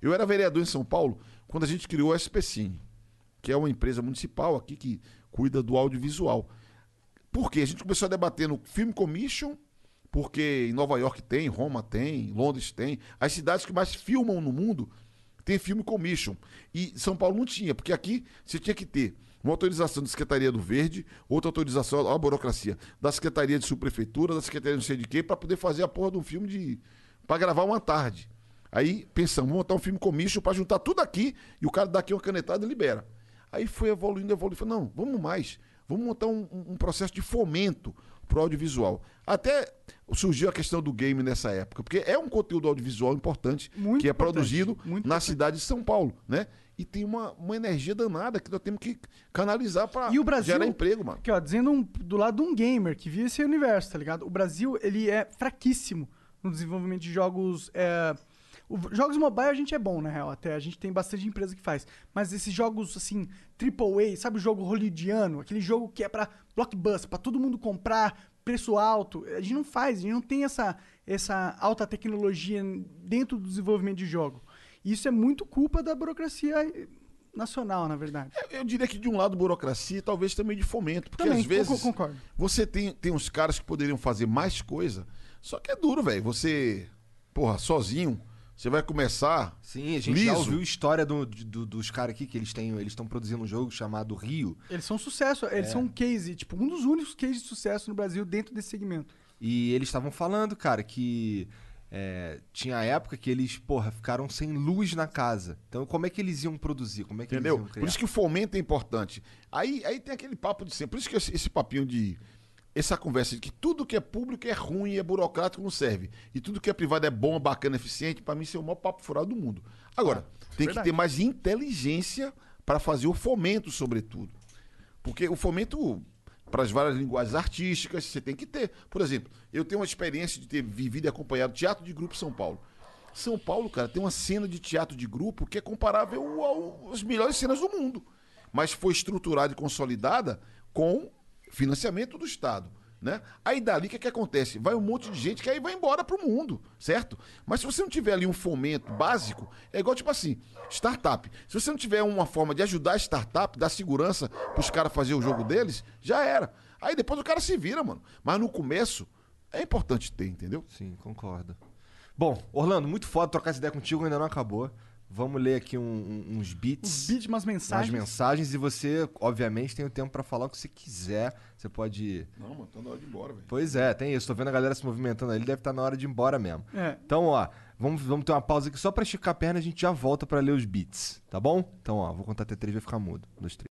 Eu era vereador em São Paulo quando a gente criou a SPCine, que é uma empresa municipal aqui que cuida do audiovisual. Por quê? A gente começou a debater no Film Commission, porque em Nova York tem, Roma tem, Londres tem. As cidades que mais filmam no mundo tem Film Commission. E São Paulo não tinha, porque aqui você tinha que ter uma autorização da Secretaria do Verde, outra autorização, ó, a burocracia, da Secretaria de Subprefeitura, da Secretaria não sei de quê, para poder fazer a porra de um filme de. para gravar uma tarde. Aí pensamos, vamos montar um filme commission para juntar tudo aqui e o cara dá aqui uma canetada e libera. Aí foi evoluindo, evoluindo. Falei, não, vamos mais. Vamos montar um, um- processo de fomento pro audiovisual. Até surgiu a questão do game nessa época, porque é um conteúdo audiovisual importante Muito que é importante, produzido na importante. cidade de São Paulo, né? E tem uma, uma energia danada que nós temos que canalizar para o Brasil. gerar emprego, mano. Aqui, ó, dizendo um- do lado de um gamer que vive esse universo, tá ligado? O Brasil, ele é fraquíssimo no desenvolvimento de jogos. É... o- jogos mobile a gente é bom, na real, até. A gente tem bastante empresa que faz. Mas esses jogos, assim, AAA, sabe o jogo hollywoodiano? Aquele jogo que é pra blockbuster, pra todo mundo comprar, preço alto. A gente não faz, a gente não tem essa, essa alta tecnologia dentro do desenvolvimento de jogo. E isso é muito culpa da burocracia nacional, na verdade. Eu diria que de um lado burocracia talvez também de fomento, porque Também, às vezes con- concordo. você tem, tem uns caras que poderiam fazer mais coisa, só que é duro, velho. Você, porra, sozinho, você vai começar Sim, a gente já liso. ouviu história do- do- dos caras aqui que eles têm, eles estão produzindo um jogo chamado Rio. Eles são um sucesso, eles são um case, tipo, um dos únicos cases de sucesso no Brasil dentro desse segmento. E eles estavam falando, cara, que é, tinha época que eles, porra, ficaram sem luz na casa. Então, como é que eles iam produzir? Como é que Entendeu? eles iam criar? Por isso que o fomento é importante. Aí, aí tem aquele papo de sempre. Por isso que esse, esse papinho de. Essa conversa de que tudo que é público é ruim, é burocrático, não serve. E tudo que é privado é bom, bacana, eficiente, pra mim isso é o maior papo furado do mundo. Agora, tem que verdade. ter mais inteligência para fazer o fomento, sobretudo. Porque o fomento para as várias linguagens artísticas, você tem que ter. Por exemplo, eu tenho uma experiência de ter vivido e acompanhado teatro de grupo em São Paulo. São Paulo, cara, tem uma cena de teatro de grupo que é comparável ao- às melhores cenas do mundo. Mas foi estruturada e consolidada com financiamento do Estado. Né? Aí dali o que, que acontece? Vai um monte de gente que aí vai embora pro mundo, certo? Mas se você não tiver ali um fomento básico, é igual tipo assim, startup. Se você não tiver uma forma de ajudar a startup, dar segurança pros caras fazer o jogo deles, já era. Aí depois o cara se vira, mano. Mas no começo é importante ter, entendeu? Sim, concordo. Bom, Orlando, muito foda trocar essa ideia contigo, ainda não acabou. Vamos ler aqui um- um- uns beats. Uns beats, umas umas mensagens. mensagens e você, obviamente, tem o tempo pra falar o que você quiser. Você pode. Não, mano, tá na hora de ir embora, velho. Pois é, tem isso. Tô vendo a galera se movimentando ali, deve estar na hora de ir embora mesmo. É. Então, ó, vamos, vamos ter uma pausa aqui só pra esticar a perna e a gente já volta pra ler os beats, tá bom? Então, ó, vou contar até três e vai ficar mudo. Um, dois, três.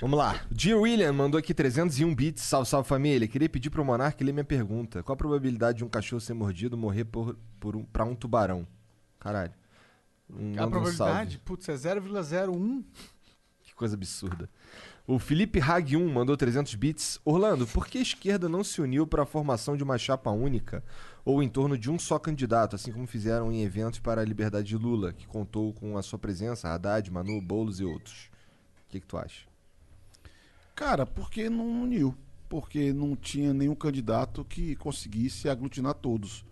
Vamos lá. G. William mandou aqui 301 bits. Salve, salve família. Queria pedir pro Monark ler minha pergunta. Qual a probabilidade de um cachorro ser mordido morrer por, por um, pra um tubarão? Caralho. Um, A um probabilidade, salve. putz, é 0,01. Que coisa absurda. O Felipe Hag 1 mandou 300 bits. Orlando, por que a esquerda não se uniu para a formação de uma chapa única ou em torno de um só candidato, assim como fizeram em eventos para a liberdade de Lula, que contou com a sua presença, Haddad, Manu, Boulos e outros? O que, que tu acha? Cara, porque não uniu. Porque não tinha nenhum candidato que conseguisse aglutinar todos.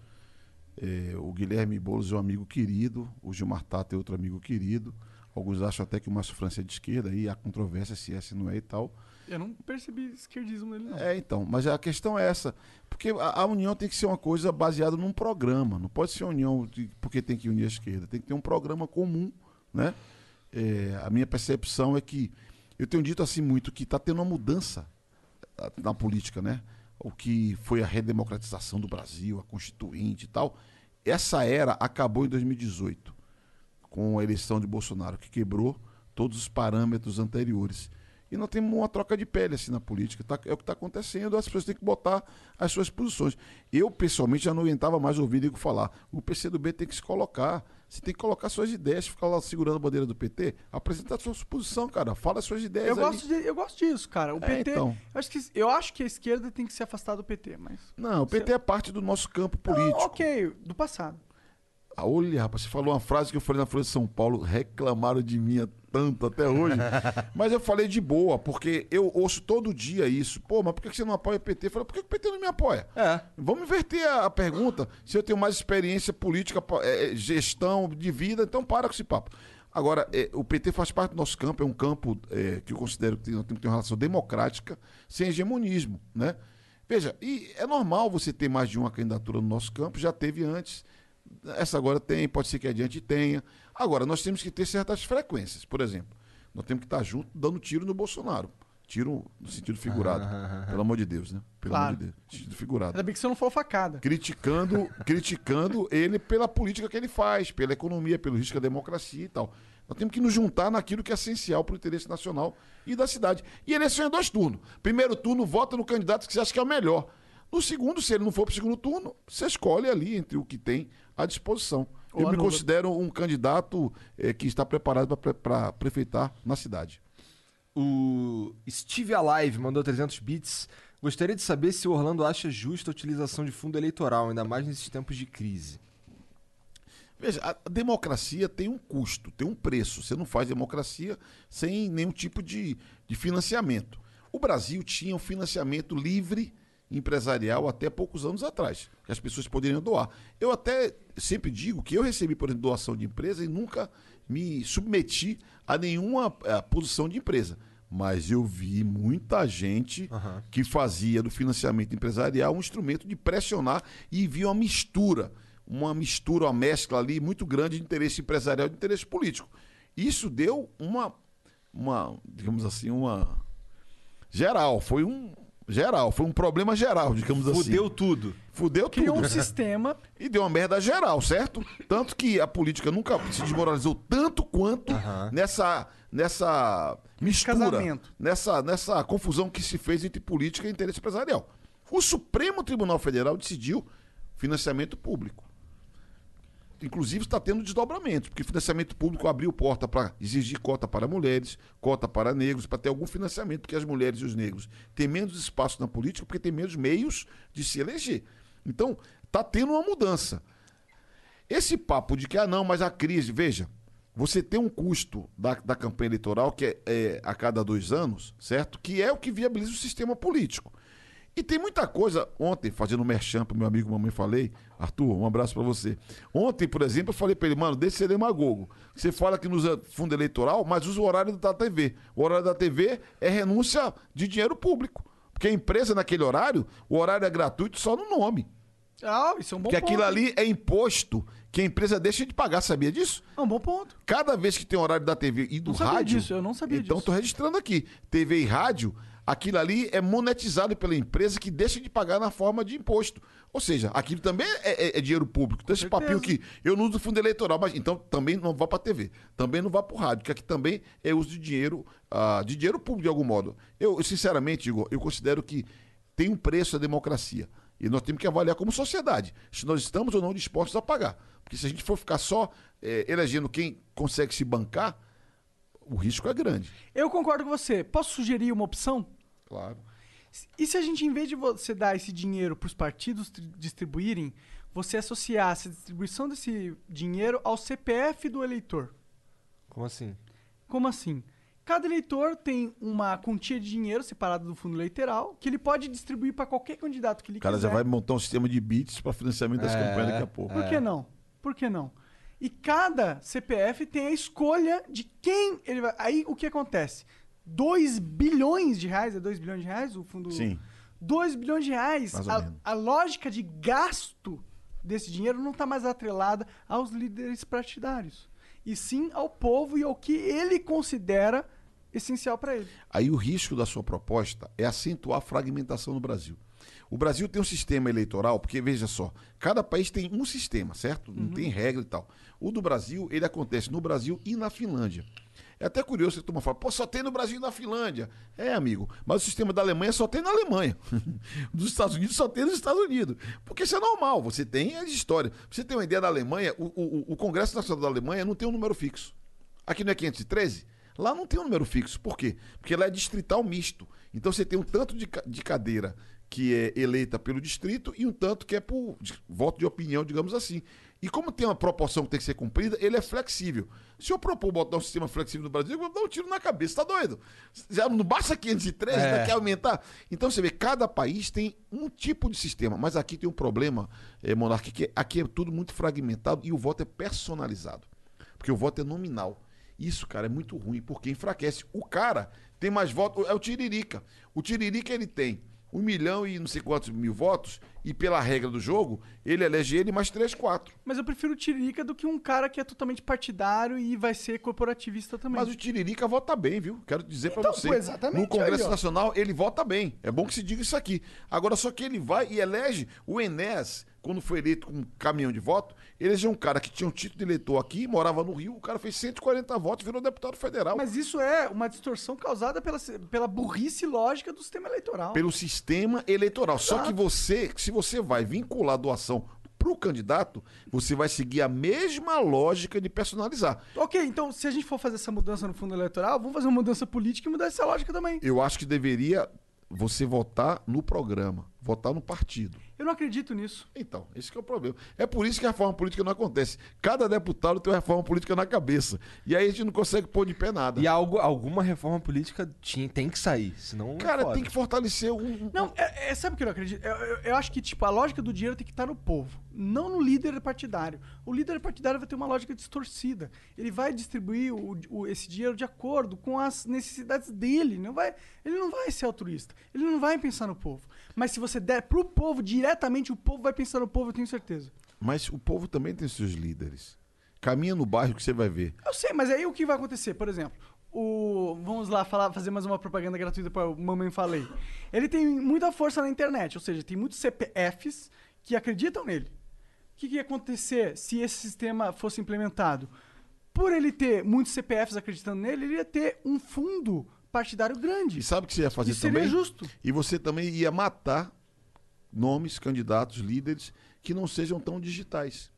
É, o Guilherme Boulos é um amigo querido, o Gilmar Tata é outro amigo querido. Alguns acham até que o Márcio França é de esquerda, aí há controvérsia se é, se não é e tal. Eu não percebi esquerdismo nele, não. É, então, mas a questão é essa. Porque a, a união tem que ser uma coisa baseada num programa. Não pode ser união de- porque tem que unir a esquerda. Tem que ter um programa comum, né? É, a minha percepção é que eu tenho dito assim muito que está tendo uma mudança ah, na política, né? O que foi a redemocratização do Brasil, a constituinte e tal. Essa era acabou em 2018 com a eleição de Bolsonaro, que quebrou todos os parâmetros anteriores. E não temos uma troca de pele assim na política. Tá- é o que está acontecendo, as pessoas têm que botar as suas posições. Eu, pessoalmente, já não aguentava mais ouvir Diego falar. O PCdoB tem que se colocar. Você tem que colocar suas ideias, ficar lá segurando a bandeira do PT. Apresenta a sua posição, cara. Fala as suas ideias. Eu aí. gosto, de- eu gosto disso, cara. O É, PT. então. eu, acho que, eu acho que a esquerda tem que se afastar do PT, mas. Não, o PT é parte do nosso campo político. Ah, ok, do passado. Olha, rapaz, você falou uma frase que eu falei na Folha de São Paulo, reclamaram de mim tanto até hoje. mas eu falei de boa, porque eu ouço todo dia isso. Pô, mas por que você não apoia o PT? Eu falei, por que o PT não me apoia? É. Vamos inverter a, pergunta. Se eu tenho mais experiência política, po- é, é, gestão de vida, então para com esse papo. Agora, é, o PT faz parte do nosso campo, é um campo é, que eu considero que tem, ter uma relação democrática, sem hegemonismo, né? Veja, e é normal você ter mais de uma candidatura no nosso campo, já teve antes, essa agora tem, pode ser que adiante tenha. Agora, nós temos que ter certas frequências, por exemplo, nós temos que estar junto dando tiro no Bolsonaro. Tiro no sentido figurado, pelo amor de Deus, né? Pelo Claro. amor de Deus, sentido figurado Ainda bem que você não falou facada. criticando, criticando ele pela política que ele faz, pela economia, pelo risco à democracia e tal. Nós temos que nos juntar naquilo que é essencial para o interesse nacional e da cidade. E eleição é dois turnos. Primeiro turno, vota no candidato que você acha que é o melhor. No segundo, se ele não for para o segundo turno, você escolhe ali entre o que tem à disposição. Ou Eu me considero um candidato eh, que está preparado para prefeitar na cidade. O Steve Alive mandou 300 bits. Gostaria de saber se o Orlando acha justa a utilização de fundo eleitoral, ainda mais nesses tempos de crise. Veja, a democracia tem um custo, tem um preço. Você não faz democracia sem nenhum tipo de, de financiamento. O Brasil tinha um financiamento livre empresarial até poucos anos atrás, que as pessoas poderiam doar. Eu até sempre digo que eu recebi, por exemplo, doação de empresa e nunca me submeti a nenhuma eh, posição de empresa. Mas eu vi muita gente que fazia do financiamento empresarial um instrumento de pressionar e via uma mistura, uma mistura, uma mescla ali muito grande de interesse empresarial e de interesse político. Isso deu uma, uma digamos assim, uma geral, foi um geral, foi um problema geral, digamos assim. Fudeu tudo. Fudeu Criou tudo. um sistema. E deu uma merda geral, certo? Tanto que a política nunca se desmoralizou tanto quanto nessa, nessa mistura, Casamento. nessa, nessa confusão que se fez entre política e interesse empresarial. O Supremo Tribunal Federal decidiu financiamento público. Inclusive está tendo desdobramentos, porque financiamento público abriu porta para exigir cota para mulheres, cota para negros, para ter algum financiamento, porque as mulheres e os negros têm menos espaço na política, porque têm menos meios de se eleger. Então, está tendo uma mudança. Esse papo de que, ah, não, mas a crise, veja, você tem um custo da, da campanha eleitoral que é, é a cada dois anos, certo? Que é o que viabiliza o sistema político. E tem muita coisa. Ontem, fazendo um merchan pro meu amigo Mamãe Falei, Arthur, um abraço pra você. Ontem, por exemplo, eu falei pra ele, mano, deixa de ser demagogo. Você fala que não usa fundo eleitoral, mas usa o horário da TV. O horário da TV é renúncia de dinheiro público. Porque a empresa, naquele horário, o horário é gratuito só no nome. Ah, isso é um bom Porque ponto. aquilo ali é imposto que a empresa deixa de pagar, sabia disso? É um bom ponto. Cada vez que tem horário da TV e do Não sabia rádio. disso, eu não sabia Então disso. tô registrando aqui. TV e rádio, aquilo ali é monetizado pela empresa que deixa de pagar na forma de imposto. Ou seja, aquilo também é, é- é dinheiro público. Então, esse papinho que eu não uso fundo eleitoral, mas então também não vá para TV, também não vá para o rádio, que aqui também é uso de dinheiro, ah, de dinheiro público de algum modo. Eu, sinceramente, Igor, eu considero que tem um preço a democracia. E nós temos que avaliar como sociedade se nós estamos ou não dispostos a pagar. Porque se a gente for ficar só eh, elegendo quem consegue se bancar, o risco é grande. Eu concordo com você. Posso sugerir uma opção? Claro. E se a gente, em vez de você dar esse dinheiro para os partidos tri- distribuírem, você associasse a distribuição desse dinheiro ao CPF do eleitor? Como assim? Como assim? Cada eleitor tem uma quantia de dinheiro separada do fundo eleitoral que ele pode distribuir para qualquer candidato que ele O cara quiser. já vai montar um sistema de bits para financiamento das É, campanhas daqui a pouco. Por que não? Por que não? E cada CPF tem a escolha de quem ele vai. Aí o que acontece? 2 bilhões de reais, é 2 bilhões de reais o fundo? Sim. 2 bilhões de reais. A, a lógica de gasto desse dinheiro não está mais atrelada aos líderes partidários. E sim ao povo e ao que ele considera essencial para ele. Aí o risco da sua proposta é acentuar a fragmentação no Brasil. O Brasil tem um sistema eleitoral, porque veja só, cada país tem um sistema, certo? Não tem regra e tal. O do Brasil, ele acontece no Brasil e na Finlândia. É até curioso que a turma fala, pô, só tem no Brasil e na Finlândia. É, amigo, mas o sistema da Alemanha só tem na Alemanha. Dos Estados Unidos só tem nos Estados Unidos. Porque isso é normal, você tem a história. Você ter uma ideia da Alemanha, o, o- o Congresso Nacional da Alemanha não tem um número fixo. Aqui não é 513? Lá não tem um número fixo. Por quê? Porque lá é distrital misto. Então você tem um tanto de, de cadeira que é eleita pelo distrito e um tanto que é por voto de opinião, digamos assim. E como tem uma proporção que tem que ser cumprida, ele é flexível. Se eu propor botar um sistema flexível no Brasil, eu vou dar um tiro na cabeça, tá doido? Já não basta 513, É. ainda quer aumentar? Então você vê, cada país tem um tipo de sistema, mas aqui tem um problema, é, Monarque, que aqui é tudo muito fragmentado e o voto é personalizado. Porque o voto é nominal. Isso, cara, é muito ruim, porque enfraquece. O cara tem mais votos, é o Tiririca. O Tiririca, ele tem um milhão e não sei quantos mil votos, e pela regra do jogo, ele elege ele mais três, quatro. Mas eu prefiro o Tiririca do que um cara que é totalmente partidário e vai ser corporativista também. Mas o Tiririca vota bem, viu? Quero dizer pra Então, você. pô, exatamente, No Congresso aí. Nacional, ele vota bem. É bom que se diga isso aqui. Agora, só que ele vai e elege o Enéas, quando foi eleito com um caminhão de voto, elegeu um cara que tinha um título de eleitor aqui, morava no Rio, o cara fez 140 votos e virou deputado federal. Mas isso é uma distorção causada pela, pela burrice lógica do sistema eleitoral. Pelo sistema eleitoral. Só que você, se você vai vincular a doação pro candidato, você vai seguir a mesma lógica de personalizar. Ok, então se a gente for fazer essa mudança no fundo eleitoral, vamos fazer uma mudança política e mudar essa lógica também. Eu acho que deveria você votar no programa, votar no partido. Eu não acredito nisso. Então, esse que é o problema. É por isso que a reforma política não acontece. Cada deputado tem uma reforma política na cabeça. E aí a gente não consegue pôr de pé nada. E algo, alguma reforma política tinha, tem que sair, senão. é Cara, tem que fortalecer um. um- Não, é, é- sabe o que eu não acredito? Eu, eu- eu acho que, tipo, a lógica do dinheiro tem que estar no povo, não no líder partidário. O líder partidário vai ter uma lógica distorcida. Ele vai distribuir o- o- esse dinheiro de acordo com as necessidades dele. Não vai, ele não vai ser altruísta. Ele não vai pensar no povo. Mas se você der pro povo diretamente, o povo vai pensar no povo, eu tenho certeza. Mas o povo também tem seus líderes. Caminha no bairro que você vai ver. Eu sei, mas aí o que vai acontecer? Por exemplo, o. Vamos lá falar, fazer mais uma propaganda gratuita para o Mamãe Falei. Ele tem muita força na internet, ou seja, tem muitos CPFs que acreditam nele. O que, que ia acontecer se esse sistema fosse implementado? Por ele ter muitos CPFs acreditando nele, ele ia ter um fundo partidário grande. E sabe o que você ia fazer seria também? justo. E você também ia matar nomes, candidatos, líderes que não sejam tão digitais.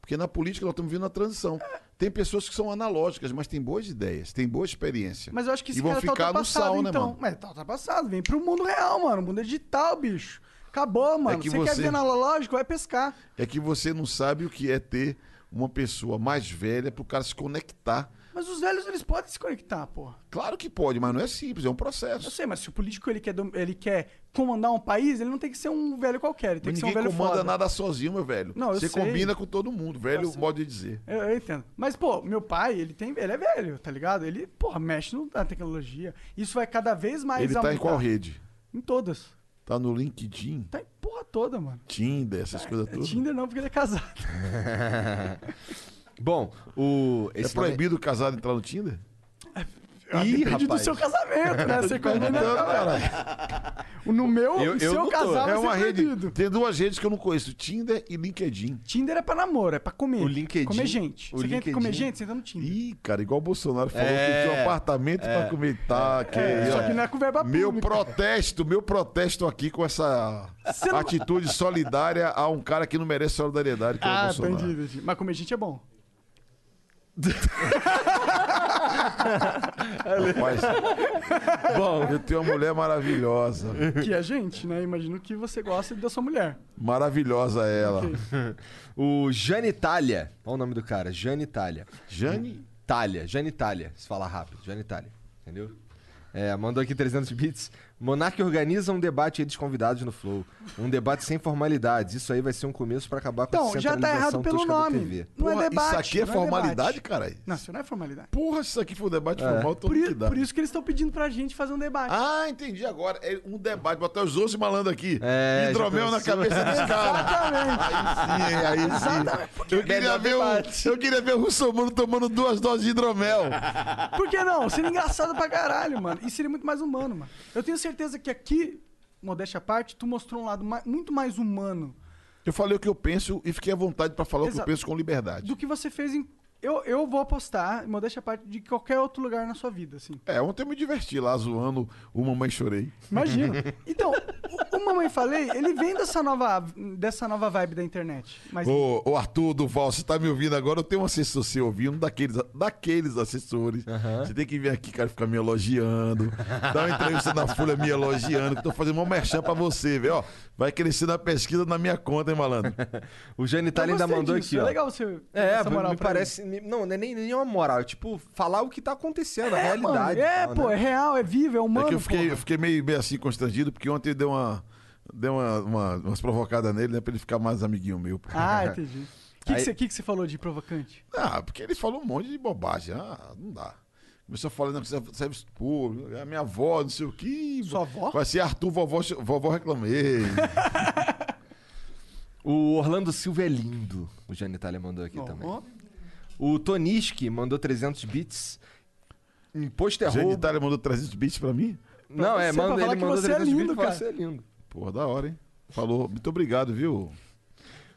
Porque na política nós estamos vendo a transição. Tem pessoas que são analógicas, mas têm boas ideias, têm boa experiência. Mas eu acho que esse e vão tá ficar no ultrapassado, sal, né, então. mano? Mas tá ultrapassado. Vem pro mundo real, mano. O mundo é digital, bicho. Acabou, mano. que você, quer você- ver analógico, vai pescar. É que você não sabe o que é ter uma pessoa mais velha para o cara se conectar. Mas os velhos, eles podem se conectar, porra. Claro que pode, mas não é simples, é um Eu processo. sei, mas se o político ele quer, ele quer comandar um país, ele não tem que ser um velho qualquer. Ele tem Mas que ser um ninguém velho comanda foda. nada sozinho, meu velho. Não, eu você sei. combina com todo mundo, velho Eu modo de dizer. Eu, eu entendo. Mas, pô, meu pai, ele tem. Ele é velho, tá ligado? Ele, porra, mexe no- na tecnologia. Isso vai cada vez mais Ele tá em aumentar. qual rede? Em todas. Tá no LinkedIn? Tá em porra toda, mano. Tinder, essas coisas É todas. Tinder não, porque ele é casado. Bom, o. É Esse proibido o casado entrar no Tinder? Ih, Depende do rapaz. seu casamento, né? Você combina. No meu, Eu- o eu seu não tô. casal É vai uma ser rede. Tem duas redes que eu não conheço: Tinder e LinkedIn. Tinder é pra namoro, é pra comer. O LinkedIn- Comer gente. o Você quer LinkedIn- comer gente? Você entra no Tinder. Ih, cara, igual o Bolsonaro falou É, que tem um apartamento pra comentar. Que É, aí, só ó. que não é com verba Meu pública. protesto, meu protesto aqui com essa Você não- atitude solidária a um cara que não merece solidariedade que é o Ah, Bolsonaro. entendi, entendi. Mas comer gente é bom. Rapaz, Bom, eu tenho uma mulher maravilhosa. Que é gente, né? Imagino que você gosta da sua mulher. Maravilhosa ela. o Jane Itália. Olha o nome do cara, Jane Itália. Jane? Itália, Jane Itália, se falar rápido, Jane Itália, entendeu? É, mandou aqui 300 bits. Monark organiza um debate aí dos convidados no Flow. Um debate sem formalidades. Isso aí vai ser um começo pra acabar com Então, essa já tá centralização errado pelo nome. TV. Não Porra, é debate. isso aqui é formalidade, debate. caralho? Não, isso não é formalidade. Porra, se isso aqui for debate É. formal, todo Por, que dá. por isso que eles estão pedindo pra gente fazer um debate. Ah, entendi agora. É um debate. Botar os outros malandro aqui. É, Hidromel na cabeça dos caras. Exatamente. Aí sim, aí sim. Eu queria, ver o, eu queria ver o Russomano tomando duas doses de hidromel. Por que não? Seria engraçado pra caralho, mano. E seria muito mais humano, mano. Eu tenho certeza que aqui, modéstia à parte, tu mostrou um lado ma- muito mais humano Eu falei o que eu penso e fiquei à vontade pra falar o que eu Exato. penso com liberdade. do que você fez em. Eu, eu vou apostar, modéstia à parte, de qualquer outro lugar na sua vida, assim. É, ontem eu me diverti lá zoando o Mamãe Chorei. Imagina. Então, o, o Mamãe Falei, ele vem dessa nova, dessa nova vibe da internet. Mas Ô, ô Arthur Duval, você tá me ouvindo agora? Eu tenho um assessor seu ouvindo, daqueles, daqueles assessores. Você tem que vir aqui, cara, ficar me elogiando. Dar uma entrevista na Folha me elogiando, que eu tô fazendo um merchan pra você, velho. Ó, vai crescer na pesquisa na minha conta, hein, malandro? O eu Itália ainda mandou disso. aqui, É ó. legal você. É, essa moral me parece. Não, não é nem, nem uma moral. É tipo, falar o que tá acontecendo, a É, realidade. mano, é, tal, pô, né? é real, é vivo, é humano. é que eu fiquei, eu fiquei meio, meio assim constrangido, porque ontem eu dei uma. Dei uma, uma- umas provocadas nele, né? Pra ele ficar mais amiguinho meu. Ah, entendi. O que, que, você, que, que você falou de provocante? Ah, porque ele falou um monte de bobagem. Ah, não dá. Começou falando que serviço público, a minha avó, não sei o que. Sua avó? Vai ser Arthur, vovó, vovó reclamei. O Orlando Silva é lindo. O Jane Itália mandou aqui Ó, também. ó. O Toniski mandou 300 bits. Imposto é Gente, roubo. Itália mandou 300 bits pra mim? Não, é, você, manda, ele mandou você é 300 bits lindo, pra cara. você é lindo. Porra, da hora, hein? Falou. Muito obrigado, viu?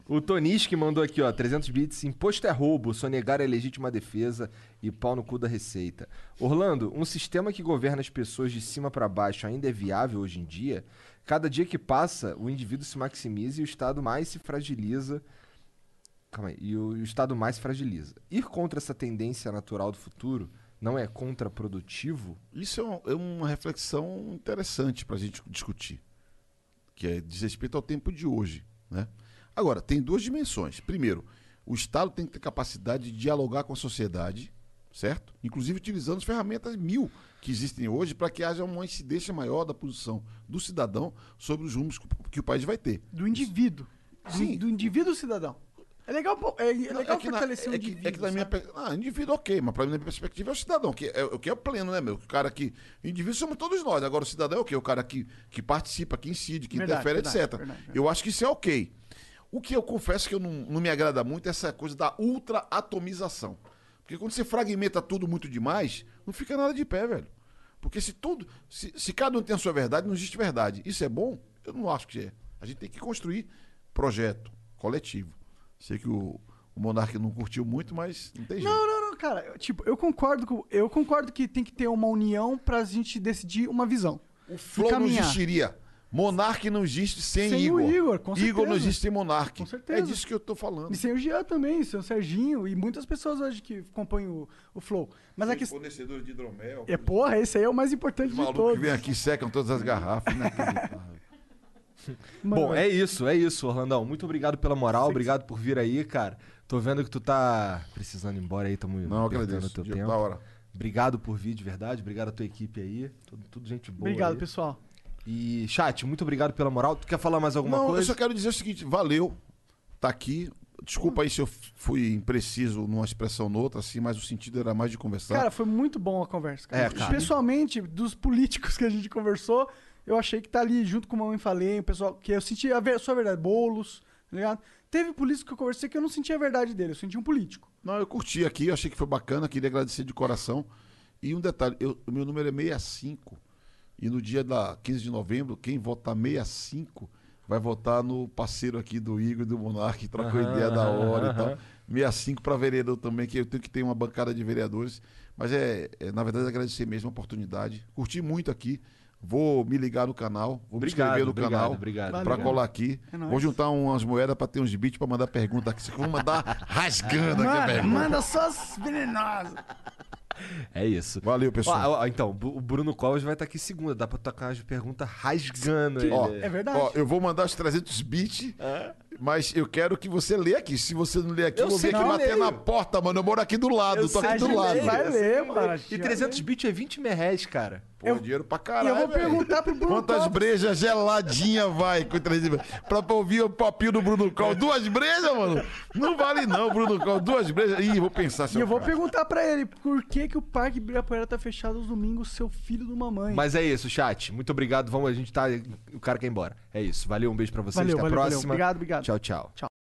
O Toniski mandou aqui, ó, 300 bits. Imposto é roubo, sonegar é legítima defesa e pau no cu da receita. Orlando, um sistema que governa as pessoas de cima pra baixo ainda é viável hoje em dia? Cada dia que passa, o indivíduo se maximiza e o Estado mais se fragiliza. Calma aí. E o, o Estado mais fragiliza. Ir contra essa tendência natural do futuro não é contraprodutivo? Isso é, um- é uma reflexão interessante pra gente discutir. Que é diz respeito ao tempo de hoje, né? Agora, tem duas dimensões. Primeiro, o Estado tem que ter capacidade de dialogar com a sociedade, certo? Inclusive utilizando as ferramentas mil que existem hoje para que haja uma incidência maior da posição do cidadão sobre os rumos que o- país vai ter. Do indivíduo. Do, Sim. do indivíduo cidadão. É legal, é, é Não, legal é que na- fortalecer o é que, indivíduo. é que na minha ah, indivíduo ok, mas para minha perspectiva é o cidadão, que é o que é pleno, né, meu? O cara que indivíduo somos todos nós. Agora o cidadão é o quê? O cara que, que participa, que incide, que Verdade, interfere, verdade, etc. verdade. Eu acho que isso é ok. O que eu confesso que eu não, não me agrada muito é essa coisa da ultra-atomização. Porque quando você fragmenta tudo muito demais, não fica nada de pé, velho. Porque se tudo. Se, se cada um tem a sua verdade, não existe verdade. Isso é bom? Eu não acho que é. A gente tem que construir projeto coletivo. Sei que o, o Monark não curtiu muito, mas não tem jeito. Não, não, não, cara. eu, Tipo, eu concordo com. Eu concordo que tem que ter uma união pra gente decidir uma visão. O Flow não caminhar. existiria. Monark não existe sem, Sem Igor. o Igor, com Igor não certeza. existe sem Monark. Com certeza. É disso que eu tô falando. E sem o Jean também, sem o Serginho e muitas pessoas hoje que compõem o, o Flow. Mas a questão. fornecedores de hidromel. É, porra, esse aí é o mais importante de malucos que todos. vêm aqui e secam todas as garrafas. Inacreditável. Mano, Bom, é isso, é isso, Orlandão. Muito obrigado pela moral, obrigado por vir aí, cara. Tô vendo que tu tá precisando ir embora aí, tamo Não, agradeço. o teu Dia tempo. da hora. Obrigado por vir de verdade, obrigado a tua equipe aí. Tudo, tudo gente boa. Obrigado, aí. pessoal. E, chat, muito obrigado pela moral. Tu quer falar mais alguma Não, eu coisa? só quero dizer o seguinte: valeu, tá aqui. Desculpa aí se eu fui impreciso numa expressão ou noutra, assim, mas o sentido era mais de conversar. Cara, foi muito bom a conversa. cara. É, cara. Pessoalmente, dos políticos que a gente conversou, eu achei que tá ali junto com o Mamãe Falei, o pessoal que eu senti a ver- sua verdade, bolos, tá ligado? Teve político que eu conversei que eu não senti a verdade dele, eu senti um político. Não, eu curti aqui, eu achei que foi bacana, queria agradecer de coração. E um detalhe, eu- o meu número é 65. E no dia da 15 de novembro, quem votar 65 vai votar no parceiro aqui do Igor e do Monark, que trocou Aham, ideia da hora e aham. tal. 65 para vereador também, que eu tenho que ter uma bancada de vereadores. Mas é, é, na verdade, agradecer mesmo a oportunidade. Curti muito aqui. Vou me ligar no canal, vou Obrigado, me inscrever no obrigado, canal obrigado, para obrigado. colar aqui. É vou juntar umas moedas para ter uns bits para mandar pergunta aqui. Vou mandar rasgando aqui a Manda, pergunta. manda só as venenosas. É isso. Valeu, pessoal. Ó, ó, então, o Bruno Covas vai estar aqui segunda. Dá pra tocar as perguntas rasgando ele. Ó, É verdade. Ó, eu vou mandar os 300 bits, mas eu quero que você lê aqui. Se você não ler aqui, eu, vou vir aqui que bater leio. na porta, mano. Eu moro aqui do lado, Eu tô aqui do lado. Vai ler, Baratinho, E vai 300 ler. bits é 20 merréis, cara. Pô, dinheiro pra caralho. Eu vou velho. perguntar pro Bruno Quantas Covas. brejas geladinha vai com 300 bits? Pra ouvir o papinho do Bruno Col. Duas brejas, mano? Não vale não, Bruno Col. Duas brejas. Ih, vou pensar E eu vou cara. perguntar pra ele por que, que o Parque Ibirapuera tá fechado aos domingos, seu filho do mamãe. Mas é isso, chat. Muito obrigado. Vamos, a gente tá. O cara quer ir embora. É isso. Valeu, um beijo pra vocês. Valeu, Até a valeu, valeu. próxima. Obrigado, obrigado. Tchau, tchau. Tchau.